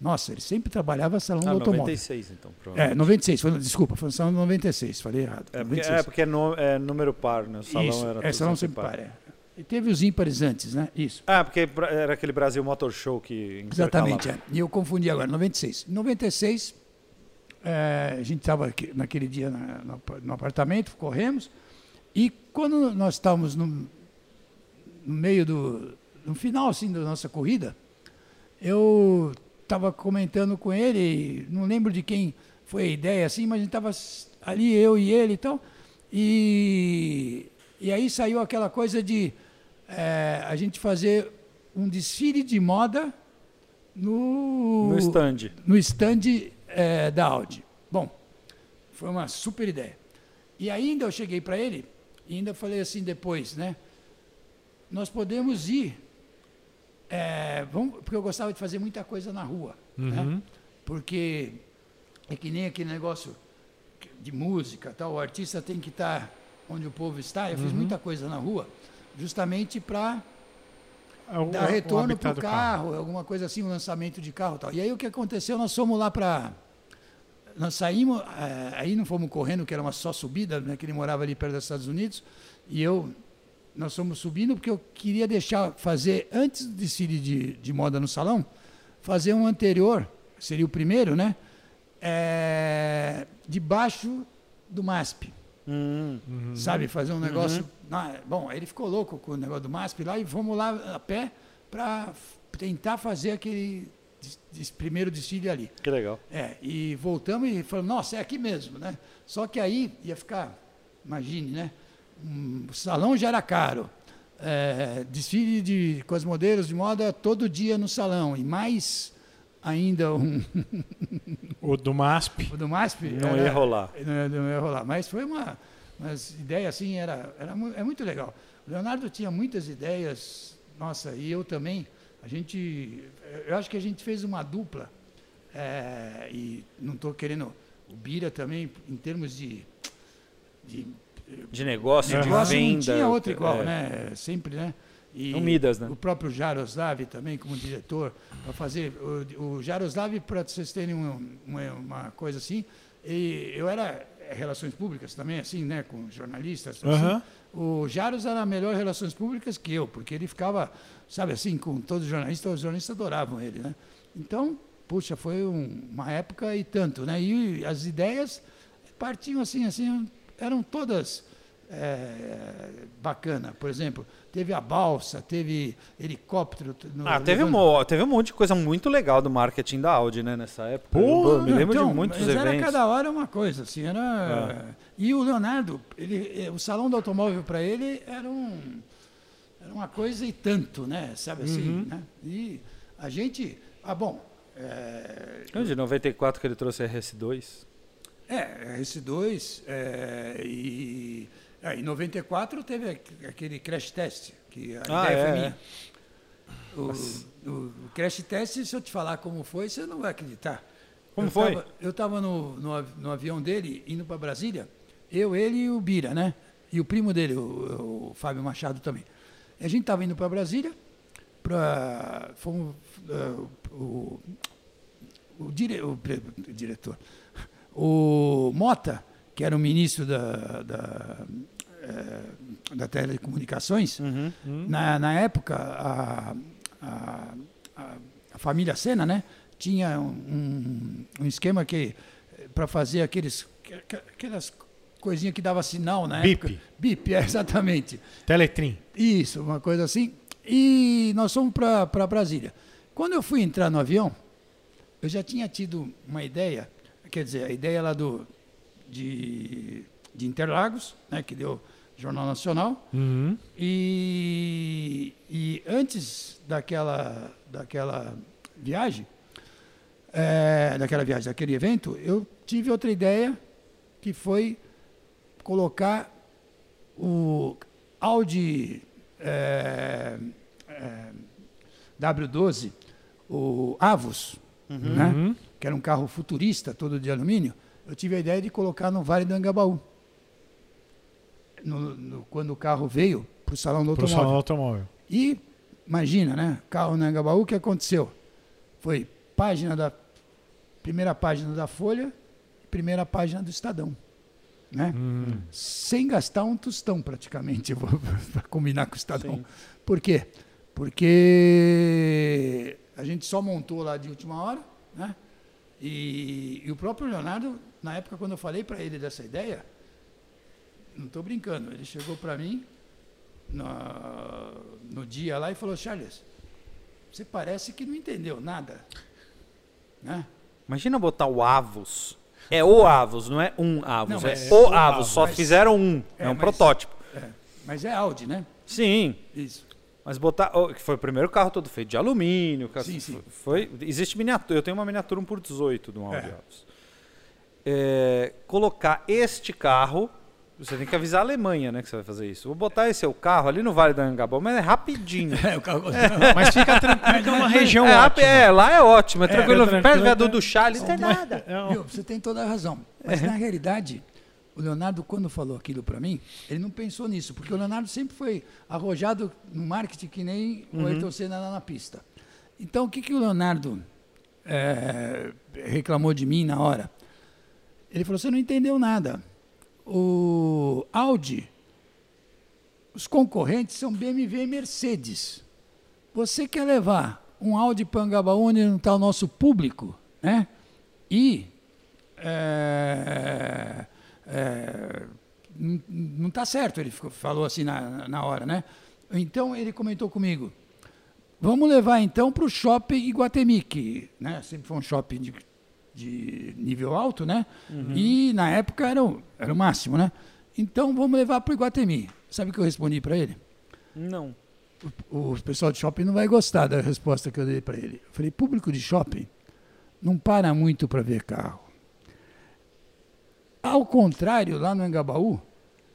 D: nossa, ele sempre trabalhava salão
E: Ah,
D: do automóvel.
E: 96, então.
D: É,
E: provavelmente.
D: 96, foi, desculpa, foi no salão de 96, falei errado.
E: É, porque,
D: 96.
E: é, porque é, no- é número par, né? O salão
D: Isso,
E: era
D: é, salão sempre par. é. E teve os ímpares antes, né? Isso.
E: Ah, porque era aquele Brasil Motor Show que
D: Exatamente, é. E eu confundi agora, 96. Em 96, eh, a gente estava naquele dia na- no, no apartamento, corremos, e quando nós estávamos no, no meio do. no final assim da nossa corrida, eu estava comentando com ele, não lembro de quem foi a ideia assim, mas a gente estava ali, eu e ele e tal, e, e aí saiu aquela coisa de eh, a gente fazer um desfile de moda no,
E: No stand.
D: no stand eh, da Audi. Bom, foi uma super ideia. E ainda eu cheguei para ele e ainda falei assim depois, né? Nós podemos ir, eh, vamos, porque eu gostava de fazer muita coisa na rua, né? Porque é que nem aquele negócio de música, tal. O artista tem que estar onde o povo está. Eu fiz muita coisa na rua, justamente para
C: É
D: dar retorno para o
C: do
D: carro, alguma coisa assim, um lançamento de carro e tal. E aí o que aconteceu? Nós fomos lá para. Nós saímos, eh, aí não fomos correndo, que era uma só subida, né, que ele morava ali perto dos Estados Unidos, e eu. Nós fomos subindo porque eu queria deixar fazer, antes do desfile de, de moda no salão, fazer um anterior, seria o primeiro, né? eh, debaixo do MASP
E: Hum.
D: sabe? Fazer um negócio. na- bom, ele ficou louco com o negócio do MASP lá e fomos lá a pé para tentar fazer aquele des- des- primeiro desfile ali.
E: Que legal.
D: É, e voltamos e falamos, nossa, é aqui mesmo, né? Só que aí ia ficar, imagine, né? Um, o salão já era caro. É, desfile de, com as modelos de moda todo dia no salão. E mais ainda um,
C: O do MASP.
D: o do MASP.
E: Não
D: era-
E: ia rolar.
D: não, ia- não ia rolar. Mas foi uma, uma ideia assim, era, era é muito legal. O Leonardo tinha muitas ideias, nossa, e eu também. A gente, eu acho que a gente fez uma dupla, é, e não estou querendo, o Bira também, em termos de, de
E: De negócio, de
D: negócio,
E: venda.
D: não tinha outro igual,
E: é.
D: né? Sempre, né? E
E: O Midas, né?
D: O próprio Jaroslav também, como diretor, para fazer. O, o Jaroslav, para vocês terem um- uma, uma coisa assim, e eu era eh, relações públicas também, assim, né? Com jornalistas. assim.
C: Aham.
D: O Jaros era melhor relações públicas que eu, porque ele ficava, sabe assim, com todos os jornalistas, os jornalistas adoravam ele, né? Então, puxa, foi um- uma época e tanto, né? E as ideias partiam assim, assim, eram todas é, bacana. Por exemplo, teve a balsa, teve helicóptero. no-
E: Ah, teve um, teve um monte de coisa muito legal do marketing da Audi, né, nessa época. Eu me lembro
D: Então,
E: de muitos
D: mas era
E: eventos.
D: cada hora uma coisa, assim, era... E o Leonardo, ele, eh, o salão do automóvel para ele era um era uma coisa e tanto, né? Sabe assim,
E: Uhum.
D: né? E a gente, ah, bom, é,
E: Então, De 94 que ele trouxe a RS2.
D: É S2 é, e é, em 94 teve aqu- aquele crash test que a
E: Ah,
D: ideia
E: é,
D: foi
E: é.
D: minha. O, o- o crash test, se eu te falar como foi, você não vai acreditar.
E: Como
D: eu
E: foi?
D: Tava, eu estava no, no, no avião dele, indo para Brasília, eu, ele e o Bira, né? E o primo dele, o, o Fábio Machado também. E a gente estava indo para Brasília, pra, fomos, eh, o, o, dire, o, o diretor, o Mota, que era o ministro da, da, eh, da telecomunicações,
E: Uhum.
D: na, na época, a, a, a, família Sena, né, tinha um, um esquema que para fazer aqueles que- aquelas coisinhas que dava sinal na
C: Bip.
D: época. Bip, é, exatamente.
C: Teletrim.
D: Isso, uma coisa assim. E nós fomos para Brasília. Quando eu fui entrar no avião, eu já tinha tido uma ideia, quer dizer, a ideia lá do, de, de Interlagos, né, que deu Jornal Nacional,
C: Uhum.
D: e, e antes daquela, daquela viagem, é, daquela viagem, daquele evento, eu tive outra ideia que foi colocar o Audi é, é, W12, o Avus, né? Que era um carro futurista, todo de alumínio, eu tive a ideia de colocar no Vale do Angabaú. No- no- quando o carro veio para o salão do automóvel.
C: salão automóvel.
D: E imagina, né? Carro no Angabaú, o que aconteceu? Foi página da primeira página da Folha, primeira página do Estadão, né?
C: Hum.
D: Sem gastar um tostão praticamente, para combinar com o Estadão.
E: Sim.
D: Por quê? Porque a gente só montou lá de última hora, né? E, e o próprio Leonardo, na época quando eu falei para ele dessa ideia, não estou brincando, ele chegou para mim na- no dia lá e falou, Charles, você parece que não entendeu nada. Né?
E: Imagina botar o Avos. É o Avos, não é um Avos.
D: Não,
E: é
D: mas-
E: o
C: o
E: Avos. Só
D: mas-
E: fizeram um. É,
D: É,
E: um
D: mas-
E: protótipo.
D: É, mas é Audi, né?
E: Sim.
D: Isso.
E: Mas botar. oh, que foi o primeiro carro todo feito de alumínio.
D: Sim, sim.
E: Foi, existe miniatura. Eu tenho uma miniatura 1 por 18 de um Audi Alves. É, colocar este carro. Você tem que avisar a Alemanha, né? Que você vai fazer isso. Vou botar esse seu carro ali no Vale do Anhangabaú, mas é rapidinho.
D: É, o carro...
C: Mas fica tranquilo que é uma região
E: é,
C: ótima.
E: é, lá é ótimo, é tranquilo.
C: tranquilo,
E: Perto do
C: é.
E: viaduto do chá, ali não tem nada.
C: É
D: Viu? Você tem toda a razão. Mas na realidade, o Leonardo, quando falou aquilo para mim, ele não pensou nisso, porque o Leonardo sempre foi arrojado no marketing que nem o Ayrton Senna lá na pista. Então, o que, que o Leonardo eh, reclamou de mim na hora? Ele falou: você não entendeu nada. O Audi, os concorrentes são BMW e Mercedes. Você quer levar um Audi para Angabaú onde não está o nosso público, né? E é, é, não está certo, ele ficou- falou assim na, na hora, né? Então ele comentou comigo, vamos levar então para o shopping Iguatemi, que né, sempre foi um shopping de, de nível alto, né? E na época era o, era o máximo, né? Então vamos levar para o Iguatemi. Sabe o que eu respondi para ele?
E: Não.
D: o, o pessoal de shopping não vai gostar da resposta que eu dei para ele. Eu falei, público de shopping não para muito para ver carro. Ao contrário, lá no Engabaú,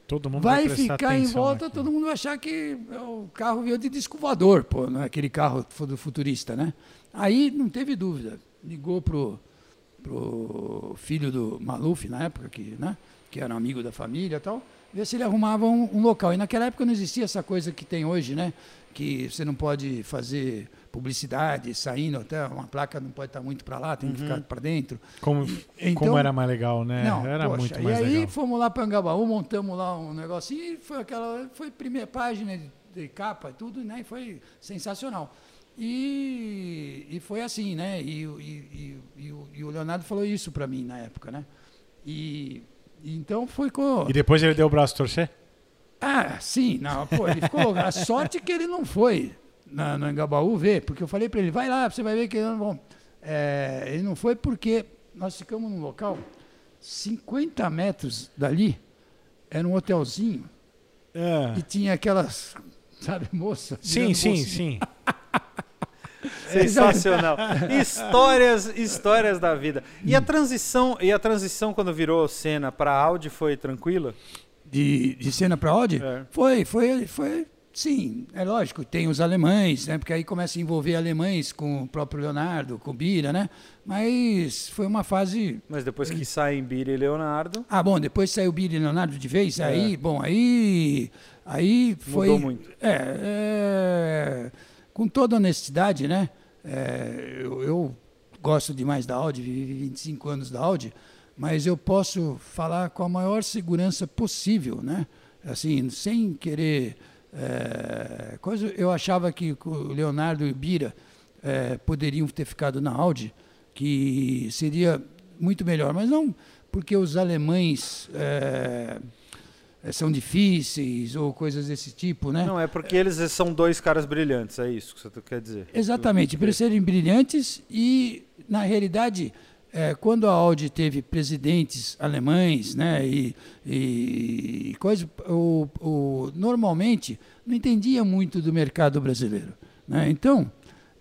C: Todo mundo
D: vai
C: prestar
D: ficar em volta,
C: aqui.
D: todo mundo vai achar que o carro veio de disco voador, pô, não é aquele carro do futurista, né? Aí não teve dúvida. Ligou pro, pro filho do Maluf na época, que, né, que era um amigo da família e tal, ver se ele arrumava um, um local. E naquela época não existia essa coisa que tem hoje, né? Que você não pode fazer publicidade saindo, até uma placa não pode estar muito para lá, tem que ficar para dentro.
C: Como,
D: Então-
C: como era mais legal, né?
D: Não,
C: era
D: poxa,
C: muito
D: e
C: mais
D: aí
C: legal.
D: fomos lá para Angabaú, montamos lá um negocinho e foi aquela, foi primeira página de, de capa e tudo, né? E foi sensacional. E, e foi assim, né? E, o- e, e, e o- e Leonardo falou isso para mim na época, né? E, e então foi com
C: E depois ele deu o braço torcer?
D: ah, sim, não, pô, ele ficou. A sorte que ele não foi na, no Engabaú ver, porque eu falei para ele, vai lá, você vai ver que não vão. É, ele não foi porque nós ficamos num local 50 metros dali, era um hotelzinho,
C: É.
D: e tinha aquelas, sabe, moça?
C: Sim, sim, sim.
E: Sensacional. histórias, histórias da vida. E a transição, e a transição quando virou Senna para Audi foi tranquila?
D: de, de cena para Audi?
E: É.
D: Foi, foi, foi. Sim, é lógico, tem os alemães, né? Porque aí começa a envolver alemães com o próprio Leonardo, com Bira, né? Mas foi uma fase.
E: Mas depois que saem Bira e Leonardo,
D: Ah, bom, depois saiu Bira e Leonardo de vez, aí, bom, aí. Aí foi.
E: Mudou muito.
D: É, é, com toda honestidade, né? é, eu, eu gosto demais da Audi, vivi 25 anos da Audi, mas eu posso falar com a maior segurança possível, né? Assim, sem querer. É, coisa, eu achava que o Leonardo e o Bira é, poderiam ter ficado na Audi, que seria muito melhor, mas não porque os alemães é, são difíceis ou coisas desse tipo, né?
E: não é porque eles são dois caras brilhantes, é isso que você quer dizer.
D: Exatamente, por eles serem brilhantes e, na realidade, eh, quando a Audi teve presidentes alemães, né, e, e, coisa, o, o, normalmente não entendia muito do mercado brasileiro. Né? Então,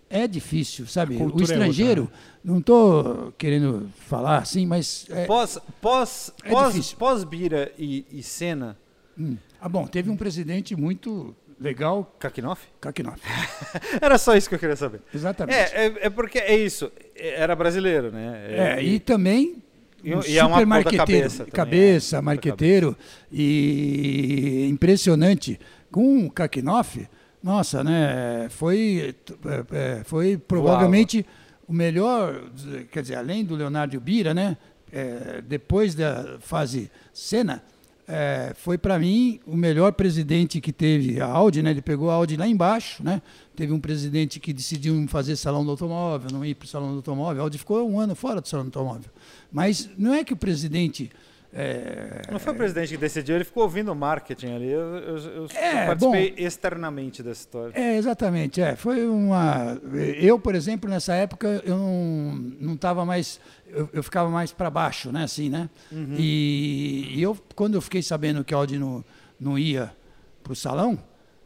D: é difícil, sabe? O
C: é
D: estrangeiro,
C: outra,
D: não estou querendo falar assim, mas... é-
E: Pós, pós,
D: É
E: pós,
D: difícil.
E: pós Bira e, e Senna,
D: hum. Ah, bom, teve um presidente muito legal,
E: Kakinoff?
D: Kakinoff.
E: Era só isso que eu queria saber.
D: Exatamente.
E: É, é, é porque é isso. é- Era brasileiro, né?
D: É, e também
E: E-
D: um
E: e é uma
D: marqueteiro,
E: cabeça também,
D: cabeça,
E: é,
D: marqueteiro e impressionante com o Kakinoff. Nossa, né? Foi, é, é, foi provavelmente o melhor, quer dizer, além do Leonardo Bira, né? É, depois da fase Senna, é, foi para mim o melhor presidente que teve a Audi, né? Ele pegou a Audi lá embaixo, né? Teve um presidente que decidiu fazer salão do automóvel, não ir para o salão do automóvel. A Audi ficou um ano fora do salão do automóvel. Mas não é que o presidente é,
E: Não foi o presidente que decidiu, ele ficou ouvindo o marketing ali. Eu, eu, eu
D: É,
E: participei externamente dessa história.
D: É, exatamente. É. Foi uma. Eu, por exemplo, nessa época, eu não não estava mais. Eu, eu ficava mais para baixo, né? Assim, né? E, e eu, quando eu fiquei sabendo que a Audi não, não ia para o salão,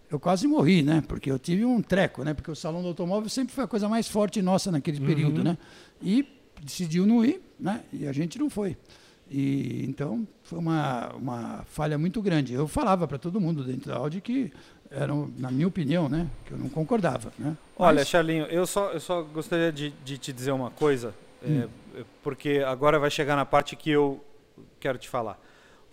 D: eu quase morri, né? Porque eu tive um treco, né? Porque o salão do automóvel sempre foi a coisa mais forte nossa naquele período, né? E decidiu não ir, né? E a gente não foi. E então foi uma, uma falha muito grande. Eu falava para todo mundo dentro da Audi que era, na minha opinião, né? Que eu não concordava, né?
E: Olha,
D: Mas-
E: Charlinho, eu só, eu só gostaria de, de te dizer uma coisa, é, porque agora vai chegar na parte que eu quero te falar.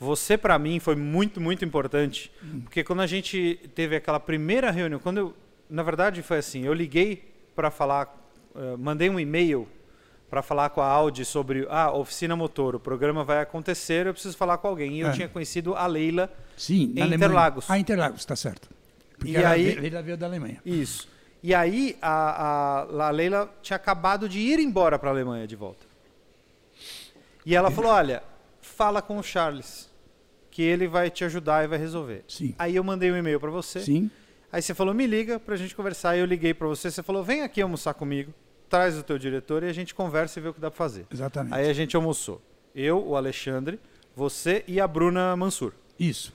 E: Você, para mim, foi muito, muito importante, porque quando a gente teve aquela primeira reunião, quando eu, na verdade, foi assim, eu liguei para falar, eh, mandei um e-mail para falar com a Audi sobre a ah, oficina motor, o programa vai acontecer, eu preciso falar com alguém. E eu
D: É.
E: tinha conhecido a Leila,
D: Sim,
E: Em
D: na Alemanha.
E: Interlagos.
D: Ah, Interlagos, está certo. Porque
E: E aí-
D: ela veio da Alemanha.
E: Isso. E aí a, a, a Leila tinha acabado de ir embora para a Alemanha de volta. E ela falou: Olha, fala com o Charles, que ele vai te ajudar e vai resolver.
D: Sim.
E: Aí eu mandei um e-mail para você.
D: Sim.
E: Aí você falou: Me liga para a gente conversar. Aí eu liguei para você. Você falou: Vem aqui almoçar comigo, traz o teu diretor e a gente conversa e vê o que dá para fazer.
D: Exatamente.
E: Aí a gente almoçou. Eu, o Alexandre, você e a Bruna Mansur.
D: Isso.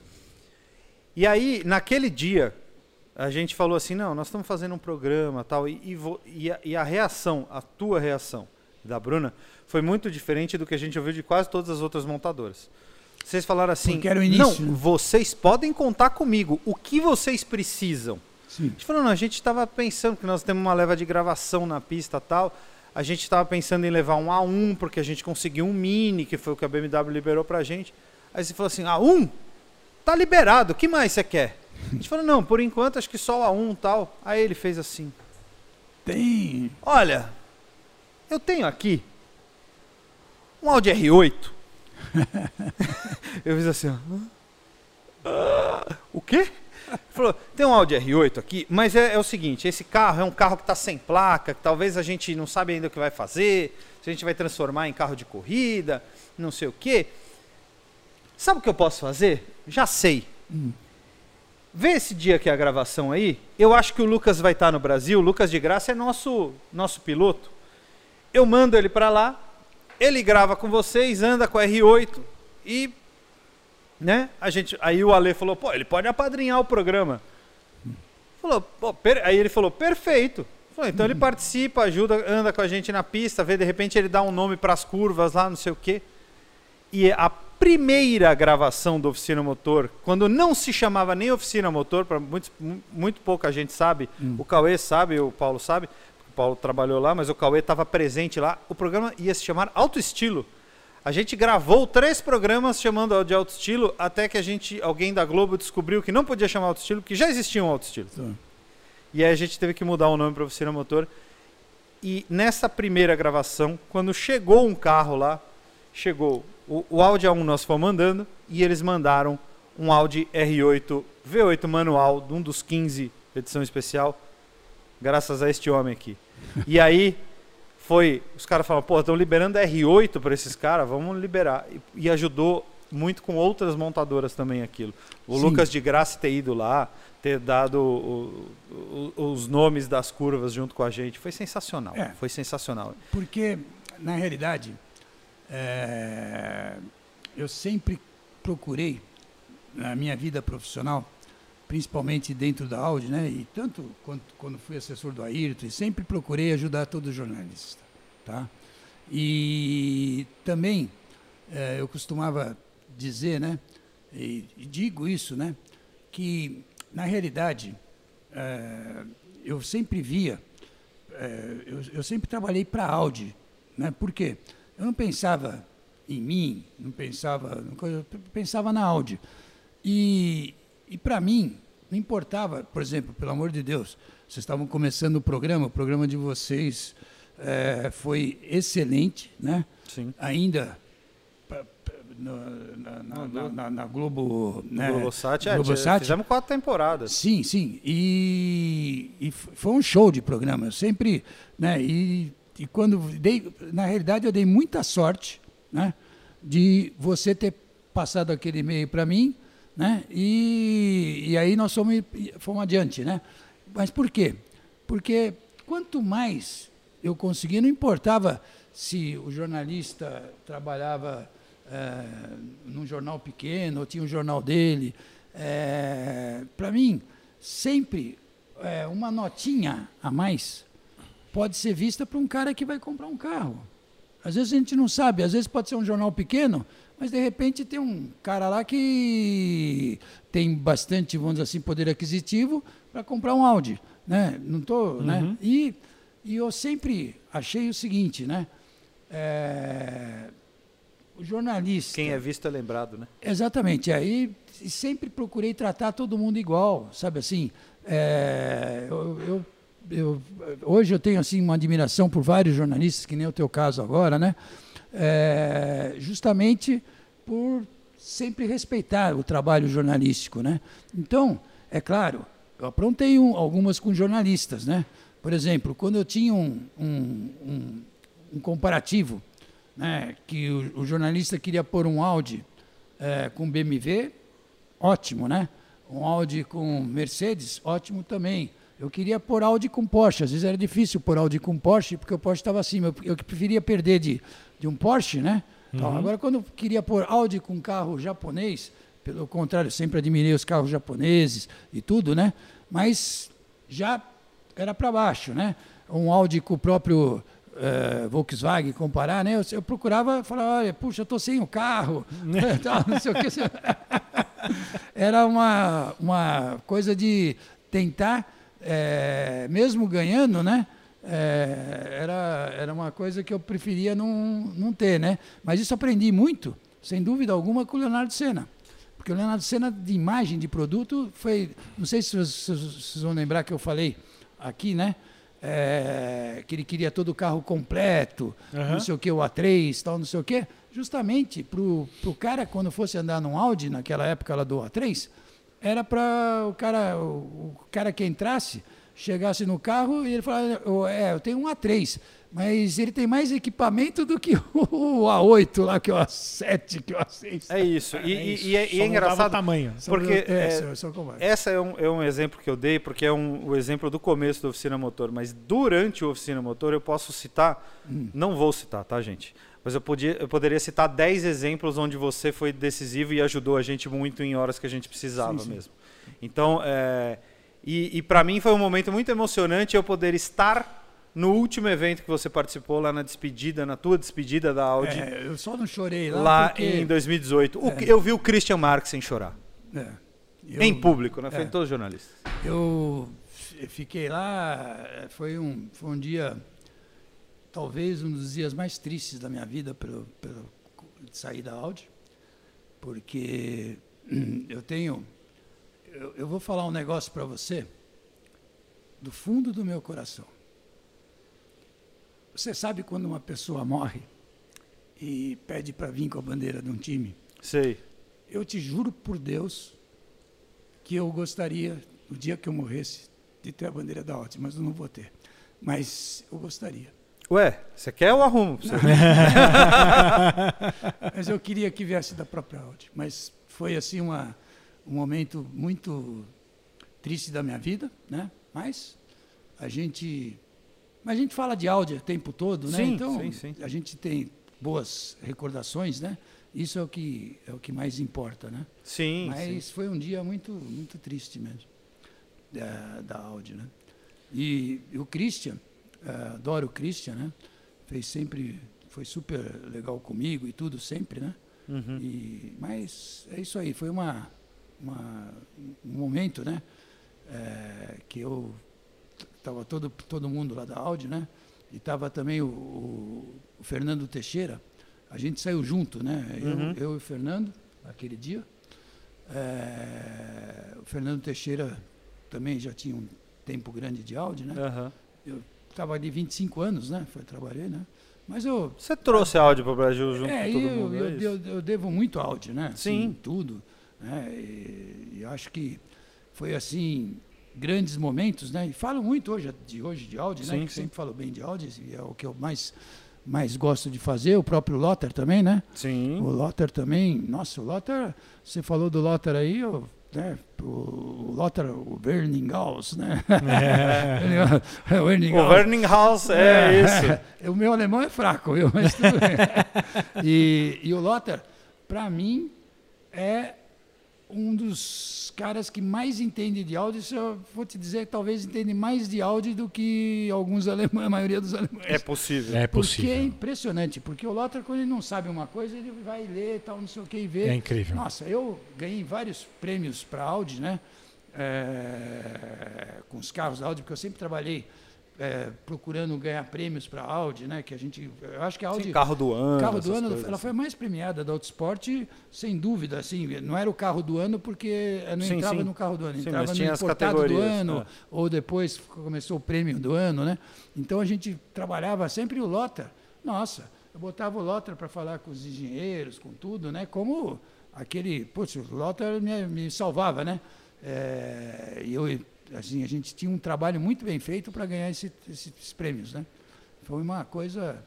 E: E aí, naquele dia, a gente falou assim, não, nós estamos fazendo um programa tal, e, e, vo- e a, e a reação, a tua reação da Bruna, foi muito diferente do que a gente ouviu de quase todas as outras montadoras. Vocês falaram assim,
D: início,
E: não,
D: né?"
E: vocês podem contar comigo, o que vocês precisam?
D: Sim.
E: A gente falou, não, a gente estava pensando que nós temos uma leva de gravação na pista tal. A gente estava pensando em levar um A1, porque a gente conseguiu um Mini, que foi o que a BMW liberou pra gente. Aí você falou assim, A1? Tá liberado, o que mais você quer? A gente falou, não, por enquanto acho que só o A1 e tal. Aí ele fez assim,
D: Tem.
E: olha, eu tenho aqui um Audi R8. eu fiz assim, ó. "Ah, o quê? Ele Falou, tem um Audi R8 aqui, mas é, é o seguinte, esse carro é um carro que está sem placa, que talvez a gente não sabe ainda o que vai fazer, se a gente vai transformar em carro de corrida, não sei o quê. Sabe o que eu posso fazer? Já sei. Vê esse dia que é a gravação aí. Eu acho que o Lucas vai estar no Brasil. O Lucas de Graça é nosso, nosso piloto. Eu mando ele para lá. Ele grava com vocês, anda com a R8 e né? A gente, aí o Ale falou, pô, ele pode apadrinhar o programa. Falou, aí ele falou, perfeito. Falou, então ele participa, ajuda, anda com a gente na pista, vê, de repente ele dá um nome para as curvas lá, não sei o quê. E a primeira gravação do Oficina Motor, quando não se chamava nem Oficina Motor, para muito, mu- muito pouca gente sabe, o Cauê sabe, o Paulo sabe, Paulo trabalhou lá, mas o Cauê estava presente lá, o programa ia se chamar Auto Estilo. A gente gravou três programas chamando de Auto Estilo, até que a gente, alguém da Globo descobriu que não podia chamar Auto Estilo, porque já existia um Auto Estilo.
D: Tá.
E: E aí a gente teve que mudar o nome para Oficina Motor. E nessa primeira gravação, quando chegou um carro lá, chegou o, o Audi A1 nós fomos mandando e eles mandaram um Audi R8 V8 manual, de um dos 15 edição especial, graças a este homem aqui. E aí foi, os caras falaram, pô, estão liberando R8 para esses caras, vamos liberar. E, e ajudou muito com outras montadoras também aquilo. O
D: Sim.
E: Lucas de Graça ter ido lá, ter dado o- o- os nomes das curvas junto com a gente, foi sensacional.
D: É.
E: Foi sensacional.
D: Porque, na realidade, é, eu sempre procurei, na minha vida profissional, principalmente dentro da Audi, né, e tanto quanto, quando fui assessor do Ayrton, sempre procurei ajudar todos os jornalistas. Tá? E também é, eu costumava dizer, né, e, e digo isso, né, que, na realidade, é, eu sempre via é, eu, eu sempre trabalhei para a Audi, né? Por quê? Eu não pensava em mim, não pensava, eu pensava na Audi. E, e para mim, não importava, por exemplo, pelo amor de Deus, vocês estavam começando o programa, o programa de vocês é, foi excelente, né?
E: Sim.
D: Ainda na, na- na- na- Globo, né?
E: Globosat, é,
D: Globosat.
E: fizemos quatro temporadas.
D: Sim, sim. E, e foi um show de programa. Eu sempre, né? E, e quando dei, na realidade eu dei muita sorte, né? De você ter passado aquele e-mail para mim, né? E, e aí nós fomos, fomos adiante, né? Mas por quê? Porque quanto mais eu conseguia, não importava se o jornalista trabalhava eh, num jornal pequeno ou tinha um jornal dele. para mim, sempre é, uma notinha a mais pode ser vista para um cara que vai comprar um carro. Às vezes a gente não sabe, às vezes pode ser um jornal pequeno, mas de repente tem um cara lá que tem bastante, vamos dizer assim, poder aquisitivo para comprar um Audi, né? Não tô, né? E, e eu sempre achei o seguinte, né? É, o jornalista.
E: Quem é visto é lembrado, né?
D: Exatamente. Aí sempre procurei tratar todo mundo igual, sabe assim. é, eu, eu- eu- hoje eu tenho assim uma admiração por vários jornalistas, que nem o teu caso agora, né? É, justamente por sempre respeitar o trabalho jornalístico, né? Então, é claro, eu aprontei um- algumas com jornalistas, né? Por exemplo, quando eu tinha um, um- um- comparativo, né, que o, o jornalista queria pôr um Audi eh, com BMW, ótimo, né? Um Audi com Mercedes, ótimo também. Eu queria pôr Audi com Porsche. Às vezes era difícil pôr Audi com Porsche, porque o Porsche estava acima. Eu, preferia perder de, de um Porsche, né? Tal. Agora, quando eu queria pôr Audi com carro japonês, pelo contrário, sempre admirei os carros japoneses e tudo, né? Mas já era para baixo, né? Um Audi com o próprio eh, Volkswagen comparar, né? Eu, eu procurava falar, olha, puxa, eu tô sem o carro, tal, não sei o que. Era uma, uma coisa de tentar, eh, mesmo ganhando, né? Eh, era, era uma coisa que eu preferia não, não ter, né? Mas isso aprendi muito, sem dúvida alguma, com o Leonardo Senna. Porque o Leonardo Senna, de imagem de produto, foi. Não sei se vocês, vão lembrar que eu falei aqui, né? É, que ele queria todo o carro completo,
C: Aham.
D: não sei o que, o A3, tal, não sei o que. Justamente para o cara, quando fosse andar num Audi, naquela época lá do A3, era para o cara, o, o cara que entrasse, chegasse no carro e ele falasse, "Ô, é, eu tenho um A3, mas ele tem mais equipamento do que o A8 lá, que é o A7, que é o A6.
E: É isso. E, e-
C: isso.
E: e é, e
C: Só
E: é engraçado
C: tamanho.
E: porque
D: É,
E: é, essa é um, é um exemplo que eu dei, porque é um, o exemplo do começo da Oficina Motor. Mas durante o Oficina Motor eu posso citar,
D: Hum.
E: não vou citar, tá, gente? Mas eu, podia, eu poderia citar 10 exemplos onde você foi decisivo e ajudou a gente muito em horas que a gente precisava
D: Sim, sim.
E: mesmo. Então, é, e, e para mim foi um momento muito emocionante eu poder estar no último evento que você participou lá na despedida, na tua despedida da Audi,
D: É, eu só não chorei lá,
E: lá
D: porque...
E: em 2018. O
D: É.
E: Eu vi o Christian Marques sem chorar.
D: É, eu-
E: em público, na
D: é.
E: frente de todos os jornalistas.
D: Eu fiquei lá, eh, foi um, foi um dia, talvez um dos dias mais tristes da minha vida pelo, pelo de sair da Audi, porque hum, eu tenho, eu, eu vou falar um negócio para você, do fundo do meu coração. Você sabe quando uma pessoa morre e pede para vir com a bandeira de um time?
E: Sei.
D: Eu te juro por Deus que eu gostaria, no dia que eu morresse, de ter a bandeira da Audi, mas eu não vou ter. Mas eu gostaria.
E: Ué, você quer ou arrumo? Você-
D: Mas eu queria que viesse da própria Audi. Mas foi assim uma, um momento muito triste da minha vida, né? Mas a gente, mas a gente fala de Audi o tempo todo, né?
E: Sim,
D: então
E: sim, sim.
D: a gente tem boas recordações, né? Isso é o que é o que mais importa, né?
E: Sim,
D: Mas foi um dia muito, muito triste mesmo, da, da Audi, né? E, e o Christian, eh, adoro o Christian, né? Fez sempre, foi super legal comigo e tudo, sempre, né?
E: Uhum.
D: E, mas é isso aí, foi uma, uma, um momento, né? eh, que eu estava todo, todo mundo lá da Audi, né? E estava também o, o- o Fernando Teixeira. A gente saiu junto, né?
E: Uhum.
D: Eu, eu e o Fernando, aquele dia. Eh, o Fernando Teixeira também já tinha um tempo grande de Audi, né?
E: Aham.
D: Estava ali 25 anos, né? Foi, trabalhei, né? Mas eu,
E: Você trouxe áudio para o Brasil junto
D: é,
E: com todo
D: eu,
E: mundo,
D: eu,
E: é
D: eu- eu devo muito áudio, né?
E: Sim.
D: Assim, tudo. Né? E, e acho que foi assim grandes momentos, né? E falo muito hoje de hoje de áudio,
E: Sim,
D: né? Que
E: sim.
D: sempre falo bem de áudio e é o que eu mais mais gosto de fazer. O próprio Lotter também, né?
E: Sim.
D: O Lotter também. Nossa, o Lotter. Você falou do Lotter aí, eu, né? O, Lotter, o Berninghaus, né? o Berninghaus.
E: O Verning House, é, isso.
D: o meu alemão é fraco, viu? Mas tudo bem. e, e o Lotter, para mim, é um dos caras que mais entende de áudio. Isso eu vou te dizer que talvez entende mais de áudio do que alguns alemães, a maioria dos alemães.
E: É possível.
C: É
D: Porque é
C: possível.
D: impressionante, porque o Lothar, quando ele não sabe uma coisa, ele vai ler tal, não sei o que, e vê.
C: É incrível.
D: Nossa, eu ganhei vários prêmios para Audi, né? É, com os carros da Audi, porque eu sempre trabalhei é, procurando ganhar prêmios para Audi, né? Que a gente, eu acho que a Audi
E: Sim, carro do ano.
D: carro do ano,
E: coisas
D: ela foi a mais premiada da Autosport, sem dúvida, assim, não era o carro do ano porque não
E: Sim,
D: entrava
E: sim.
D: no carro do ano,
E: Sim,
D: entrava no importado do ano,
E: é.
D: ou depois começou o prêmio do ano, né? Então a gente trabalhava sempre o Lota. Nossa, eu botava o Lota para falar com os engenheiros, com tudo, né? Como aquele, putz, o Lota me, me salvava, né? É, e eu, assim, a gente tinha um trabalho muito bem feito para ganhar esse- esses prêmios, né? Foi uma coisa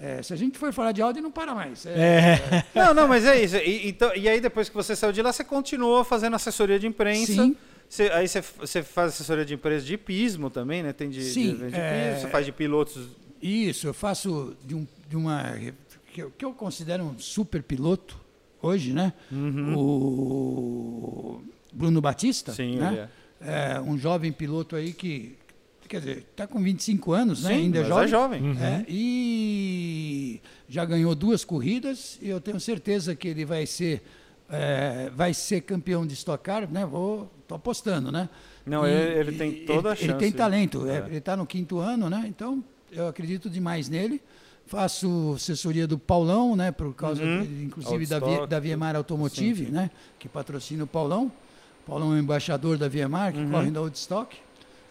D: é, se a gente for falar de áudio, não para mais. É,
E: Não, não, mas é isso. E, então, e aí, depois que você saiu de lá, você continuou fazendo assessoria de imprensa.
D: Sim.
E: Você- aí você, você faz assessoria de imprensa de hipismo também, né? Tem de, de
D: Sim,
E: evento de
D: é-
E: hipismo, você faz de pilotos.
D: Isso, eu faço de, um, de uma. Que eu, que eu considero um super piloto hoje, né? O Bruno Batista.
E: Uhum. Sim,
D: né?
E: É.
D: Um jovem piloto aí que. Quer dizer, está com 25 anos, né?
E: Sim,
D: Ainda é
E: mas
D: jovem.
E: é jovem.
C: Uhum.
D: É, e já ganhou duas corridas e eu tenho certeza que ele vai ser é, vai ser campeão de Stock Car, né? Vou tô apostando, né?
E: Não,
D: E-
E: ele, ele tem toda a
D: ele,
E: chance.
D: Ele tem talento, é,
E: É.
D: ele está no quinto ano, né? Então eu acredito demais nele. Faço assessoria do Paulão, né? Por causa,
E: Uhum.
D: de- inclusive, da, Vie- da Viemar Automotive,
E: Sim, sim.
D: né? Que patrocina o Paulão. O Paulão é o embaixador da Viemar, que
E: Uhum.
D: corre na Woodstock.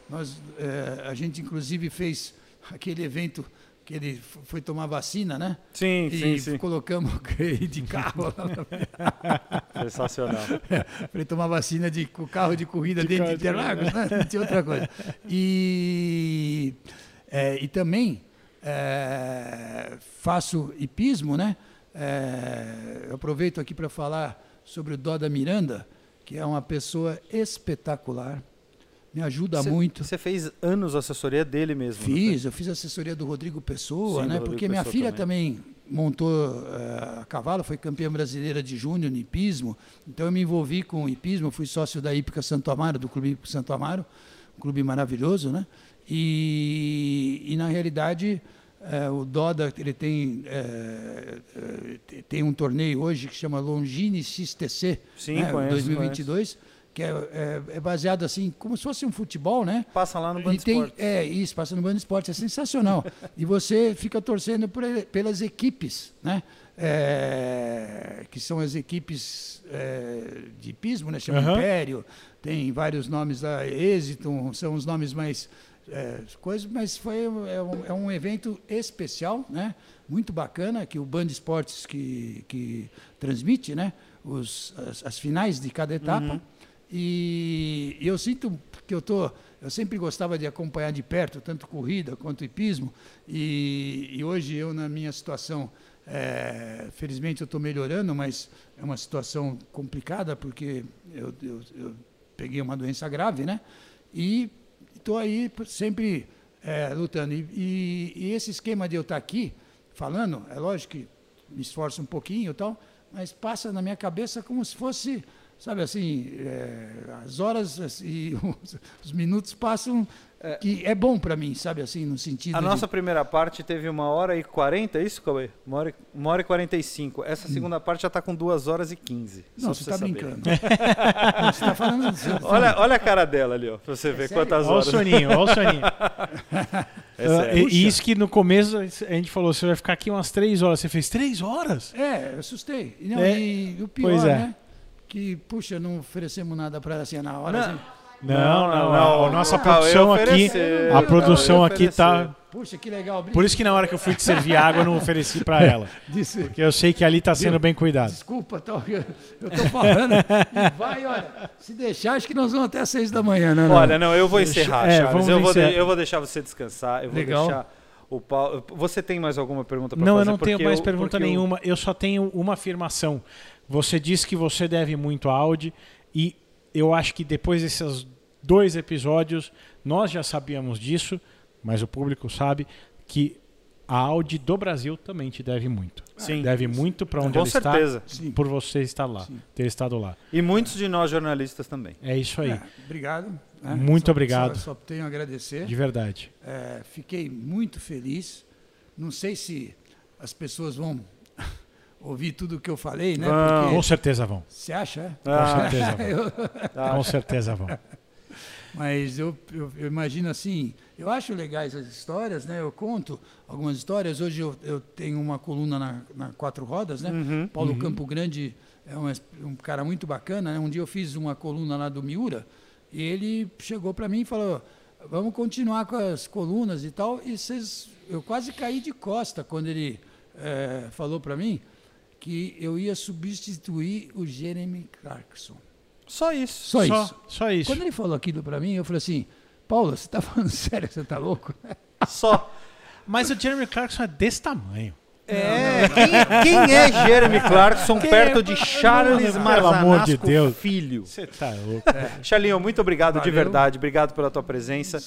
D: Nós, eh, a gente, inclusive, fez aquele evento que ele foi tomar vacina, né?
E: Sim, sim,
D: e
E: sim.
D: colocamos ele de carro
E: Sensacional.
D: para ele tomar vacina de, com carro de corrida
C: De
D: dentro de Interlagos, né? Não tinha outra coisa. E, é, e também é, faço hipismo, né? É, aproveito aqui para falar sobre o Doda Miranda, que é uma pessoa espetacular, me ajuda
E: Você-
D: muito.
E: Você fez anos assessoria dele mesmo. não
D: Fiz, eu fiz assessoria do Rodrigo Pessoa,
E: Sim,
D: né?
E: Rodrigo
D: Porque minha
E: Pessoa
D: filha também, montou eh, a cavalo, foi campeã brasileira de júnior no hipismo. Então eu me envolvi com o hipismo, fui sócio da Hípica Santo Amaro, do Clube Hípico Santo Amaro, um clube maravilhoso, né? E, e na realidade eh, o Doda ele tem eh, eh, tem um torneio hoje que chama Longines XTC,
E: Sim,
D: né?
E: conheço,
D: 2022, que é, é- é baseado assim como se fosse um futebol, né?
E: Passa lá no Band
D: E tem,
E: Esportes.
D: é, isso, passa no Band Esporte, é sensacional. e você fica torcendo por pelas equipes, né? É, que são as equipes é, de pismo, né? Chama
C: Aham.
D: Império, tem vários nomes lá, Êxito, são os nomes mais é, coisas, mas foi é um, é um evento especial, né? Muito bacana que o Band Esportes que, que transmite, né? Os, as, as finais de cada etapa. E, e eu sinto que eu tô, eu sempre gostava de acompanhar de perto tanto corrida quanto hipismo. E, e hoje eu na minha situação, é, felizmente eu estou melhorando, mas é uma situação complicada porque eu, eu, eu peguei uma doença grave, né? E estou aí sempre é, lutando. E, e- e esse esquema de eu estar aqui falando, é lógico que me esforço um pouquinho e tal, mas passa na minha cabeça como se fosse, sabe assim, é, as horas assim, e os, os minutos passam que é bom para mim, sabe assim, no sentido
E: A
D: de-
E: nossa primeira parte teve uma hora e 40, é isso, Cauê? Uma hora, e- uma hora e 45. Essa segunda parte já tá com duas horas e 15.
D: Não, você está brincando. você está falando... você tá
E: Olha, olha a cara dela ali, ó, pra você ver
D: É sério?
E: quantas
C: Olha o
E: horas.
C: soninho, olha o soninho.
E: É sério.
C: e, e isso que no começo a gente falou, você vai ficar aqui umas três horas. Você fez três horas?
D: É, eu assustei. E, não,
C: É,
D: e o pior,
C: pois é.
D: né? Que, puxa, não oferecemos nada para ela assim na hora.
E: Não.
D: assim.
C: Não, não, não. A nossa produção aqui, a produção aqui tá.
D: Puxa, que legal.
C: Por isso que na hora que eu fui te servir água, eu não ofereci pra ela.
D: Disse,
C: Porque eu sei que ali tá sendo bem cuidado.
D: desculpa, tal, eu tô falando. vai, olha, se deixar, acho que nós vamos até às seis da manhã, né?
E: Olha, não, eu vou encerrar,
C: É,
E: Charles. Eu vou,
C: encerrar.
E: eu vou deixar você descansar. Eu vou
D: Legal.
E: deixar o Paulo. Você tem mais alguma pergunta para
C: Não,
E: fazer?
C: eu não tenho mais
E: eu-
C: pergunta
E: porque eu-
C: nenhuma. Eu só tenho uma afirmação. Você disse que você deve muito a Audi e eu acho que depois desses dois episódios nós já sabíamos disso, mas o público sabe que a Audi do Brasil também te deve muito.
E: Sim.
C: Deve muito para onde
E: Com
C: ela
E: certeza.
C: está,
D: Sim.
C: por você estar lá, ter estado lá.
E: E muitos de nós jornalistas também.
C: É isso aí,
D: É, obrigado. né?
C: Muito
D: Só-
C: obrigado.
D: Só, só tenho a agradecer.
C: de verdade.
D: É, fiquei muito feliz. Não sei se as pessoas vão ouvir tudo o que eu falei, né? Porque-
C: Com certeza vão.
D: Você acha? é?
C: Com
E: Ah,
C: certeza vão.
D: Eu-
C: Com certeza vão.
D: Mas eu, eu- eu imagino assim, eu acho legais as histórias, né? Eu conto algumas histórias. Hoje eu, eu tenho uma coluna na, na Quatro Rodas, né?
E: Uhum.
D: Paulo Campo Grande é um, um cara muito bacana. Né? Um dia eu fiz uma coluna lá do Miura e ele chegou para mim e falou: vamos continuar com as colunas e tal. E vocês, eu quase caí de costa quando ele eh, falou para mim que eu ia substituir o Jeremy Clarkson.
E: Só isso.
D: Só,
C: Só,
D: isso.
C: só isso.
D: Quando ele falou aquilo para mim, eu falei assim: Paulo, você está falando sério? Você está louco?
E: Só.
C: Mas o Jeremy Clarkson é desse tamanho.
E: É, quem, quem é Jeremy Clarkson
C: Quem
E: perto
C: é?
E: de Charles
C: Pelo
E: Marzanasco
C: amor de Deus.
E: filho?
C: Você tá louco.
E: Charlinho, muito obrigado de
D: Valeu.
E: verdade. Obrigado pela tua presença.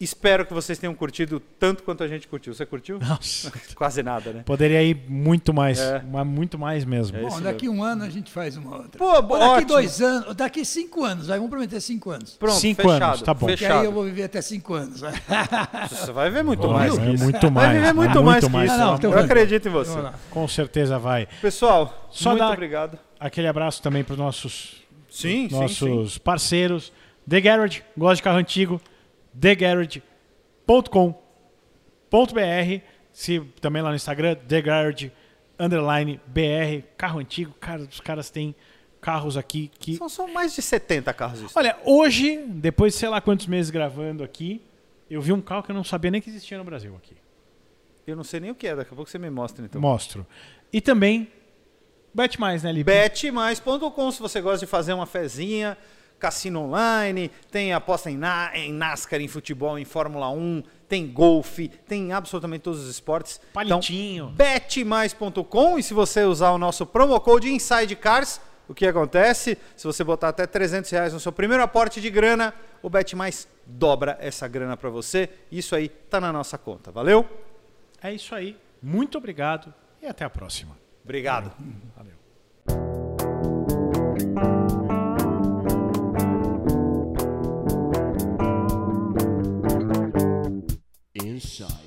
E: Espero que vocês tenham curtido tanto quanto a gente curtiu. Você curtiu?
C: Nossa.
E: Quase nada, né?
C: Poderia ir muito mais.
E: É.
C: mas Muito mais mesmo.
E: É
D: Bom, daqui um ano a gente faz uma outra.
E: Pô,
D: Ou daqui
E: ótimo.
D: dois anos, daqui cinco anos, vai, vamos prometer cinco anos.
E: Pronto,
C: Cinco
E: fechado.
C: anos, tá bom.
D: Porque
E: Fechado.
D: aí eu vou viver até cinco anos.
E: Você vai ver muito mais
C: vai
E: que isso.
C: muito mais.
E: Vai viver muito mais
C: muito
E: que isso.
D: Não, então
E: eu
D: vai.
E: Acredito em você.
C: Com certeza vai.
E: Pessoal,
C: Só
E: muito obrigado.
C: Aquele abraço também para os nossos,
E: Sim, sim, sim.
C: nossos parceiros. The Garage, gosta de carro antigo. TheGarage.com.br. Se também lá no Instagram, The Garage underline BR, carro antigo. Cara, os caras têm carros aqui que
E: São só mais de 70 carros isso.
C: Olha, hoje, depois de sei lá quantos meses gravando aqui, eu vi um carro que eu não sabia nem que existia no Brasil aqui.
E: Eu não sei nem o que é, daqui a pouco você me mostra então.
C: Mostro. E também, bet mais, né, Lipe?
E: betmais.com se você gosta de fazer uma fezinha, cassino online, tem aposta em, na, em NASCAR, em futebol, em Fórmula 1, tem golfe, tem absolutamente todos os esportes.
C: Palitinho.
E: Então, betmais.com e se você usar o nosso promo code Inside Cars, o que acontece? Se você botar até 300 reais no seu primeiro aporte de grana, o BetMais dobra essa grana para você. Isso aí tá na nossa conta. Valeu?
C: É isso aí. Muito obrigado e até a próxima.
E: Obrigado.
C: Valeu. Inside.